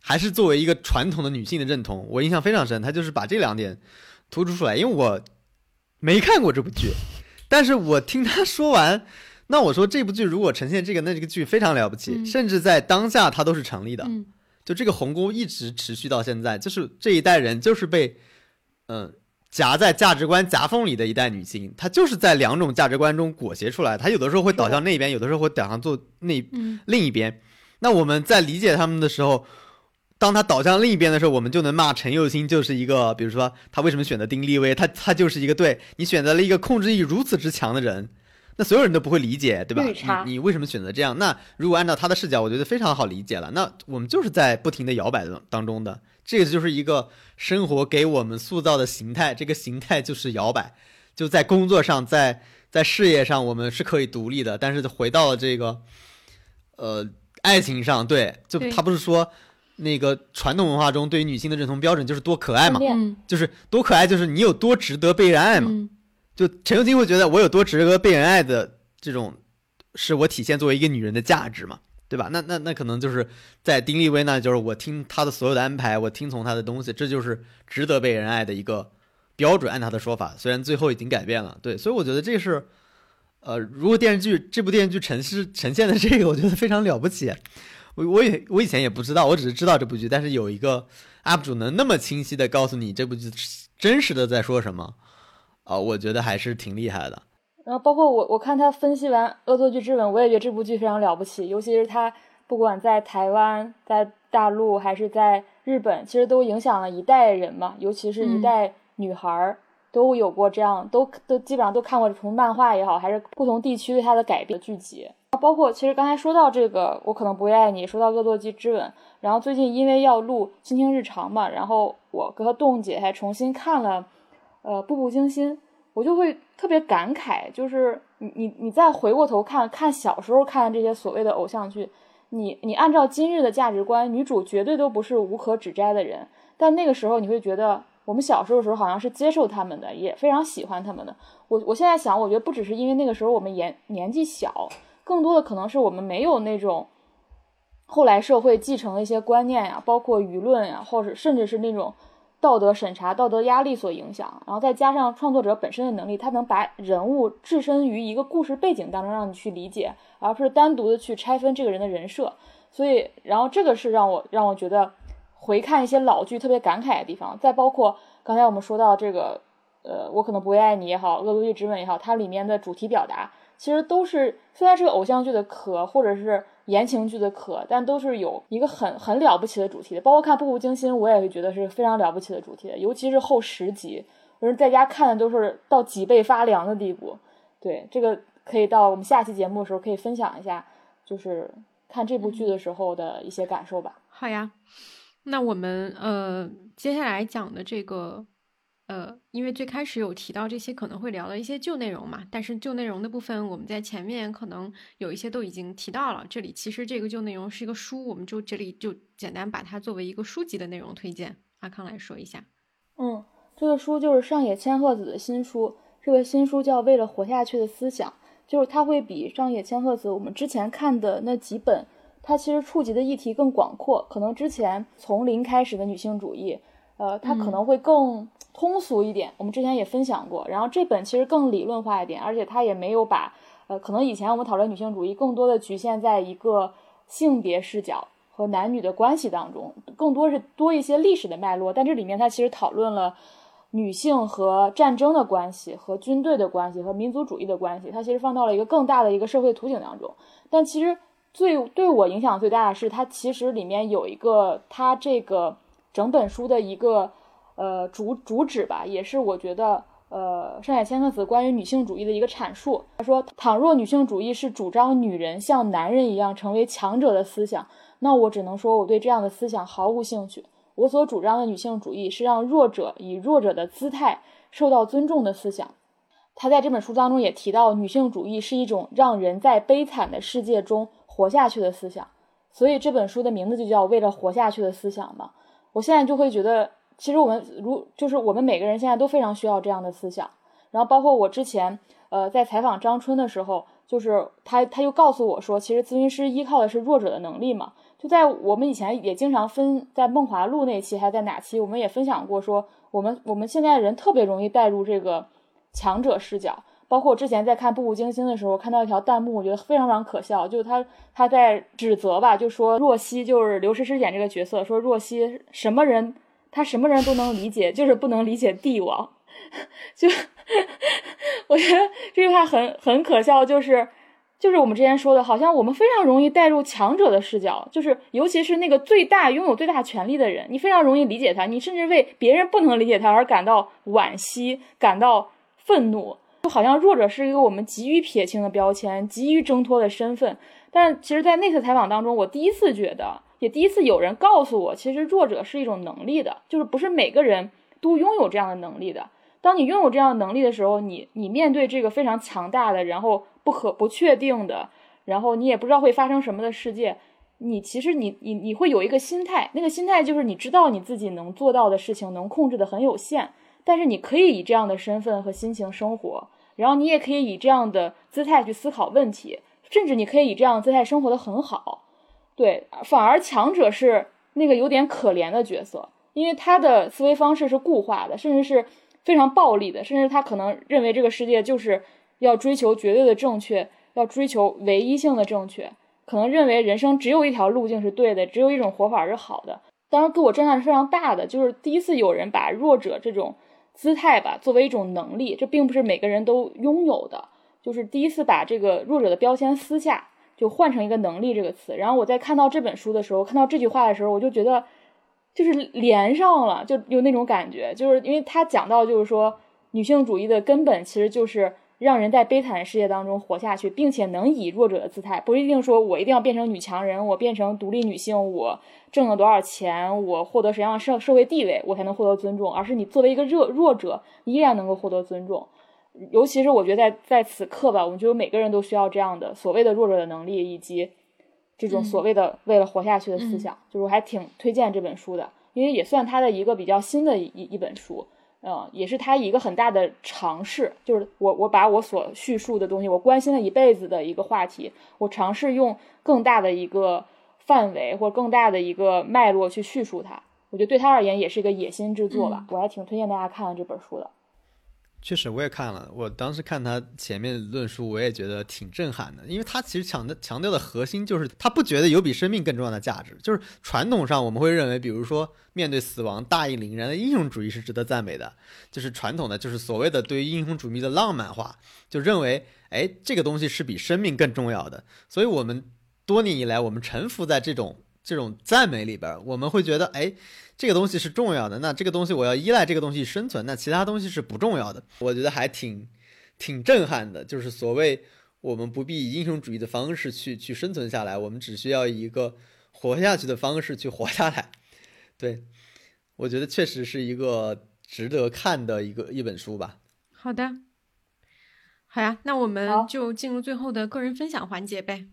还是作为一个传统的女性的认同。我印象非常深，她就是把这两点突出出来。因为我没看过这部剧，但是我听她说完，那我说这部剧如果呈现这个，那这个剧非常了不起，甚至在当下它都是成立的。就这个鸿沟一直持续到现在，就是这一代人就是被，嗯。夹在价值观夹缝里的一代女性，她就是在两种价值观中裹挟出来。她有的时候会倒向那边，有的时候会倒向做那另一边。那我们在理解他们的时候，当她倒向另一边的时候，我们就能骂陈幼卿就是一个，比如说她为什么选择丁立威，她她就是一个对你选择了一个控制欲如此之强的人，那所有人都不会理解，对吧？你你为什么选择这样？那如果按照他的视角，我觉得非常好理解了。那我们就是在不停的摇摆当中的。这个就是一个生活给我们塑造的形态，这个形态就是摇摆。就在工作上，在在事业上，我们是可以独立的。但是回到了这个，呃，爱情上，对，就他不是说那个传统文化中对于女性的认同标准就是多可爱嘛，就是多可爱，就是你有多值得被人爱嘛。就陈幼卿会觉得我有多值得被人爱的这种，是我体现作为一个女人的价值嘛。对吧？那那那可能就是在丁立威呢，就是我听他的所有的安排，我听从他的东西，这就是值得被人爱的一个标准。按他的说法，虽然最后已经改变了，对，所以我觉得这是，呃，如果电视剧这部电视剧呈是呈现的这个，我觉得非常了不起。我我也我以前也不知道，我只是知道这部剧，但是有一个 UP 主能那么清晰的告诉你这部剧真实的在说什么，啊，我觉得还是挺厉害的。然后包括我，我看他分析完《恶作剧之吻》，我也觉得这部剧非常了不起。尤其是他不管在台湾、在大陆还是在日本，其实都影响了一代人嘛。尤其是一代女孩儿都有过这样，都都基本上都看过从漫画也好，还是不同地区对他的改编剧集。包括其实刚才说到这个，我可能不会爱你，说到《恶作剧之吻》，然后最近因为要录《倾听日常》嘛，然后我和冻姐还重新看了，呃，《步步惊心》。我就会特别感慨，就是你你你再回过头看看小时候看的这些所谓的偶像剧，你你按照今日的价值观，女主绝对都不是无可指摘的人，但那个时候你会觉得，我们小时候的时候好像是接受他们的，也非常喜欢他们的。我我现在想，我觉得不只是因为那个时候我们年年纪小，更多的可能是我们没有那种后来社会继承的一些观念呀，包括舆论呀，或者甚至是那种。道德审查、道德压力所影响，然后再加上创作者本身的能力，他能把人物置身于一个故事背景当中，让你去理解，而不是单独的去拆分这个人的人设。所以，然后这个是让我让我觉得回看一些老剧特别感慨的地方。再包括刚才我们说到这个，呃，我可能不会爱你也好，恶作剧之吻也好，它里面的主题表达其实都是虽然是个偶像剧的壳，或者是。言情剧的可，但都是有一个很很了不起的主题的。包括看《步步惊心》，我也会觉得是非常了不起的主题的。尤其是后十集，我是在家看的都是到脊背发凉的地步。对，这个可以到我们下期节目的时候可以分享一下，就是看这部剧的时候的一些感受吧。好呀，那我们呃接下来讲的这个。呃，因为最开始有提到这些可能会聊的一些旧内容嘛，但是旧内容的部分我们在前面可能有一些都已经提到了。这里其实这个旧内容是一个书，我们就这里就简单把它作为一个书籍的内容推荐。阿康来说一下。嗯，这个书就是上野千鹤子的新书，这个新书叫《为了活下去的思想》，就是它会比上野千鹤子我们之前看的那几本它其实触及的议题更广阔。可能之前从零开始的女性主义，呃，它可能会更通俗一点。我们之前也分享过。然后这本其实更理论化一点，而且它也没有把，呃，可能以前我们讨论女性主义更多的局限在一个性别视角和男女的关系当中，更多是多一些历史的脉络。但这里面它其实讨论了。女性和战争的关系，和军队的关系，和民族主义的关系，它其实放到了一个更大的一个社会图景当中。但其实最对我影响最大的是，它其实里面有一个它这个整本书的一个呃主主旨吧，也是我觉得呃上海千鹤子关于女性主义的一个阐述。他说，倘若女性主义是主张女人像男人一样成为强者的思想，那我只能说我对这样的思想毫无兴趣。我所主张的女性主义是让弱者以弱者的姿态受到尊重的思想。他在这本书当中也提到，女性主义是一种让人在悲惨的世界中活下去的思想。所以这本书的名字就叫《为了活下去的思想》嘛。我现在就会觉得，其实我们如就是我们每个人现在都非常需要这样的思想。然后包括我之前呃在采访张春的时候，就是他他又告诉我说，其实咨询师依靠的是弱者的能力嘛。就在我们以前也经常分在梦华录那期还在哪期，我们也分享过说，我们我们现在人特别容易带入这个强者视角。包括我之前在看《步步惊心》的时候，看到一条弹幕，我觉得非常非常可笑，就是他他在指责吧，就说若曦就是刘诗诗演这个角色，说若曦什么人他什么人都能理解，就是不能理解帝王。就我觉得这句话很很可笑，就是。就是我们之前说的，好像我们非常容易带入强者的视角，就是尤其是那个最大拥有最大权力的人，你非常容易理解他，你甚至为别人不能理解他而感到惋惜、感到愤怒，就好像弱者是一个我们急于撇清的标签，急于挣脱的身份。但，其实，在那次采访当中，我第一次觉得，也第一次有人告诉我，其实弱者是一种能力的，就是不是每个人都拥有这样的能力的。当你拥有这样能力的时候，你你面对这个非常强大的，然后。不可不确定的，然后你也不知道会发生什么的世界，你其实你你你会有一个心态，那个心态就是你知道你自己能做到的事情能控制的很有限，但是你可以以这样的身份和心情生活，然后你也可以以这样的姿态去思考问题，甚至你可以以这样的姿态生活的很好。对，反而强者是那个有点可怜的角色，因为他的思维方式是固化的，甚至是非常暴力的，甚至他可能认为这个世界就是。要追求绝对的正确，要追求唯一性的正确，可能认为人生只有一条路径是对的，只有一种活法是好的。当然，给我震撼是非常大的，就是第一次有人把弱者这种姿态吧作为一种能力，这并不是每个人都拥有的，就是第一次把这个弱者的标签撕下，就换成一个能力这个词。然后我在看到这本书的时候，看到这句话的时候，我就觉得就是连上了，就有那种感觉，就是因为他讲到就是说女性主义的根本其实就是。让人在悲惨的世界当中活下去，并且能以弱者的姿态，不一定说我一定要变成女强人，我变成独立女性，我挣了多少钱，我获得什么样的社社会地位，我才能获得尊重，而是你作为一个弱弱者，依然能够获得尊重。尤其是我觉得在在此刻吧，我们觉得每个人都需要这样的所谓的弱者的能力，以及这种所谓的为了活下去的思想。就是我还挺推荐这本书的，因为也算他的一个比较新的一一本书。嗯，也是他一个很大的尝试，就是我我把我所叙述的东西，我关心了一辈子的一个话题，我尝试用更大的一个范围或更大的一个脉络去叙述它。我觉得对他而言也是一个野心之作吧，我还挺推荐大家看这本书的。确实，我也看了。我当时看他前面论述，我也觉得挺震撼的。因为他其实强的强调的核心就是，他不觉得有比生命更重要的价值。就是传统上我们会认为，比如说面对死亡大义凛然的英雄主义是值得赞美的。就是传统的，就是所谓的对于英雄主义的浪漫化，就认为，哎，这个东西是比生命更重要的。所以，我们多年以来，我们臣服在这种这种赞美里边，我们会觉得，哎。这个东西是重要的，那这个东西我要依赖这个东西生存，那其他东西是不重要的。我觉得还挺挺震撼的，就是所谓我们不必以英雄主义的方式去去生存下来，我们只需要以一个活下去的方式去活下来。对，我觉得确实是一个值得看的一个一本书吧。好的，好呀，那我们就进入最后的个人分享环节呗。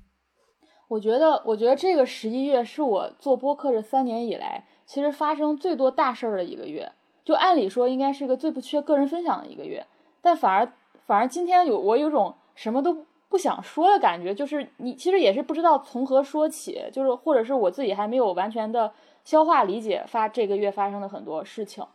我觉得，我觉得这个十一月是我做播客这三年以来。其实发生最多大事儿的一个月，就按理说应该是个最不缺个人分享的一个月，但反而反而今天有我有种什么都不想说的感觉，就是你其实也是不知道从何说起，就是或者是我自己还没有完全的消化理解发这个月发生的很多事情，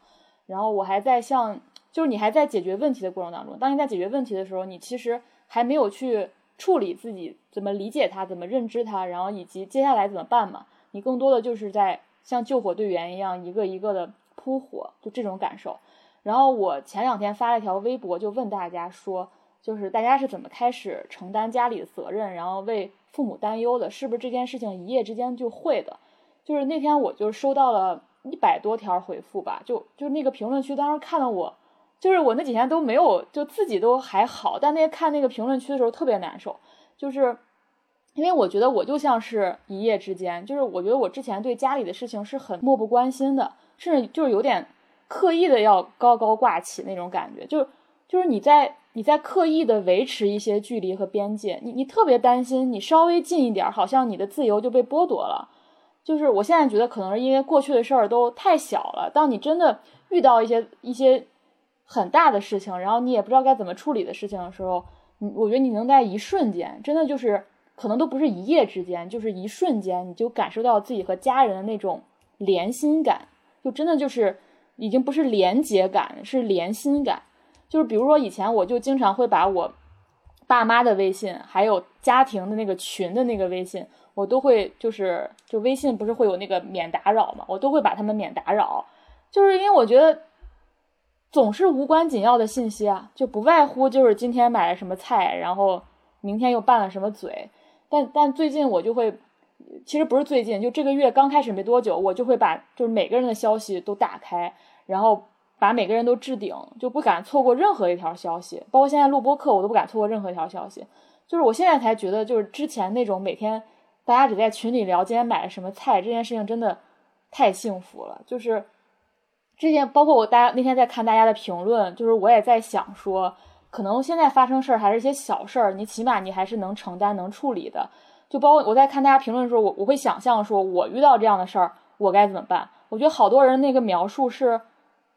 然后我还在像，就是你还在解决问题的过程当中，当你在解决问题的时候，你其实还没有去处理自己怎么理解它，怎么认知它，然后以及接下来怎么办嘛，你更多的就是在像救火队员一样一个一个的扑火，就这种感受。然后我前两天发了一条微博，就问大家说。就是大家是怎么开始承担家里的责任，然后为父母担忧的？是不是这件事情一夜之间就会的？就是那天我就收到了一百多条回复吧，就就那个评论区，当时看了我，就是我那几天都没有，就自己都还好，但那看那个评论区的时候特别难受，就是因为我觉得我就像是一夜之间，就是我觉得我之前对家里的事情是很漠不关心的，甚至就是有点刻意的要高高挂起那种感觉，就是就是你在。你在刻意的维持一些距离和边界，你你特别担心，你稍微近一点，好像你的自由就被剥夺了。就是我现在觉得，可能是因为过去的事儿都太小了。当你真的遇到一些一些很大的事情，然后你也不知道该怎么处理的事情的时候，你我觉得你能在一瞬间，真的就是可能都不是一夜之间，就是一瞬间，你就感受到自己和家人的那种连心感，就真的就是已经不是连结感，是连心感。就是比如说，以前我就经常会把我爸妈的微信，还有家庭的那个群的那个微信，我都会就是就微信不是会有那个免打扰嘛，我都会把他们免打扰，就是因为我觉得总是无关紧要的信息啊，就不外乎就是今天买了什么菜，然后明天又拌了什么嘴，但但最近我就会，其实不是最近，就这个月刚开始没多久，我就会把就是每个人的消息都打开，然后。把每个人都置顶，就不敢错过任何一条消息。包括现在录播课，我都不敢错过任何一条消息。就是我现在才觉得，就是之前那种每天大家只在群里聊今天买了什么菜这件事情，真的太幸福了。就是之前，包括我大家那天在看大家的评论，就是我也在想说，可能现在发生事儿还是一些小事儿，你起码你还是能承担、能处理的。就包括我在看大家评论的时候，我我会想象说，我遇到这样的事儿，我该怎么办？我觉得好多人那个描述是。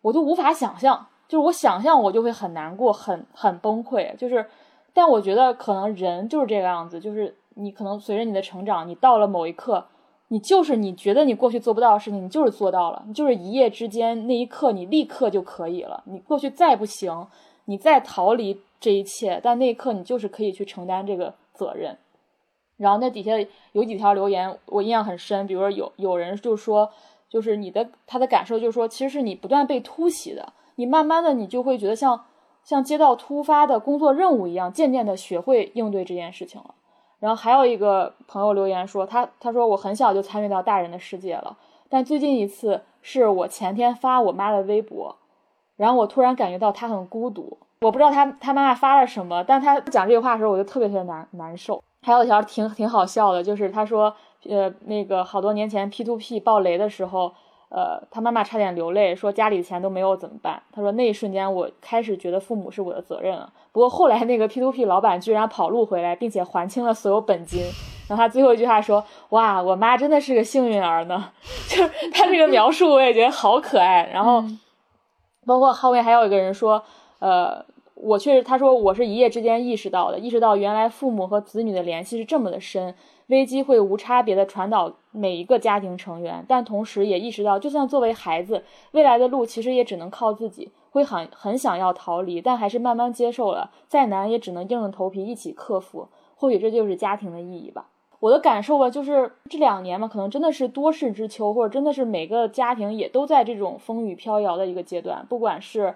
我都无法想象，就是我想象我就会很难过，很很崩溃。就是，但我觉得可能人就是这个样子，就是你可能随着你的成长，你到了某一刻，你就是你觉得你过去做不到的事情，你就是做到了，你就是一夜之间那一刻你立刻就可以了。你过去再不行，你再逃离这一切，但那一刻你就是可以去承担这个责任。然后那底下有几条留言我印象很深，比如说有有人就说。就是你的他的感受，就是说，其实是你不断被突袭的，你慢慢的，你就会觉得像像接到突发的工作任务一样，渐渐的学会应对这件事情了。然后还有一个朋友留言说，他他说我很小就参与到大人的世界了，但最近一次是我前天发我妈的微博，然后我突然感觉到他很孤独，我不知道他他妈妈发了什么，但他讲这句话的时候，我就特别特别难难受。还有一条挺挺好笑的，就是他说。呃，那个好多年前 P to P 爆雷的时候，呃，他妈妈差点流泪，说家里的钱都没有怎么办？他说那一瞬间我开始觉得父母是我的责任了。不过后来那个 P to P 老板居然跑路回来，并且还清了所有本金。然后他最后一句话说：“哇，我妈真的是个幸运儿呢。”就是他这个描述我也觉得好可爱。然后，包括后面还有一个人说：“呃，我确实，他说我是一夜之间意识到的，意识到原来父母和子女的联系是这么的深。”危机会无差别的传导每一个家庭成员，但同时也意识到，就算作为孩子，未来的路其实也只能靠自己。会很很想要逃离，但还是慢慢接受了。再难也只能硬着头皮一起克服。或许这就是家庭的意义吧。我的感受吧，就是这两年嘛，可能真的是多事之秋，或者真的是每个家庭也都在这种风雨飘摇的一个阶段。不管是，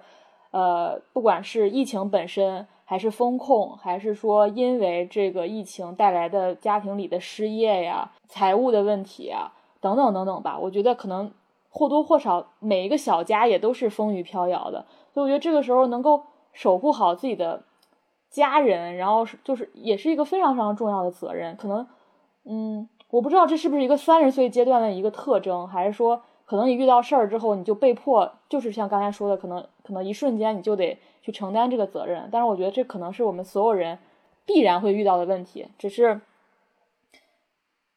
呃，不管是疫情本身。还是风控，还是说因为这个疫情带来的家庭里的失业呀、财务的问题啊，等等等等吧。我觉得可能或多或少每一个小家也都是风雨飘摇的，所以我觉得这个时候能够守护好自己的家人，然后就是也是一个非常非常重要的责任。可能，嗯，我不知道这是不是一个三十岁阶段的一个特征，还是说可能你遇到事儿之后你就被迫，就是像刚才说的，可能可能一瞬间你就得。去承担这个责任，但是我觉得这可能是我们所有人必然会遇到的问题，只是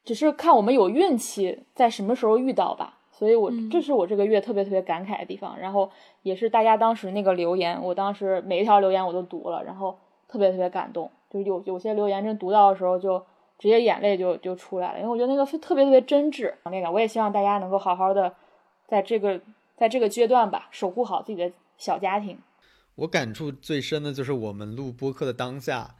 只是看我们有运气在什么时候遇到吧。所以，我这是我这个月特别特别感慨的地方，然后也是大家当时那个留言，我当时每一条留言我都读了，然后特别特别感动。就是有有些留言真读到的时候就直接眼泪就就出来了，因为我觉得那个特别特别真挚那个，我也希望大家能够好好的在这个在这个阶段吧，守护好自己的小家庭。我感触最深的就是我们录播客的当下。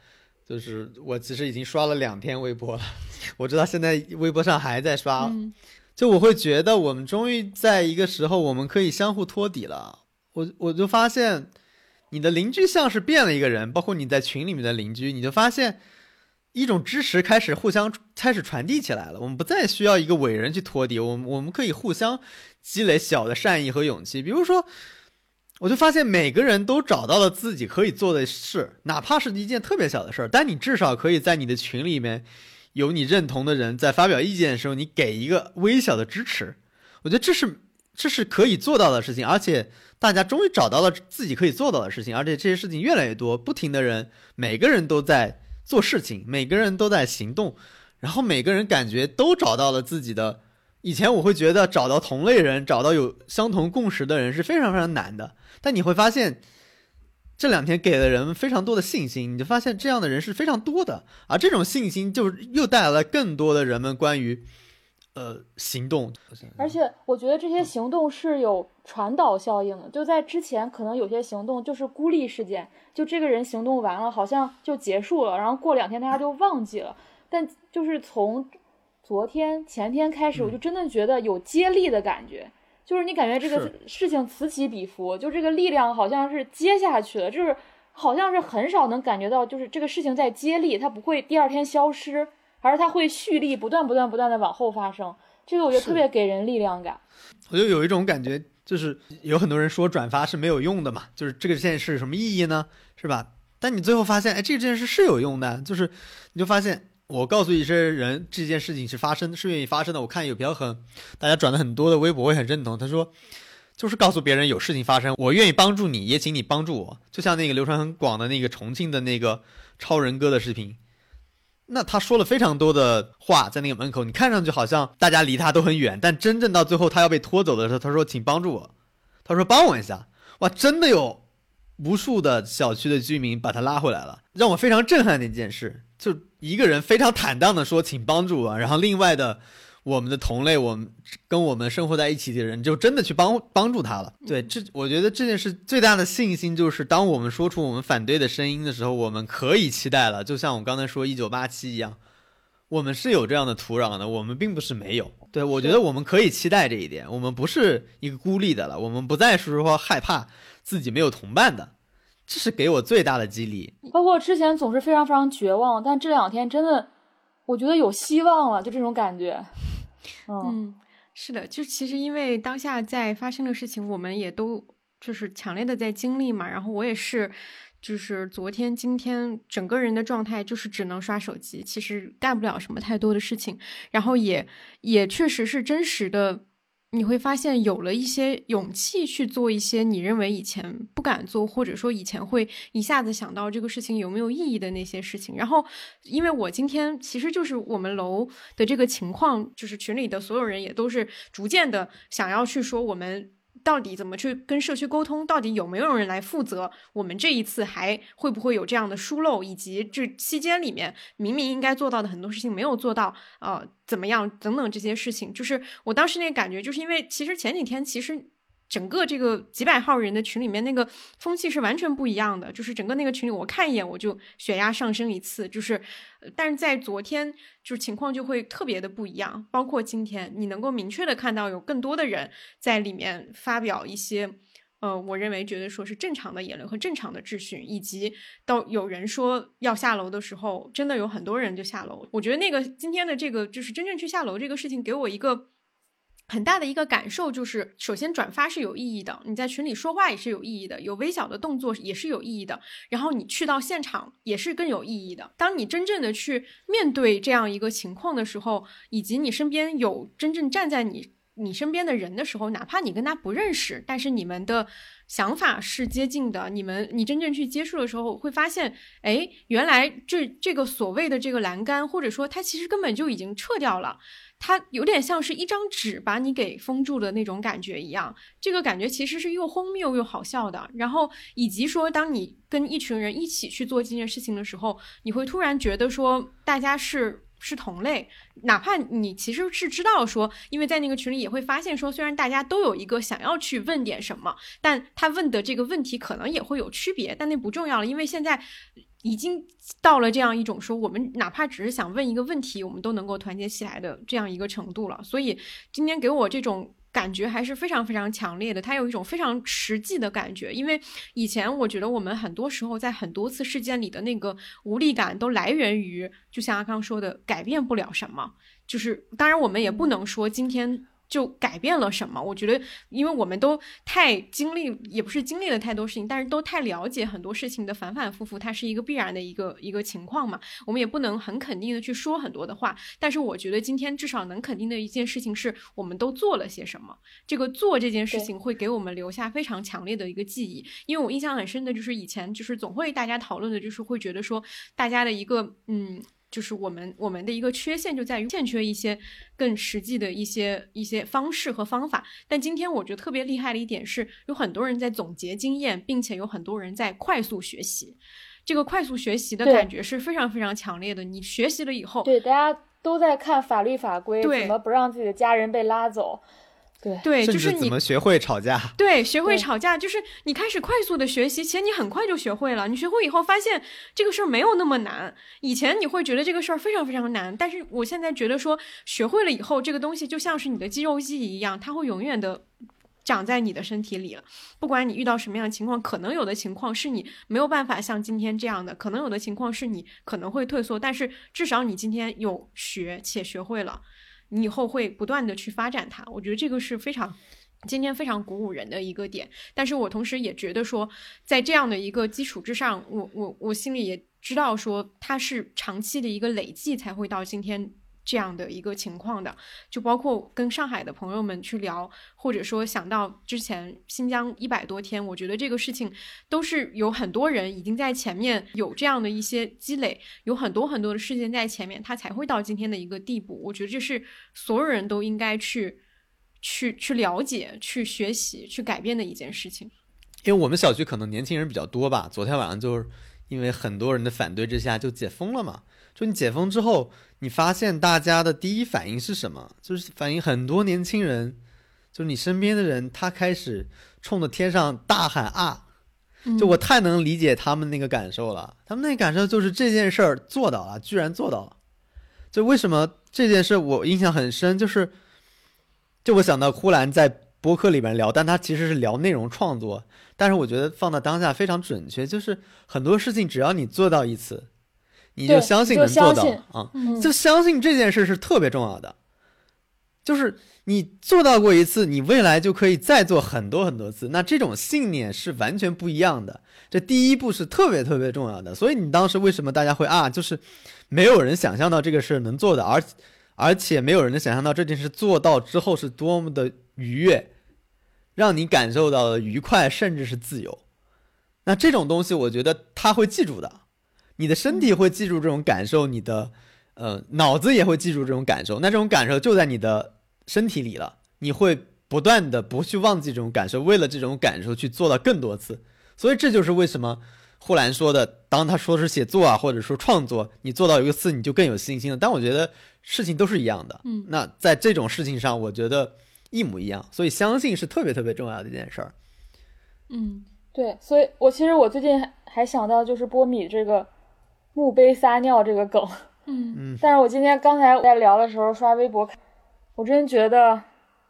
就是我其实已经刷了两天微博了，我知道现在微博上还在刷，就我会觉得我们终于在一个时候我们可以相互托底了。我我就发现你的邻居像是变了一个人，包括你在群里面的邻居，你就发现一种支持开始互相开始传递起来了。我们不再需要一个伟人去托底，我们我们可以互相积累小的善意和勇气，比如说。我就发现每个人都找到了自己可以做的事，哪怕是一件特别小的事儿，但你至少可以在你的群里面有你认同的人，在发表意见的时候，你给一个微小的支持。我觉得这是这是可以做到的事情，而且大家终于找到了自己可以做到的事情，而且这些事情越来越多，不停的人，每个人都在做事情，每个人都在行动，然后每个人感觉都找到了自己的。以前我会觉得找到同类人，找到有相同共识的人是非常非常难的。但你会发现，这两天给了人们非常多的信心，你就发现这样的人是非常多的，而这种信心就又带来了更多的人们关于，呃，行动。而且我觉得这些行动是有传导效应的。就在之前，可能有些行动就是孤立事件，就这个人行动完了，好像就结束了，然后过两天大家就忘记了。但就是从昨天、前天开始，我就真的觉得有接力的感觉。就是你感觉这个事情此起彼伏，就这个力量好像是接下去了，就是好像是很少能感觉到，就是这个事情在接力，它不会第二天消失，而是它会蓄力，不断不断不断的往后发生。这个我觉得特别给人力量感。我就有一种感觉，就是有很多人说转发是没有用的嘛，就是这个件事有什么意义呢？是吧？但你最后发现，哎，这件事是有用的，就是你就发现。我告诉一些人这件事情是发生，是愿意发生的。我看有比较很，大家转的很多的微博，我也很认同。他说，就是告诉别人有事情发生，我愿意帮助你，也请你帮助我。就像那个流传很广的那个重庆的那个超人哥的视频，那他说了非常多的话在那个门口，你看上去好像大家离他都很远，但真正到最后他要被拖走的时候，他说请帮助我，他说帮我一下，哇，真的有无数的小区的居民把他拉回来了，让我非常震撼的一件事。就一个人非常坦荡的说，请帮助我，然后另外的我们的同类，我们跟我们生活在一起的人，就真的去帮帮助他了。对，这我觉得这件事最大的信心就是，当我们说出我们反对的声音的时候，我们可以期待了。就像我刚才说一九八七一样，我们是有这样的土壤的，我们并不是没有。对我觉得我们可以期待这一点，我们不是一个孤立的了，我们不再是说害怕自己没有同伴的。这是给我最大的激励。包括之前总是非常非常绝望，但这两天真的，我觉得有希望了，就这种感觉。嗯，是的，就其实因为当下在发生的事情，我们也都就是强烈的在经历嘛。然后我也是，就是昨天、今天整个人的状态就是只能刷手机，其实干不了什么太多的事情。然后也也确实是真实的。你会发现有了一些勇气去做一些你认为以前不敢做，或者说以前会一下子想到这个事情有没有意义的那些事情。然后，因为我今天其实就是我们楼的这个情况，就是群里的所有人也都是逐渐的想要去说我们。到底怎么去跟社区沟通？到底有没有人来负责？我们这一次还会不会有这样的疏漏？以及这期间里面明明应该做到的很多事情没有做到，呃，怎么样？等等这些事情，就是我当时那个感觉，就是因为其实前几天其实。整个这个几百号人的群里面，那个风气是完全不一样的。就是整个那个群里，我看一眼我就血压上升一次。就是，但是在昨天，就是情况就会特别的不一样。包括今天，你能够明确的看到有更多的人在里面发表一些，呃，我认为觉得说是正常的言论和正常的秩序，以及到有人说要下楼的时候，真的有很多人就下楼。我觉得那个今天的这个就是真正去下楼这个事情，给我一个。很大的一个感受就是，首先转发是有意义的，你在群里说话也是有意义的，有微小的动作也是有意义的，然后你去到现场也是更有意义的。当你真正的去面对这样一个情况的时候，以及你身边有真正站在你你身边的人的时候，哪怕你跟他不认识，但是你们的想法是接近的，你们你真正去接触的时候，会发现，哎，原来这这个所谓的这个栏杆，或者说它其实根本就已经撤掉了。它有点像是一张纸把你给封住的那种感觉一样，这个感觉其实是又荒谬又好笑的。然后以及说，当你跟一群人一起去做这件事情的时候，你会突然觉得说，大家是是同类，哪怕你其实是知道说，因为在那个群里也会发现说，虽然大家都有一个想要去问点什么，但他问的这个问题可能也会有区别，但那不重要了，因为现在。已经到了这样一种说，我们哪怕只是想问一个问题，我们都能够团结起来的这样一个程度了。所以今天给我这种感觉还是非常非常强烈的，它有一种非常实际的感觉。因为以前我觉得我们很多时候在很多次事件里的那个无力感都来源于，就像阿康说的，改变不了什么。就是当然我们也不能说今天。就改变了什么？我觉得，因为我们都太经历，也不是经历了太多事情，但是都太了解很多事情的反反复复，它是一个必然的一个一个情况嘛。我们也不能很肯定的去说很多的话，但是我觉得今天至少能肯定的一件事情是，我们都做了些什么。这个做这件事情会给我们留下非常强烈的一个记忆。因为我印象很深的就是以前就是总会大家讨论的就是会觉得说大家的一个嗯。就是我们我们的一个缺陷就在于欠缺一些更实际的一些一些方式和方法。但今天我觉得特别厉害的一点是，有很多人在总结经验，并且有很多人在快速学习。这个快速学习的感觉是非常非常强烈的。你学习了以后，对大家都在看法律法规，怎么不让自己的家人被拉走。对，就是你怎么学会吵架？对，学会吵架，就是你开始快速的学习，其实你很快就学会了。你学会以后，发现这个事儿没有那么难。以前你会觉得这个事儿非常非常难，但是我现在觉得说，学会了以后，这个东西就像是你的肌肉记忆一样，它会永远的长在你的身体里了。不管你遇到什么样的情况，可能有的情况是你没有办法像今天这样的，可能有的情况是你可能会退缩，但是至少你今天有学且学会了。你以后会不断的去发展它，我觉得这个是非常今天非常鼓舞人的一个点。但是我同时也觉得说，在这样的一个基础之上，我我我心里也知道说，它是长期的一个累计才会到今天。这样的一个情况的，就包括跟上海的朋友们去聊，或者说想到之前新疆一百多天，我觉得这个事情都是有很多人已经在前面有这样的一些积累，有很多很多的事件在前面，他才会到今天的一个地步。我觉得这是所有人都应该去去去了解、去学习、去改变的一件事情。因为我们小区可能年轻人比较多吧，昨天晚上就是因为很多人的反对之下就解封了嘛。就你解封之后，你发现大家的第一反应是什么？就是反映很多年轻人，就是你身边的人，他开始冲着天上大喊啊！就我太能理解他们那个感受了。他们那个感受就是这件事儿做到了，居然做到了。就为什么这件事我印象很深？就是，就我想到呼兰在播客里面聊，但他其实是聊内容创作，但是我觉得放到当下非常准确。就是很多事情，只要你做到一次。你就相信能做到啊，就相信这件事是特别重要的。就是你做到过一次，你未来就可以再做很多很多次。那这种信念是完全不一样的。这第一步是特别特别重要的。所以你当时为什么大家会啊？就是没有人想象到这个事能做的，而而且没有人能想象到这件事做到之后是多么的愉悦，让你感受到了愉快，甚至是自由。那这种东西，我觉得他会记住的。你的身体会记住这种感受，你的，呃，脑子也会记住这种感受。那这种感受就在你的身体里了，你会不断的不去忘记这种感受，为了这种感受去做到更多次。所以这就是为什么呼兰说的，当他说是写作啊，或者说创作，你做到一个次，你就更有信心了。但我觉得事情都是一样的，嗯，那在这种事情上，我觉得一模一样。所以相信是特别特别重要的一件事儿。嗯，对，所以我其实我最近还想到就是波米这个。墓碑撒尿这个梗，嗯嗯，但是我今天刚才在聊的时候刷微博，我真觉得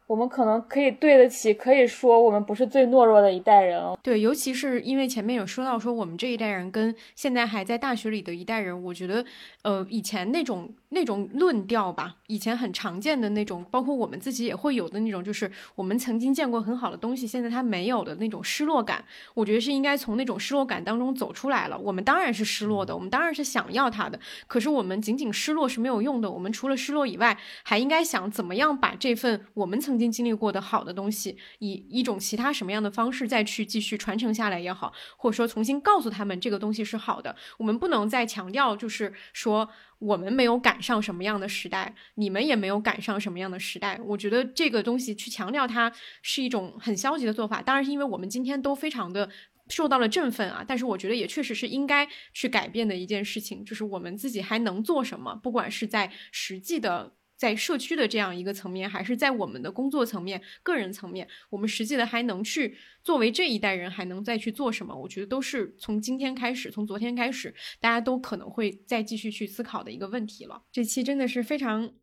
我们可能可以对得起，可以说我们不是最懦弱的一代人哦。对，尤其是因为前面有说到说我们这一代人跟现在还在大学里的一代人，我觉得，呃，以前那种那种论调吧，以前很常见的那种，包括我们自己也会有的那种，就是我们曾经见过很好的东西，现在它没有的那种失落感。我觉得是应该从那种失落感当中走出来了。我们当然是失落的，我们当然是想要它的，可是我们仅仅失落是没有用的。我们除了失落以外，还应该想怎么样把这份我们曾经经历过的好的东西，以一种其他什么样的方式再去继续传承下来也好，或者说重新告诉他们这个东西是好的。我们不能再强调，就是说。我们没有赶上什么样的时代，你们也没有赶上什么样的时代。我觉得这个东西去强调它是一种很消极的做法。当然是因为我们今天都非常的受到了振奋啊，但是我觉得也确实是应该去改变的一件事情，就是我们自己还能做什么，不管是在实际的。在社区的这样一个层面，还是在我们的工作层面、个人层面，我们实际的还能去作为这一代人还能再去做什么？我觉得都是从今天开始，从昨天开始，大家都可能会再继续去思考的一个问题了。这期真的是非常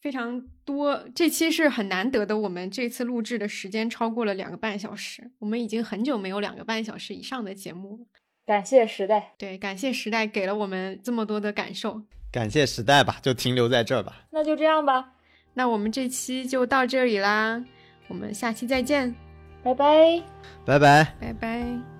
非常多，这期是很难得的。我们这次录制的时间超过了两个半小时，我们已经很久没有两个半小时以上的节目了。感谢时代，对，感谢时代给了我们这么多的感受。感谢时代吧，就停留在这儿吧。那就这样吧，那我们这期就到这里啦，我们下期再见，拜拜，拜拜，拜拜。